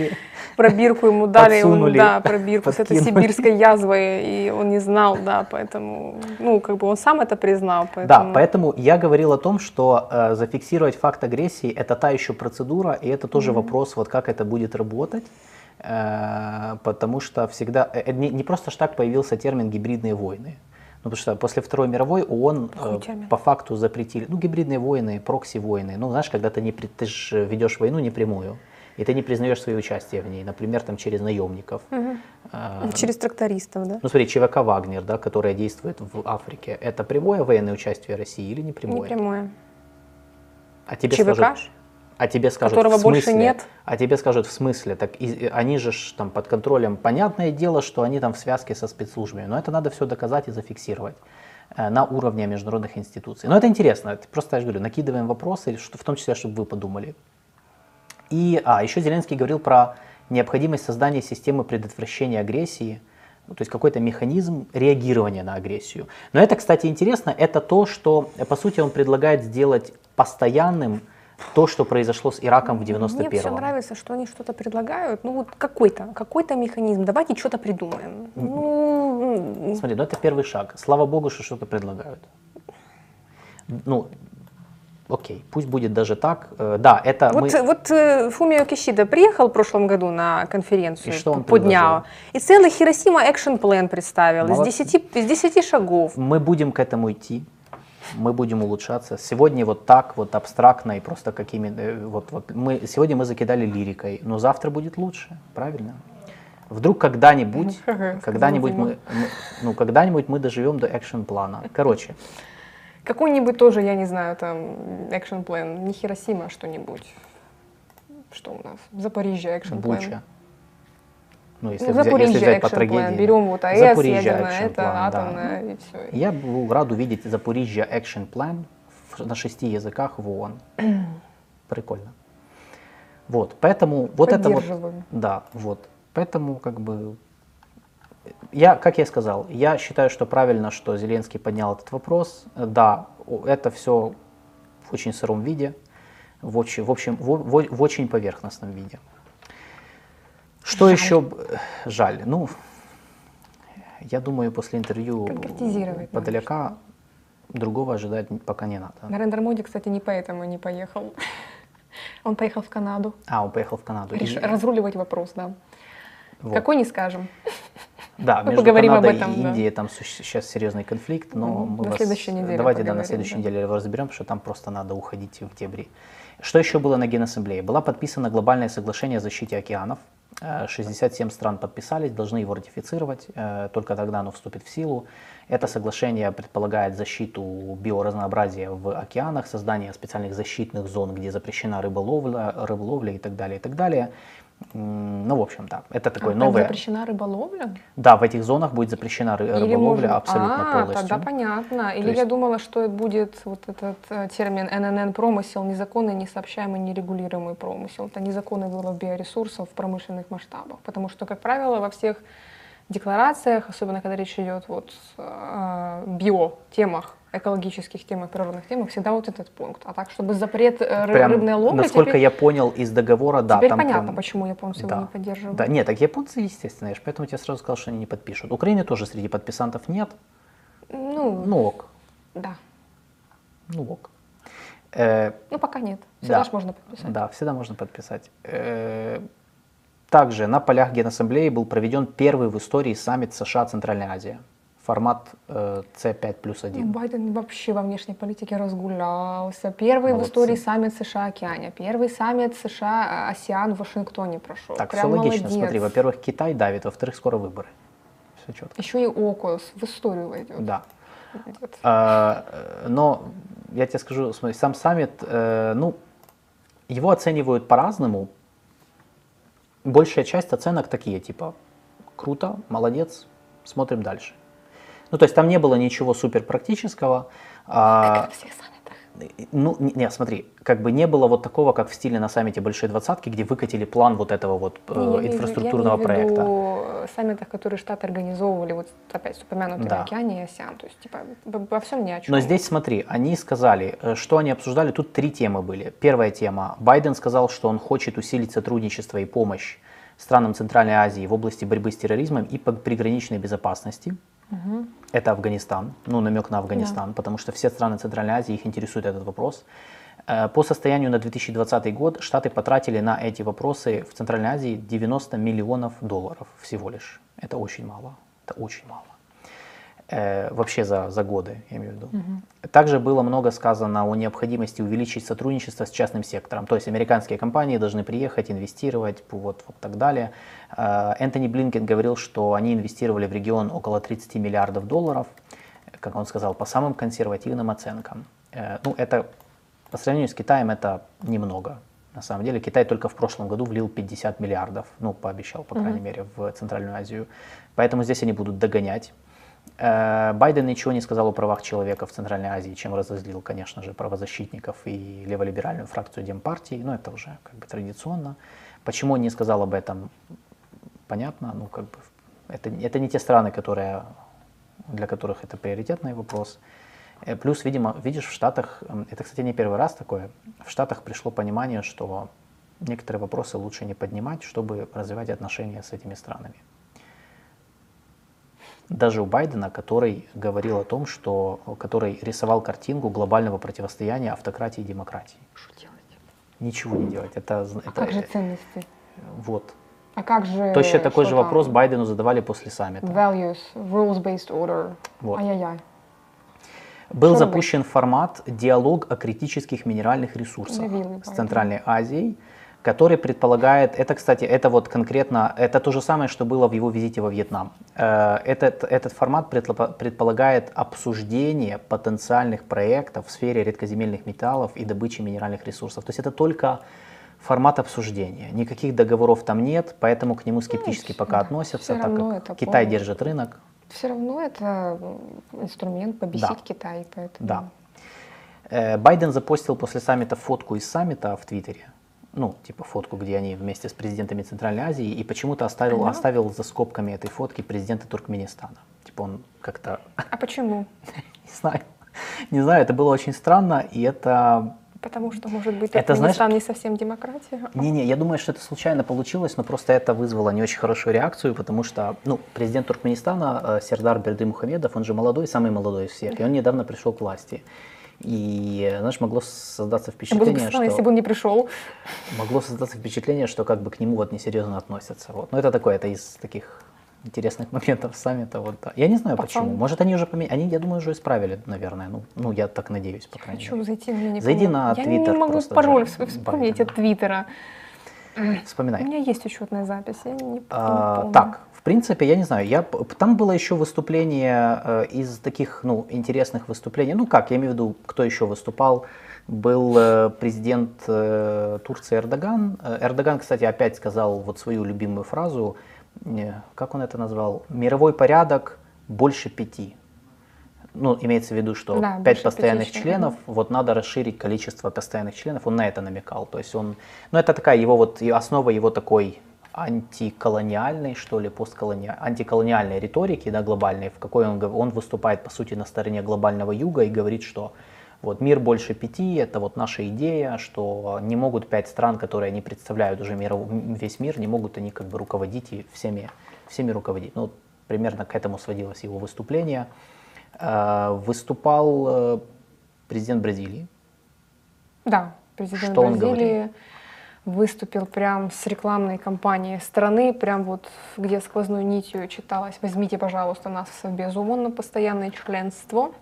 Пробирку ему дали, Подсунули, да, пробирку с этой подкинули. сибирской язвой, и он не знал, да, поэтому, ну, как бы он сам это признал, поэтому... Да, поэтому я говорил о том, что э, зафиксировать факт агрессии это та еще процедура, и это тоже вопрос, вот как это будет работать. Э, потому что всегда э, не, не просто ж так появился термин гибридные войны. Ну, потому что после Второй мировой ООН э, по факту запретили, ну, гибридные войны, прокси-войны. Ну, знаешь, когда ты, не, ты ж ведешь войну непрямую, и ты не признаешь свое участие в ней, например, там через наемников. Э, Через трактористов, да? ну, смотри, ЧВК «Вагнер», да, которая действует в Африке, это прямое военное участие России или не прямое? Не прямое. А тебе ЧВК? скажут, а тебе скажут Которого в больше смысле? нет? А тебе скажут в смысле? Так и- они же ж там под контролем. Понятное дело, что они там в связке со спецслужбами, но это надо все доказать и зафиксировать э, на уровне международных институций. Но это интересно. Это просто я же говорю, накидываем вопросы, что, в том числе, чтобы вы подумали. И, а, еще Зеленский говорил про необходимость создания системы предотвращения агрессии то есть какой-то механизм реагирования на агрессию. Но это, кстати, интересно, это то, что, по сути, он предлагает сделать постоянным то, что произошло с Ираком в 91-м. Мне все нравится, что они что-то предлагают. Ну вот какой-то, какой-то механизм. Давайте что-то придумаем. Ну... Смотри, ну это первый шаг. Слава богу, что что-то предлагают. Ну, окей, пусть будет даже так. Э, да, это вот, мы... Вот э, Фумио Кишида приехал в прошлом году на конференцию и что он по дня, и целый Хиросима экшен план представил из 10, из 10 шагов. Мы будем к этому идти мы будем улучшаться. Сегодня вот так, вот абстрактно и просто какими... Э, вот, вот мы, сегодня мы закидали лирикой, но завтра будет лучше, правильно? Вдруг когда-нибудь, когда-нибудь мы, ну, когда-нибудь мы доживем до экшен-плана. Короче. Какой-нибудь тоже, я не знаю, там, экшен-план, не Хиросима, а что-нибудь. Что у нас? Запорижье экшен-план. Буча. Ну, если, ну, взять, если взять по трагедии. Берем вот АЭС, Запорижье ядерное, это план, атомное да. и все. Я был рад увидеть Запорижье Action Plan на шести языках в ООН. <clears throat> Прикольно. Вот, поэтому вот это вот, да, вот, поэтому как бы я, как я сказал, я считаю, что правильно, что Зеленский поднял этот вопрос. Да, это все в очень сыром виде, в очень, в общем, в, в, в очень поверхностном виде. Что жаль. еще жаль? Ну, я думаю, после интервью Подоляка другого ожидать пока не надо. Нарендер Моди, кстати, не поэтому не поехал. Он поехал в Канаду. А, он поехал в Канаду. Реш... И... Разруливать вопрос, да. Вот. Какой не скажем. Да, мы между поговорим Канадой об этом, и Индией да. там сейчас серьезный конфликт, но угу. мы на вас... следующей неделе давайте да, на следующей да. неделе его разберем, потому что там просто надо уходить в дебри. Что еще было на Генассамблее? Была подписана глобальное соглашение о защите океанов. 67 э, стран подписались, должны его ратифицировать, э, только тогда оно вступит в силу. Это соглашение предполагает защиту биоразнообразия в океанах, создание специальных защитных зон, где запрещена рыболовля, рыболовля и так далее, и так далее. Ну, в общем, да, это такое а, новое. запрещена рыболовля? Да, в этих зонах будет запрещена ры- Или рыболовля может... абсолютно а, полностью. тогда понятно. Или есть... я думала, что будет вот этот э, термин ННН промысел, незаконный, несообщаемый, нерегулируемый промысел. Это незаконный вылов биоресурсов в промышленных масштабах. Потому что, как правило, во всех декларациях, особенно когда речь идет вот о био-темах, экологических темах, природных темах, всегда вот этот пункт. А так, чтобы запрет э, прям, рыбной ловли... Насколько теперь, я понял из договора, да. Теперь там понятно, прям, почему японцы да, его не поддерживают. Да, нет, так японцы, естественно, я же поэтому тебе сразу сказал, что они не подпишут. Украины тоже среди подписантов нет. Ну, ну ок. Да. Ну ок. Э, ну пока нет. Всегда да, можно подписать. Да, всегда можно подписать. Э, также на полях Генассамблеи был проведен первый в истории саммит США-Центральная Азия формат э, C5 плюс 1. Ну, Байден вообще во внешней политике разгулялся. Первый Молодцы. в истории саммит США-Океане, первый саммит США-Осиан в Вашингтоне прошел. Так, Прям все логично, молодец. смотри, во-первых, Китай давит, во-вторых, скоро выборы. Все четко. Еще и ОКОС в историю войдет. Да. А, но я тебе скажу, смотри, сам саммит, э, ну, его оценивают по-разному. Большая часть оценок такие, типа, круто, молодец, смотрим дальше. Ну, то есть там не было ничего супер практического. А, ну, нет, смотри, как бы не было вот такого, как в стиле на саммите Большой Двадцатки, где выкатили план вот этого вот э, не, инфраструктурного я проекта. Я саммитах, которые Штаты организовывали, вот опять упомянутые да. океане и ОСЯН, то есть типа во всем ни о чем. Но здесь смотри, они сказали, э, что они обсуждали, тут три темы были. Первая тема, Байден сказал, что он хочет усилить сотрудничество и помощь странам Центральной Азии в области борьбы с терроризмом и приграничной безопасности. Угу. Это Афганистан, ну намек на Афганистан, да. потому что все страны Центральной Азии, их интересует этот вопрос. Э, по состоянию на 2020 год Штаты потратили на эти вопросы в Центральной Азии 90 миллионов долларов всего лишь. Это очень мало. Это очень мало э, вообще за, за годы, я имею в виду. Угу. Также было много сказано о необходимости увеличить сотрудничество с частным сектором. То есть американские компании должны приехать, инвестировать, вот, вот так далее. Э, Энтони Блинкен говорил, что они инвестировали в регион около 30 миллиардов долларов, как он сказал, по самым консервативным оценкам. Э, ну, это по сравнению с Китаем это немного. На самом деле Китай только в прошлом году влил 50 миллиардов, ну, пообещал, по крайней mm мере, в Центральную Азию. Поэтому здесь они будут догонять. Э, Байден ничего не сказал о правах человека в Центральной Азии, чем разозлил, конечно же, правозащитников и леволиберальную фракцию Демпартии, но это уже как бы традиционно. Почему он не сказал об этом, понятно, ну как бы Это, это не те страны, которые, для которых это приоритетный вопрос. Э, плюс, видимо, видишь, в Штатах, это, кстати, не первый раз такое, в Штатах пришло понимание, что некоторые вопросы лучше не поднимать, чтобы развивать отношения с этими странами. Даже у Байдена, который говорил о том, что, который рисовал картинку глобального противостояния автократии и демократии. Что делать? Ничего не делать. Это, а это, как же ценности? Вот. А как же... Точно такой же вопрос Байдену задавали после саммита. Values, rules-based order. Вот. Ай-яй-яй. Был запущен формат «Диалог о критических минеральных ресурсах» с Центральной Азией, который предполагает, это, кстати, это вот конкретно, это то же самое, что было в его визите во Вьетнам. Э, этот, этот формат предполагает обсуждение потенциальных проектов в сфере редкоземельных металлов и добычи минеральных ресурсов. То есть это только формат обсуждения. Никаких договоров там нет, поэтому к нему скептически ну, пока относятся, так как Китай полный. держит рынок. Все равно это инструмент побесить да. Китай. Поэтому... Да. Э, Байден запостил после саммита фотку из саммита в Твиттере. Ну, типа фотку, где они вместе с президентами Центральной Азии, и почему-то оставил, ага. оставил за скобками этой фотки президента Туркменистана. Типа он как-то... А почему? <laughs> Не знаю. Не знаю, это было очень странно, и это Потому что, может быть, это, знаешь, не совсем демократия? Не-не, я думаю, что это случайно получилось, но просто это вызвало не очень хорошую реакцию, потому что ну, президент Туркменистана э, Сердар Берды Мухамедов, он же молодой, самый молодой из всех, и он недавно пришел к власти. И, знаешь, могло создаться впечатление, что... если бы он не пришел. Могло создаться впечатление, что как бы к нему вот несерьезно относятся. Вот. Но это такое, это из таких интересных моментов саммита. Вот, да. Я не знаю Пацан. почему. Может, они уже поменяли. Они, я думаю, уже исправили, наверное. Ну, ну я так надеюсь, по крайней мере. зайти, мне не Зайди на Твиттер. Я не могу пароль вспомнить от Твиттера. Вспоминай. У меня есть учетная запись, я не, а, помню. Так, в принципе, я не знаю, я, там было еще выступление э, из таких, ну, интересных выступлений. Ну как, я имею в виду, кто еще выступал. Был э, президент э, Турции Эрдоган. Э, Эрдоган, кстати, опять сказал вот свою любимую фразу – как он это назвал, мировой порядок больше пяти. Ну, имеется в виду, что да, пять постоянных пяти, членов, вот надо расширить количество постоянных членов, он на это намекал. То есть он, ну это такая его вот, основа его такой антиколониальной, что ли, постколониальной, антиколониальной риторики, да, глобальной, в какой он, он выступает, по сути, на стороне глобального юга и говорит, что вот мир больше пяти, это вот наша идея, что не могут пять стран, которые они представляют уже мир, весь мир, не могут они как бы руководить и всеми, всеми руководить. Ну, примерно к этому сводилось его выступление. А, выступал э, президент Бразилии. Да, президент что Бразилии выступил прям с рекламной кампанией страны, прям вот где сквозной нитью читалось «Возьмите, пожалуйста, нас в на постоянное членство».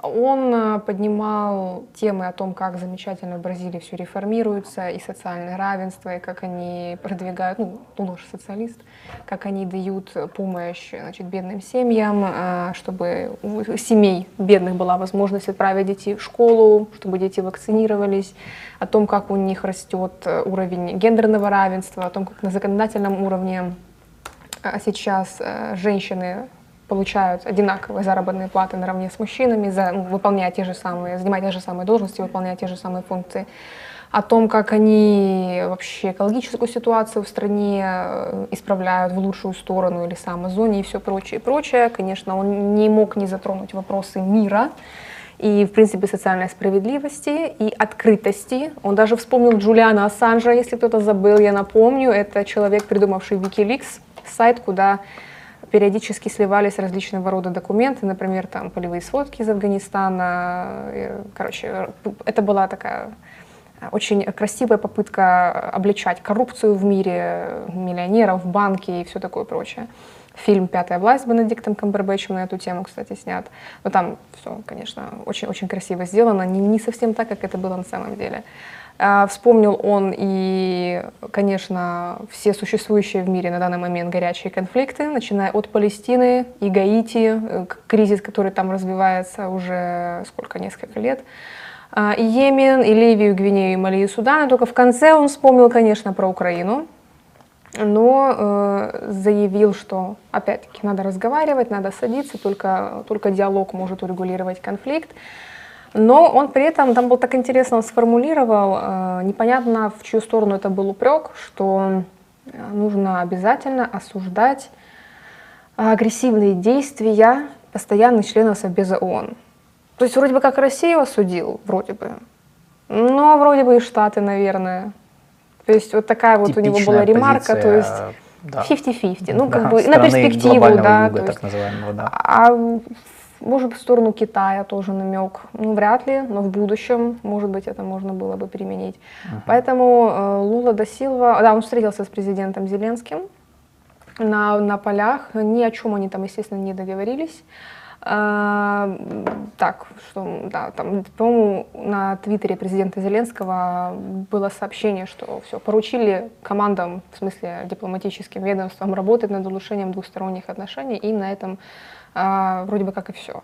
Он э, поднимал темы о том, как замечательно в Бразилии все реформируется, и социальное равенство, и как они продвигают, ну, он уже социалист, как они дают помощь значит, бедным семьям, э, чтобы у семей бедных была возможность отправить детей в школу, чтобы дети вакцинировались, о том, как у них растет э, уровень гендерного равенства, о том, как на законодательном уровне сейчас женщины получают одинаковые заработные платы наравне с мужчинами, за, ну, выполняя те же самые, занимая те же самые должности, выполняя те же самые функции, о том, как они вообще экологическую ситуацию в стране э, исправляют в лучшую сторону или сам Амазонии и все прочее прочее. Конечно, он не мог не затронуть вопросы мира и, в принципе, социальной справедливости и открытости. Он даже вспомнил Джулиана Ассанжа, если кто-то забыл, я напомню, это человек, придумавший Wikileaks, сайт, куда периодически сливались различного рода документы, например, там полевые сводки из Афганистана. Э, короче, это была такая очень красивая попытка обличать коррупцию в мире, миллионеров, банки и все такое прочее. Фильм «Пятая власть» с Бенедиктом Камбербэтчем на эту тему, кстати, снят. Но там все, конечно, очень-очень красиво сделано, не, не совсем так, как это было на самом деле. А, вспомнил он и, конечно, все существующие в мире на данный момент горячие конфликты, начиная от Палестины и Гаити, э, кризис, который там развивается уже сколько, несколько лет, а, и Йемен, и Ливию, Гвинею, и Мали, и Судан. только в конце он вспомнил, конечно, про Украину, но э, заявил, что опять-таки надо разговаривать, надо садиться, только, только диалог может урегулировать конфликт. Но он при этом, там был так интересно, он сформулировал, э, непонятно в чью сторону это был упрек, что э, нужно обязательно осуждать агрессивные действия постоянных членов Совбеза ООН. То есть вроде бы как Россию осудил, вроде бы. Но вроде бы и Штаты, наверное. То есть вот такая вот Типичная у него была ремарка, то есть да. 50-50, ну как Да, бы на перспективу, да. юга, так есть. называемого, да. А может в сторону Китая тоже намек. Ну, вряд ли, но в будущем, может быть, это можно было бы применить. Поэтому э, Лула да Силва, да, он встретился с президентом Зеленским на, на полях. Ни о чем они там, естественно, не договорились. А, так, что, да, там, по-моему, на твиттере президента Зеленского было сообщение, что все, поручили командам, в смысле дипломатическим ведомствам, работать над улучшением двусторонних отношений, и на этом вроде бы как и все.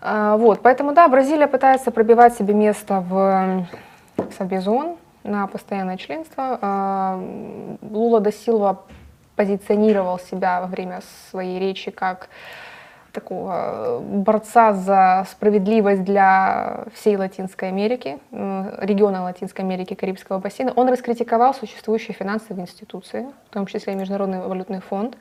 А, вот, поэтому, да, Бразилия пытается пробивать себе место в Совбез ООН на постоянное членство. А, Лула да Силва позиционировал себя во время своей речи как такого борца за справедливость для всей Латинской Америки, региона Латинской Америки, Карибского бассейна. Он раскритиковал существующие финансовые институции, в том числе и Международный валютный фонд.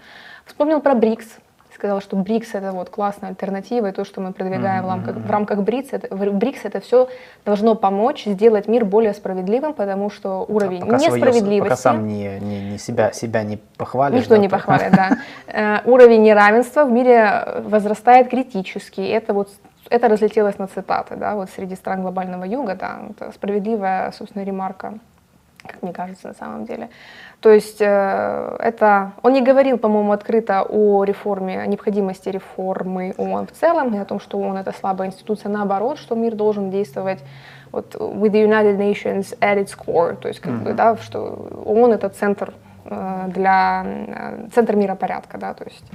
Вспомнил про БРИКС, сказал, что БРИКС это вот классная альтернатива, и то, что мы продвигаем в рамках, в рамках БРИКС, это, БРИКС это все должно помочь сделать мир более справедливым, потому что уровень Пока своё- несправедливости... пока сам не, не, не себя, себя не похвалишь. Никто да, не похвалит, да. <laughs> Э, Уровень неравенства в мире возрастает критически. Это вот это разлетелось на цитаты, да, вот среди стран глобального юга, да, это справедливая, собственно, ремарка, как мне кажется, на самом деле. То есть э, это, он не говорил, по-моему, открыто о реформе, о необходимости реформы ООН в целом, и о том, что ООН это слабая институция, наоборот, что мир должен действовать вот with the United Nations at its core, то есть как бы, да, что ООН это центр э, для э, центр миропорядка, да, то есть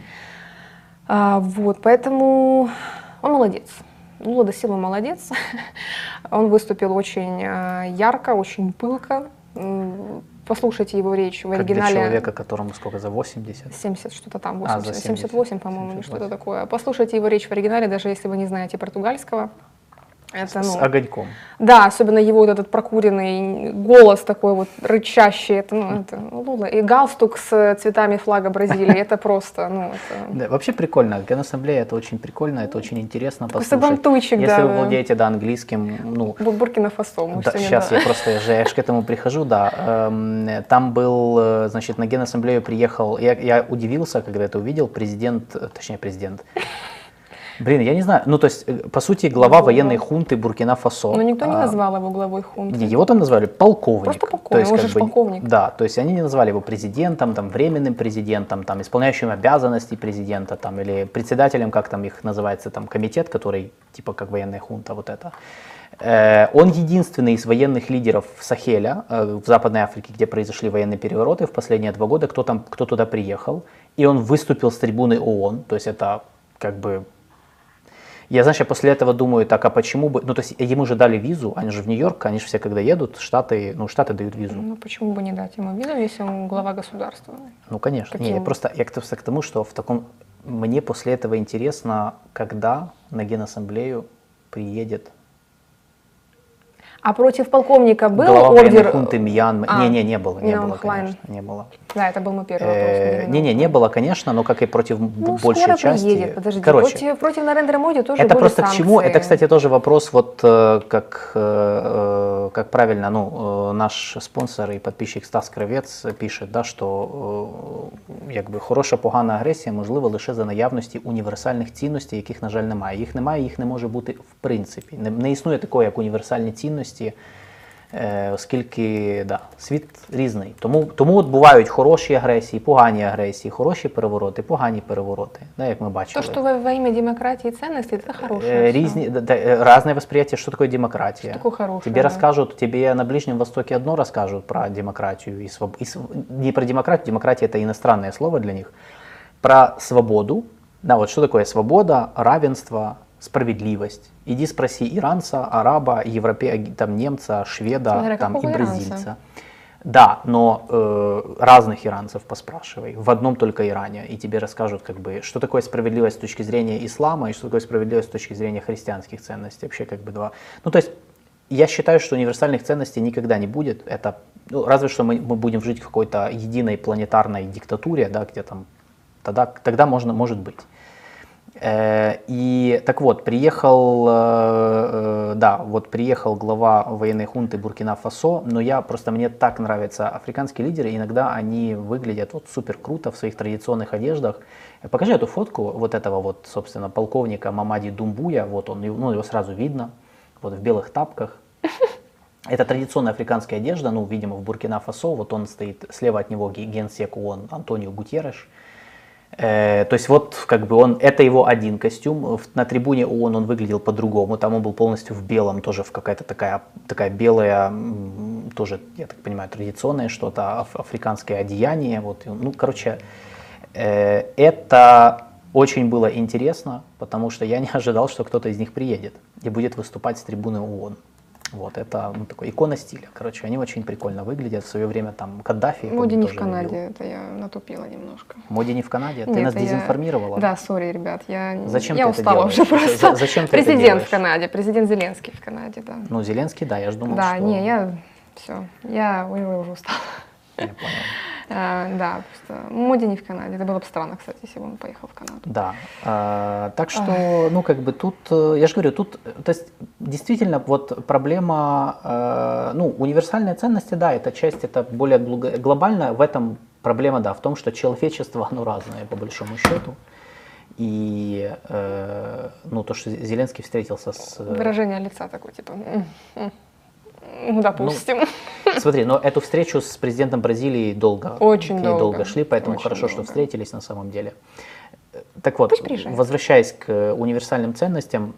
а, вот, поэтому он молодец. Лула да Силва молодец. <laughs> Он выступил очень э, ярко, очень пылко. Послушайте его речь в Как для оригинале. человека, которому сколько, за 80? 70 что-то там, А, 80, за 70. 78, по-моему, или 78. что-то такое. Послушайте его речь в оригинале, даже если вы не знаете португальского. Это, С ну, огоньком. да, особенно его вот этот прокуренный голос такой вот рычащий, это, ну, это Лула. И галстук с цветами флага Бразилии, это просто, ну, это... <laughs> Да, вообще прикольно. Генассамблея это очень прикольно, это очень интересно Такой послушать. сабантуйчик, Если да, вы владеете да, английским, ну, Бу- Буркина-Фасо. мы Да, сейчас да. я просто я же я к этому прихожу, да. Эм, Там был, э, значит, на Генассамблею приехал, я, я удивился, когда это увидел, президент, э, точнее президент. Блин, я не знаю, ну то есть, э, по сути, глава военной хунты Буркина-Фасо. Но никто не А, назвал его главой хунты. не, его там назвали полковник. Просто полковник, То есть, он же бы, полковник. Да, то есть они не назвали его президентом, там, временным президентом, там, исполняющим обязанности президента, там, или председателем, как там их называется, там, комитет, который, типа, как военная хунта, вот это. Э, Он единственный из военных лидеров Сахеля э, в Западной Африке, где произошли военные перевороты в последние два года, кто, там, кто туда приехал, и он выступил с трибуны ООН, то есть это как бы я, знаешь, я после этого думаю, так, а почему бы... Ну, то есть ему же дали визу, они же в Нью-Йорк, они же все, когда едут, Штаты, ну, Штаты дают визу. Ну почему бы не дать ему визу, если он глава государства? Ну, конечно. Не, Каким? я просто я к тому, что в таком... Мне после этого интересно, когда на Генассамблею приедет А против полковника был глава военной ордер? хунты Мьянмы. А, Не, не, не было, не Мьян было, Хлайн. конечно, не было. Да, это был мой первый вопрос. Э, именно. Не-не, не было, конечно, но как и против б- Ну, большей скоро части. приедет, подожди. Короче, против, против Нарендра Моди тоже Это были просто к чему? санкции. Это, кстати, тоже вопрос, вот э, как, э, э, как правильно, ну, э, наш спонсор і подписчик Стас Кравець пише, да, що е, якби хороша погана агресія можлива лише за наявності універсальних цінностей, яких, на жаль, немає. Їх немає, їх не може бути в принципі. Не, не існує такого, як універсальні цінності. Е, оскільки да, світ різний. Тому, тому от бувають хороші агресії, погані агресії, хороші перевороти, погані перевороти, да, як ми бачили. То, что во, во имя демократии и ценностей, это хорошее. Э, всё. Різні, да, да, э, разное восприятие, что такое демократия. Что такое хорошее, Тебе да. расскажут, тебе на Ближнем Востоке одно расскажут про демократию и своб... и св- Не про демократию, демократия это иностранное слово для них. Про свободу. Да, вот что такое свобода, равенство, справедливость. Иди спроси иранца, араба, европе... там, немца, шведа Смотря там, и какого иранца. бразильца. Да, но э, разных иранцев поспрашивай, в одном только Иране, и тебе расскажут, как бы, что такое справедливость с точки зрения ислама и что такое справедливость с точки зрения христианских ценностей. Вообще, как бы два. Ну, то есть, я считаю, что универсальных ценностей никогда не будет. Это, ну, разве что мы, мы будем жить в какой-то единой планетарной диктатуре, да, где там тогда, тогда можно, может быть. Э, и так вот, приехал, э, да, вот приехал глава военной хунты Буркина-Фасо, но я просто, мне так нравятся африканские лидеры, иногда они выглядят вот супер круто в своих традиционных одеждах. Покажи эту фотку вот этого вот, собственно, полковника Мамади Думбуя, вот он, ну его сразу видно, вот в белых тапках. <laughs> Это традиционная африканская одежда, ну, видимо, в Буркина-Фасо, вот он стоит, слева от него генсек ООН Антонио Гутерреш, Э, то есть вот как бы он, это его один костюм. На трибуне ООН он выглядел по-другому. Там он был полностью в белом, тоже в какая-то такая, такая белая, тоже, я так понимаю, традиционное что-то, аф африканское одеяние. Вот, ну, короче, э, это очень было интересно, потому что я не <laughs> ожидал, что кто-то из них приедет и будет выступать с трибуны ООН. Вот, это ну, такой икона стиля. Короче, они очень прикольно выглядят. В свое время там Каддафи. Моди не в Канаде, видел. это я натупила немножко. Моди не в Канаде? Ты Нет, нас дезинформировала? Я... Да, сори, ребят, я, Зачем я ты устала это уже просто. Зачем ты Президент в Канаде, президент Зеленский в Канаде, да. Ну, Зеленский, да, я же думал, да, что... Да, не, я все, я уже устала. Я понял. А, да, просто Моди не в Канаде. Это было бы странно, кстати, если бы он поехал в Канаду. Да. А, так что, ну, как бы тут, э, я же говорю, тут, то есть, действительно, вот проблема, э, ну, универсальные ценности, да, это часть, это более глобальная. В этом проблема, да, в том, что человечество, оно разное, по большому счету. И, э, ну, то, что Зеленский встретился с... Выражение лица такое, типа, ну, допустим. Ну, смотри, но эту встречу с президентом Бразилии долго, Очень долго. долго шли, поэтому Очень хорошо, долго. что встретились на самом деле. Так вот, возвращаясь к универсальным ценностям,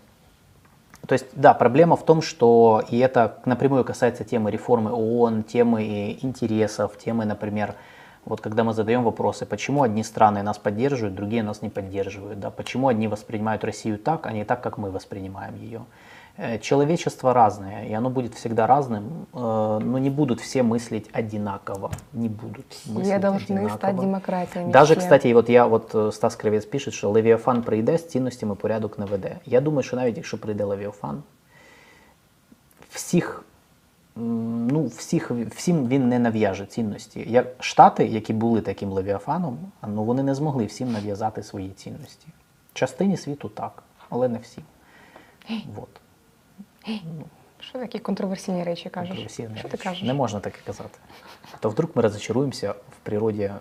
то есть, да, проблема в том, что, и это напрямую касается темы реформы ООН, темы интересов, темы, например, вот когда мы задаем вопросы, почему одни страны нас поддерживают, другие нас не поддерживают, да, почему одни воспринимают Россию так, а не так, как мы воспринимаем ее. Э, человечество разное, и оно будет всегда разным, э, но не будут все мыслить одинаково, не будут Все должны одинаково. стать демократиями. Даже, все. кстати, вот я, вот э, Стас Кравець пишет, що Левіафан прийде з цінностями порядок не веде. Я думаю, що навіть якщо прийде Левіафан, всіх, ну, всіх, всім він не нав'яже цінності. Як Штати, які були таким Левіафаном, ну, вони не змогли всім нав'язати свої цінності. Частині світу так, але не всім. Вот. Що такі контроверсійні речі кажеш? Контроверсійні Що речі. ти кажеш? Не можна таке казати. То вдруг ми розочаруємося в природі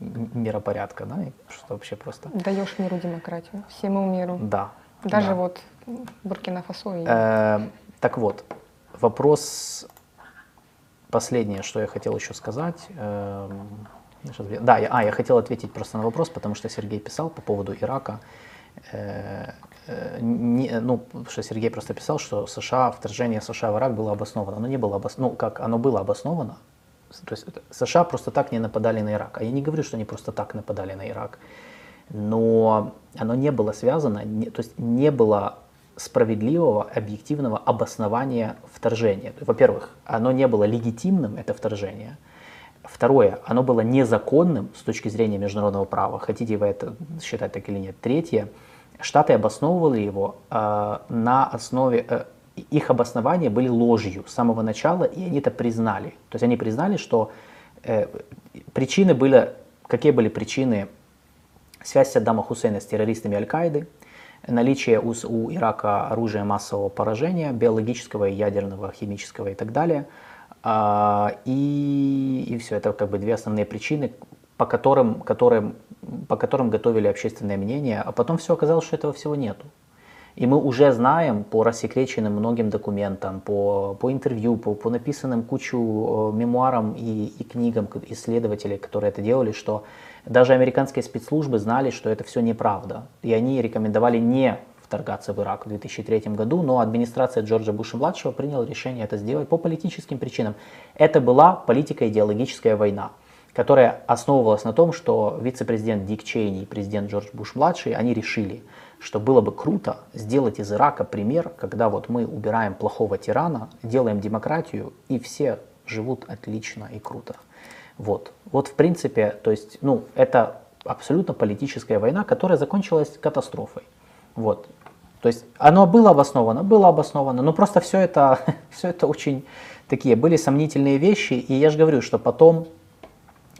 миропорядка, да, и что вообще просто... Даешь миру демократию, всему миру. Да. Даже да. вот Буркина-Фасо. И... Э, так вот, вопрос последнее, что я хотел еще сказать. Э, да, я, а, я хотел ответить просто на вопрос, потому что Сергей писал по поводу Ирака. Э, э, не, ну, что Сергей просто писал, что США, вторжение США в Ирак было обосновано. Оно не было обосновано, ну, как оно было обосновано. То есть США просто так не нападали на Ирак. А я не говорю, что они просто так нападали на Ирак. Но оно не было связано, не, то есть не было справедливого, объективного обоснования вторжения. Во-первых, оно не было легитимным, это вторжение. Второе, оно было незаконным с точки зрения международного права. Хотите вы это считать так или нет. Третье, Штаты обосновывали его э, на основе, э, их обоснования были ложью с самого начала, и они это признали. То есть они признали, что э, причины были, какие были причины связь Саддама Хусейна с террористами Аль-Каиды, наличие у, у Ирака оружия массового поражения, биологического, ядерного, химического и так далее. А, и, и все, это как бы две основные причины, по которым, которым, по которым готовили общественное мнение, а потом все оказалось, что этого всего нету. И мы уже знаем по рассекреченным многим документам, по, по интервью, по, по написанным кучу э, мемуарам и, и книгам исследователей, которые это делали, что даже американские спецслужбы знали, что это все неправда. И они рекомендовали не вторгаться в Ирак в 2003 году, но администрация Джорджа Буша-младшего приняла решение это сделать по политическим причинам. Это была политико-идеологическая война которая основывалась на том, что вице-президент Дик Чейни и президент Джордж Буш-младший, они решили, что было бы круто сделать из Ирака пример, когда вот мы убираем плохого тирана, делаем демократию, и все живут отлично и круто. Вот. Вот в принципе, то есть, ну, это абсолютно политическая война, которая закончилась катастрофой. Вот. То есть оно было обосновано, было обосновано, но просто все это, <laughs> все это очень такие были сомнительные вещи, и я же говорю, что потом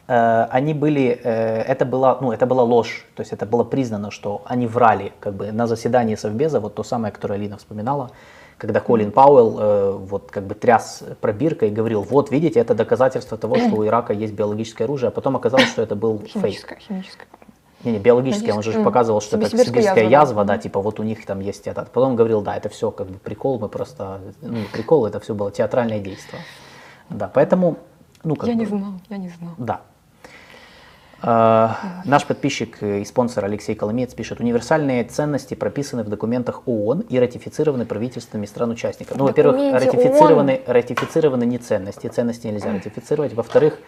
они были, э, это была, ну, это была ложь, то есть это было признано, что они врали, как бы на заседании Совбеза, вот то самое, которое Алина вспоминала, когда Колин Пауэлл э, вот как бы тряс пробиркой и говорил, вот видите, это доказательство того, что у Ирака есть биологическое оружие, а потом оказалось, что это был химическое, фейк. Химическое. Не, не, биологическое, он же показывал, что это сибирская язва, язва да. да, типа вот у них там есть это. Потом говорил, да, это все как бы прикол, мы просто, ну, прикол, это все было театральное действие. Да, поэтому, ну как Я бы, не знал, я не знал. Да. Uh, наш подписчик и спонсор Алексей Коломеец пишет, универсальные ценности прописаны в документах ООН и ратифицированы правительствами стран-участников. Ну, во-первых, ратифицированы, ратифицированы не ценности, ценности нельзя ратифицировать. Во-вторых,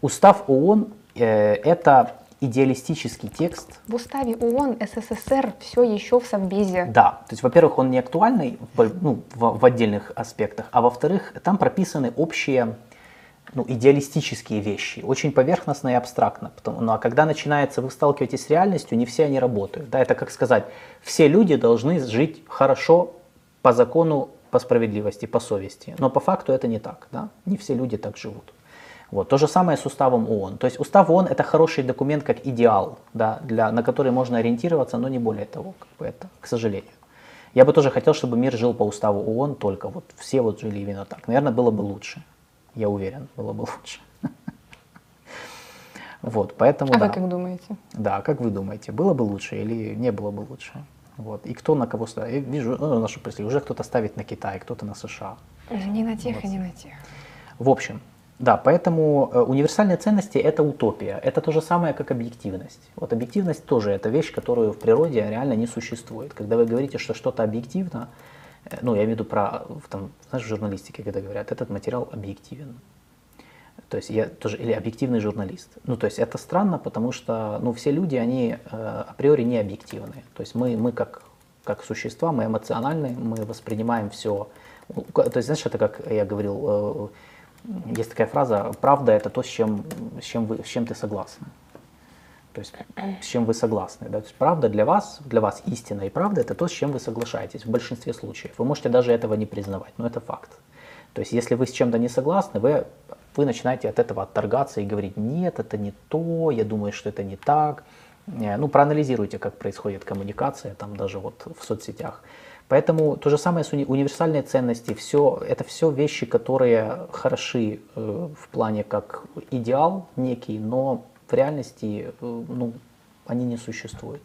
устав ООН э, это идеалистический текст. В уставе ООН СССР все еще в Совбезе. Да, то есть, во-первых, он не актуальный ну, в, в отдельных аспектах, а во-вторых, там прописаны общие ну, идеалистические вещи, очень поверхностно и абстрактно. Потому, ну а когда начинается, вы сталкиваетесь с реальностью, не все они работают. Да, это как сказать, все люди должны жить хорошо по закону, по справедливости, по совести. Но по факту это не так. Да? Не все люди так живут. Вот. То же самое с уставом ООН. То есть устав ООН это хороший документ как идеал, да, для, на который можно ориентироваться, но не более того, как бы это, к сожалению. Я бы тоже хотел, чтобы мир жил по уставу ООН, только вот все вот жили именно так. Наверное, было бы лучше. Я уверен, было бы лучше. <laughs> Вот, поэтому, а да. вы как думаете? Да, как вы думаете, было бы лучше или не было бы лучше? Вот. И кто на кого ставит? Я вижу, ну, нашу прессе, уже кто-то ставит на Китай, кто-то на США. Не на тех вот. и не на тех. В общем, да, поэтому э, универсальные ценности – это утопия. Это то же самое, как объективность. Вот объективность тоже это вещь, которую в природе реально не существует. Когда вы говорите, что что-то объективно, ну, я имею в виду про, там, знаешь, в журналистике, когда говорят, этот материал объективен. То есть я тоже, или объективный журналист. Ну, то есть это странно, потому что, ну, все люди, они э, априори не объективны. То есть мы, мы как, как существа, мы эмоциональны, мы воспринимаем все. То есть, знаешь, это как я говорил, э, есть такая фраза, правда это то, с чем, с чем, вы, с чем ты согласен. То есть с чем вы согласны. Да? То есть правда для вас, для вас истина и правда это то, с чем вы соглашаетесь в большинстве случаев. Вы можете даже этого не признавать, но это факт. То есть если вы с чем-то не согласны, вы, вы начинаете от этого отторгаться и говорить, нет, это не то, я думаю, что это не так. Э, ну, проанализируйте, как происходит коммуникация, там даже вот в соцсетях. Поэтому то же самое с уни универсальные ценности, все, это все вещи, которые хороши э, в плане как идеал некий, но в реальности э, ну, они не существуют.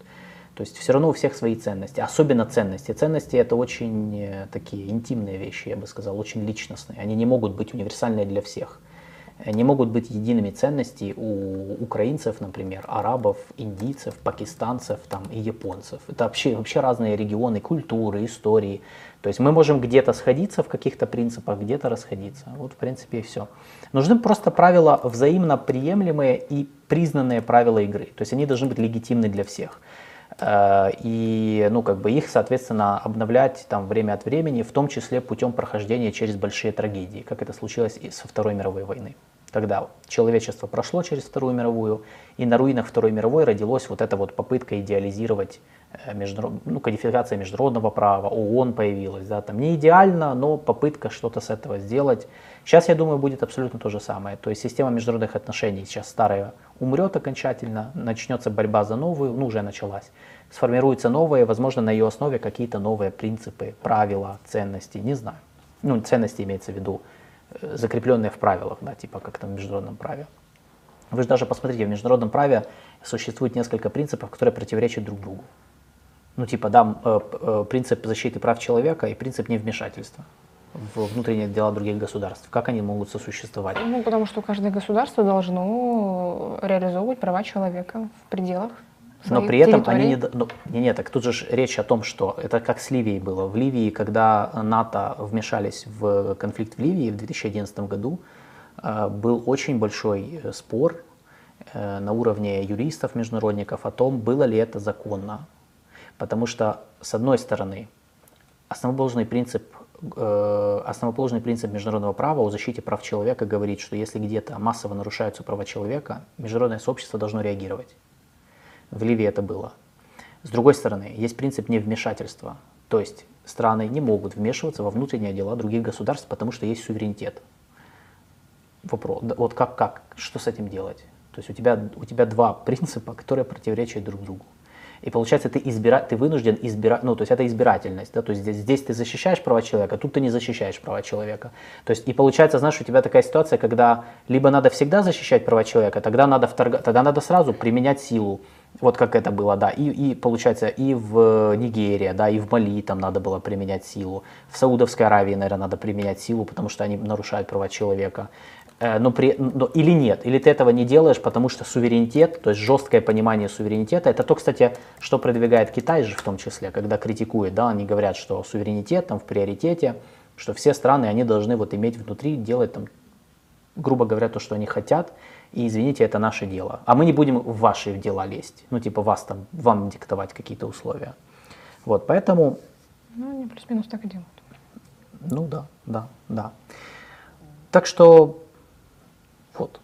То есть все равно у всех свои ценности, особенно ценности. Ценности это очень э, такие интимные вещи, я бы сказал, очень личностные. Они не могут быть универсальные для всех не могут быть едиными ценности у украинцев, например, арабов, индийцев, пакистанцев там, и японцев. Это вообще, вообще разные регионы, культуры, истории. То есть мы можем где-то сходиться в каких-то принципах, где-то расходиться. Вот в принципе и все. Нужны просто правила взаимно приемлемые и признанные правила игры. То есть они должны быть легитимны для всех. Э, и ну, как бы их, соответственно, обновлять там, время от времени, в том числе путем прохождения через большие трагедии, как это случилось и со Второй мировой войны. Когда человечество прошло через Вторую мировую, и на руинах Второй мировой родилась вот эта вот попытка идеализировать э, международ... ну, кодификация международного права, ООН появилась, да, там не идеально, но попытка что-то с этого сделать. Сейчас, я думаю, будет абсолютно то же самое. То есть система международных отношений сейчас старая умрет окончательно, начнется борьба за новую, ну уже началась. Сформируются новые, возможно, на ее основе какие-то новые принципы, правила, ценности, не знаю. Ну, ценности имеется в виду закрепленные в правилах, да, типа как там в международном праве. Вы же даже посмотрите, в международном праве существует несколько принципов, которые противоречат друг другу. Ну, типа, да, э, э, принцип защиты прав человека и принцип невмешательства в внутренние дела других государств. Как они могут сосуществовать? Ну, потому что каждое государство должно реализовывать права человека в пределах но при этом территории. они не... Ну, не, нет, так тут же речь о том, что это как с Ливией было. В Ливии, когда НАТО вмешались в конфликт в Ливии в 2011 году, э, был очень большой э, спор э, на уровне юристов-международников о том, было ли это законно. Потому что, с одной стороны, основоположный принцип, основоположный принцип международного права о защите прав человека говорит, что если где-то массово нарушаются права человека, международное сообщество должно реагировать. В Ливии это было. С другой стороны, есть принцип невмешательства. То есть страны не могут вмешиваться во внутренние дела других государств, потому что есть суверенитет. вопрос, вот как, как, что с этим делать? То есть у тебя, у тебя два <laughs> принципа, которые противоречат друг другу. И получается, ты, избира... ты вынужден избирать, ну, то есть это избирательность, да, то есть здесь, здесь ты защищаешь права человека, тут ты не защищаешь права человека. То есть и получается, знаешь, у тебя такая ситуация, когда либо надо всегда защищать права человека, тогда надо, вторг... тогда надо сразу применять силу, вот как это было, да, и, и получается и в Нигерии, да, и в Мали там надо было применять силу, в Саудовской Аравии, наверное, надо применять силу, потому что они нарушают права человека. Э, но при, но, или нет, или ты этого не делаешь, потому что суверенитет, то есть жесткое понимание суверенитета, это то, кстати, что продвигает Китай же в том числе, когда критикует, да, они говорят, что суверенитет там в приоритете, что все страны, они должны вот иметь внутри, делать там, грубо говоря, то, что они хотят, и извините, это наше дело. А мы не будем в ваши дела лезть, ну типа вас там, вам диктовать какие-то условия. Вот, поэтому... Ну, они плюс-минус так и делают. Ну да, да, да. Так что вот.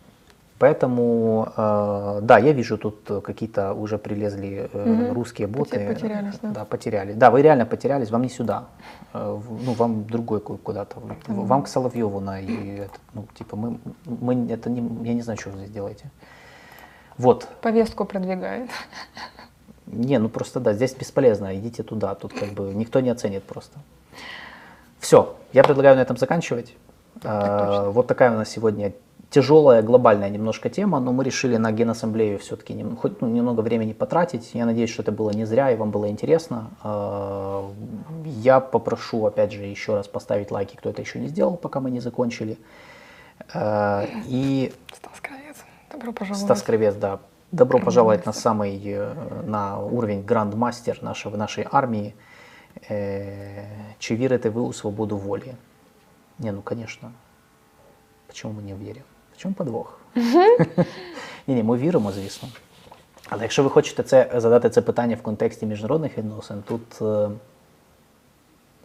Поэтому, э, да, я вижу тут какие-то уже прилезли э, угу. русские боты. Потерялись, да? Да, потеряли. Да, вы реально потерялись, вам не сюда. Э, ну, вам другой куда-то. Угу. Вам к Соловьеву на и это, ну, типа, мы, мы, это не, я не знаю, что вы здесь делаете. Вот. Повестку продвигает. Не, ну просто да, здесь бесполезно, идите туда, тут как бы никто не оценит просто. Все, я предлагаю на этом заканчивать. Так, вот такая у нас сегодня тяжелая глобальная немножко тема, но мы решили на Генассамблею все-таки нем, хоть ну, немного времени потратить. Я надеюсь, что это было не зря и вам было интересно. А, я попрошу, опять же, еще раз поставить лайки, кто это еще не сделал, пока мы не закончили. А, и... Стас Кровец, добро пожаловать. Стас Кровец, да. Добро пожаловать на самый, э, на уровень грандмастер нашего, нашей армии. Э, Чи вірите ви у свободу волі? Не, ну конечно. Почему мы не верим? В чому подвох? <laughs> Ні, ні, ми віримо, звісно. Але якщо ви хочете це, задати це питання в контексті міжнародних відносин, тут е,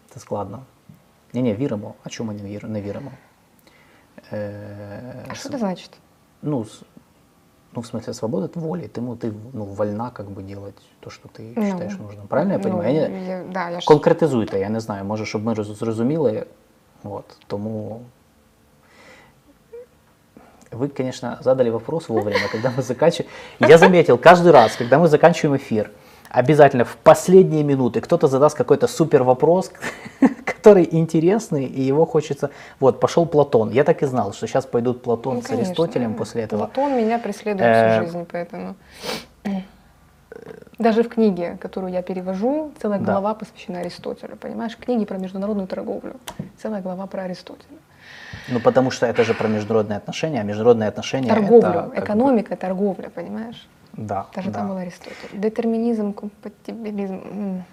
це складно. Ні, ні, віримо. А чому ми не, вір, не віримо? Е, а що це значить? Ну, ну, в смысле, свобода воли. Ты, ну, ты ну, вольна как бы делать то, что ты ну, считаешь нужным. Правильно я ну, понимаю? Я, я, да, я Конкретизуйте, я не знаю, може, щоб ми зрозуміли. От, тому вы, конечно, задали вопрос вовремя, когда мы заканчиваем. Я заметил, каждый раз, когда мы заканчиваем эфир, обязательно в последние минуты кто-то задаст какой-то супер вопрос, <laughs> который интересный, и его хочется... Вот, пошел Платон. Я так и знал, что сейчас пойдут Платон ну, с Аристотелем после этого. Платон меня преследует всю э, жизнь, поэтому... Даже в книге, которую я перевожу, целая глава посвящена Аристотелю. Понимаешь, книги про международную торговлю, целая глава про Аристотеля. Ну, потому что это же про международные отношения, а международные отношения Торговлю, это, экономика, бы... торговля, понимаешь? Да. Даже да. там был Аристотель. Детерминизм, компатибилизм.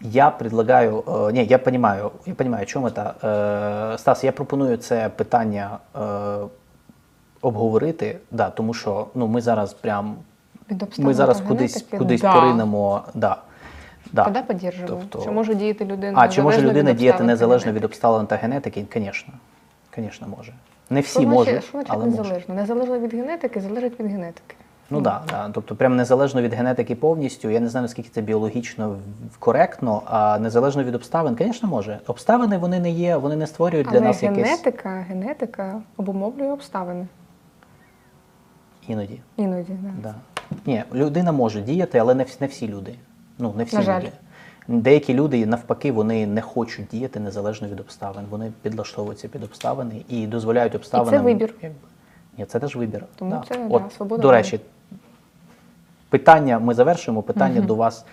Я предлагаю, э, не, я понимаю, я понимаю, о чому це. Э, Стас, я пропоную це питання э, обговорити, да, тому що ну, ми зараз прям ми зараз кудись, кудись да. поринемо. Да. Да. Тоді підтримую. Тобто... Чи може діяти людина А чи може людина діяти незалежно від обставин та генетики? Звісно. Звісно, може. Не всі що можуть, що але незалежно? Може. Незалежно від генетики, залежить від генетики. Ну так, ну. да, да. тобто прям незалежно від генетики повністю, я не знаю, наскільки це біологічно коректно, а незалежно від обставин, звісно, може. Обставини вони не є, вони не створюють Але для нас генетика, якесь... генетика, генетика обумовлює обставини. Іноді. Іноді, да. да. Ні, людина може діяти, але не всі, не всі люди. Ну, не всі На жаль. люди. Деякі люди навпаки вони не хочуть діяти незалежно від обставин. Вони підлаштовуються під обставини і дозволяють обставинам. І це вибір. Ні, це теж вибір. Тому да. це От, да, свобода. До речі, питання ми завершуємо. Питання угу. до вас.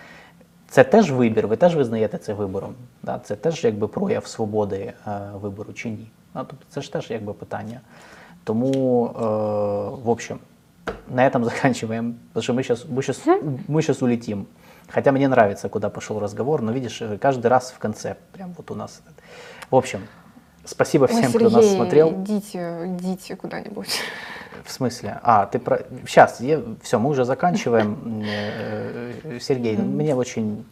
Це теж вибір, ви теж визнаєте це вибором. Да? Це теж якби прояв свободи е, вибору чи ні. Ну, тобто Це ж теж якби питання. Тому, е, в общем, на этом заканчиваем, потому что мы сейчас, мы сейчас, мы сейчас улетим. Хотя мне нравится, куда пошел разговор, но видишь, каждый раз в конце, прям вот у нас. В общем, спасибо всем, Ой, Сергей, кто нас смотрел. Идите, идите куда-нибудь. В смысле? А, ты про... Сейчас, я... все, мы уже заканчиваем. <laughs> Э, Сергей, мне очень,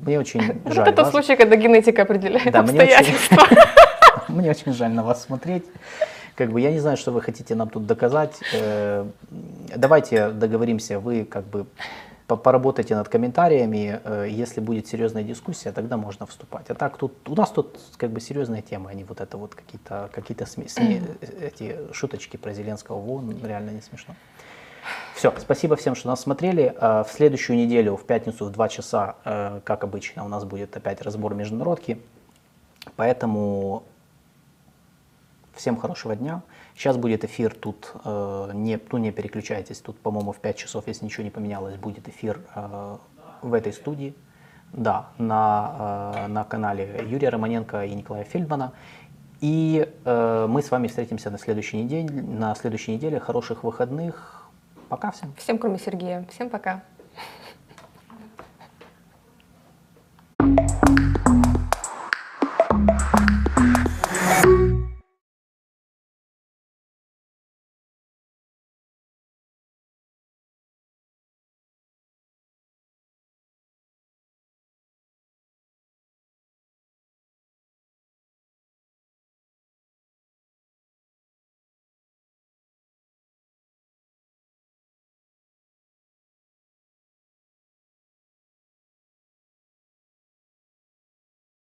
мне очень жаль. Это случай, когда генетика определяет да, обстоятельства. <laughs> Мне очень жаль на вас смотреть. Как бы я не знаю, что вы хотите нам тут доказать. Э, давайте договоримся, вы как бы поработайте над комментариями. Э, если будет серьезная дискуссия, тогда можно вступать. А так тут у нас тут как бы серьезные темы, а не вот это вот какие-то какие-то сме- сме- эти шуточки про Зеленского в ООН, реально не смешно. Все, спасибо всем, что нас смотрели. Э, в следующую неделю, в пятницу в 2 часа, э, как обычно, у нас будет опять разбор международки. Поэтому всем хорошего дня. Сейчас будет эфир тут, э, не, ну не переключайтесь, тут, по-моему, в 5 часов, если ничего не поменялось, будет эфир э, в этой студии. Да, на, э, на канале Юрия Романенко и Николая Фельдмана. И э, мы с вами встретимся на следующей неделе. На следующей неделе. Хороших выходных. Пока всем. Всем, кроме Сергея. Всем пока.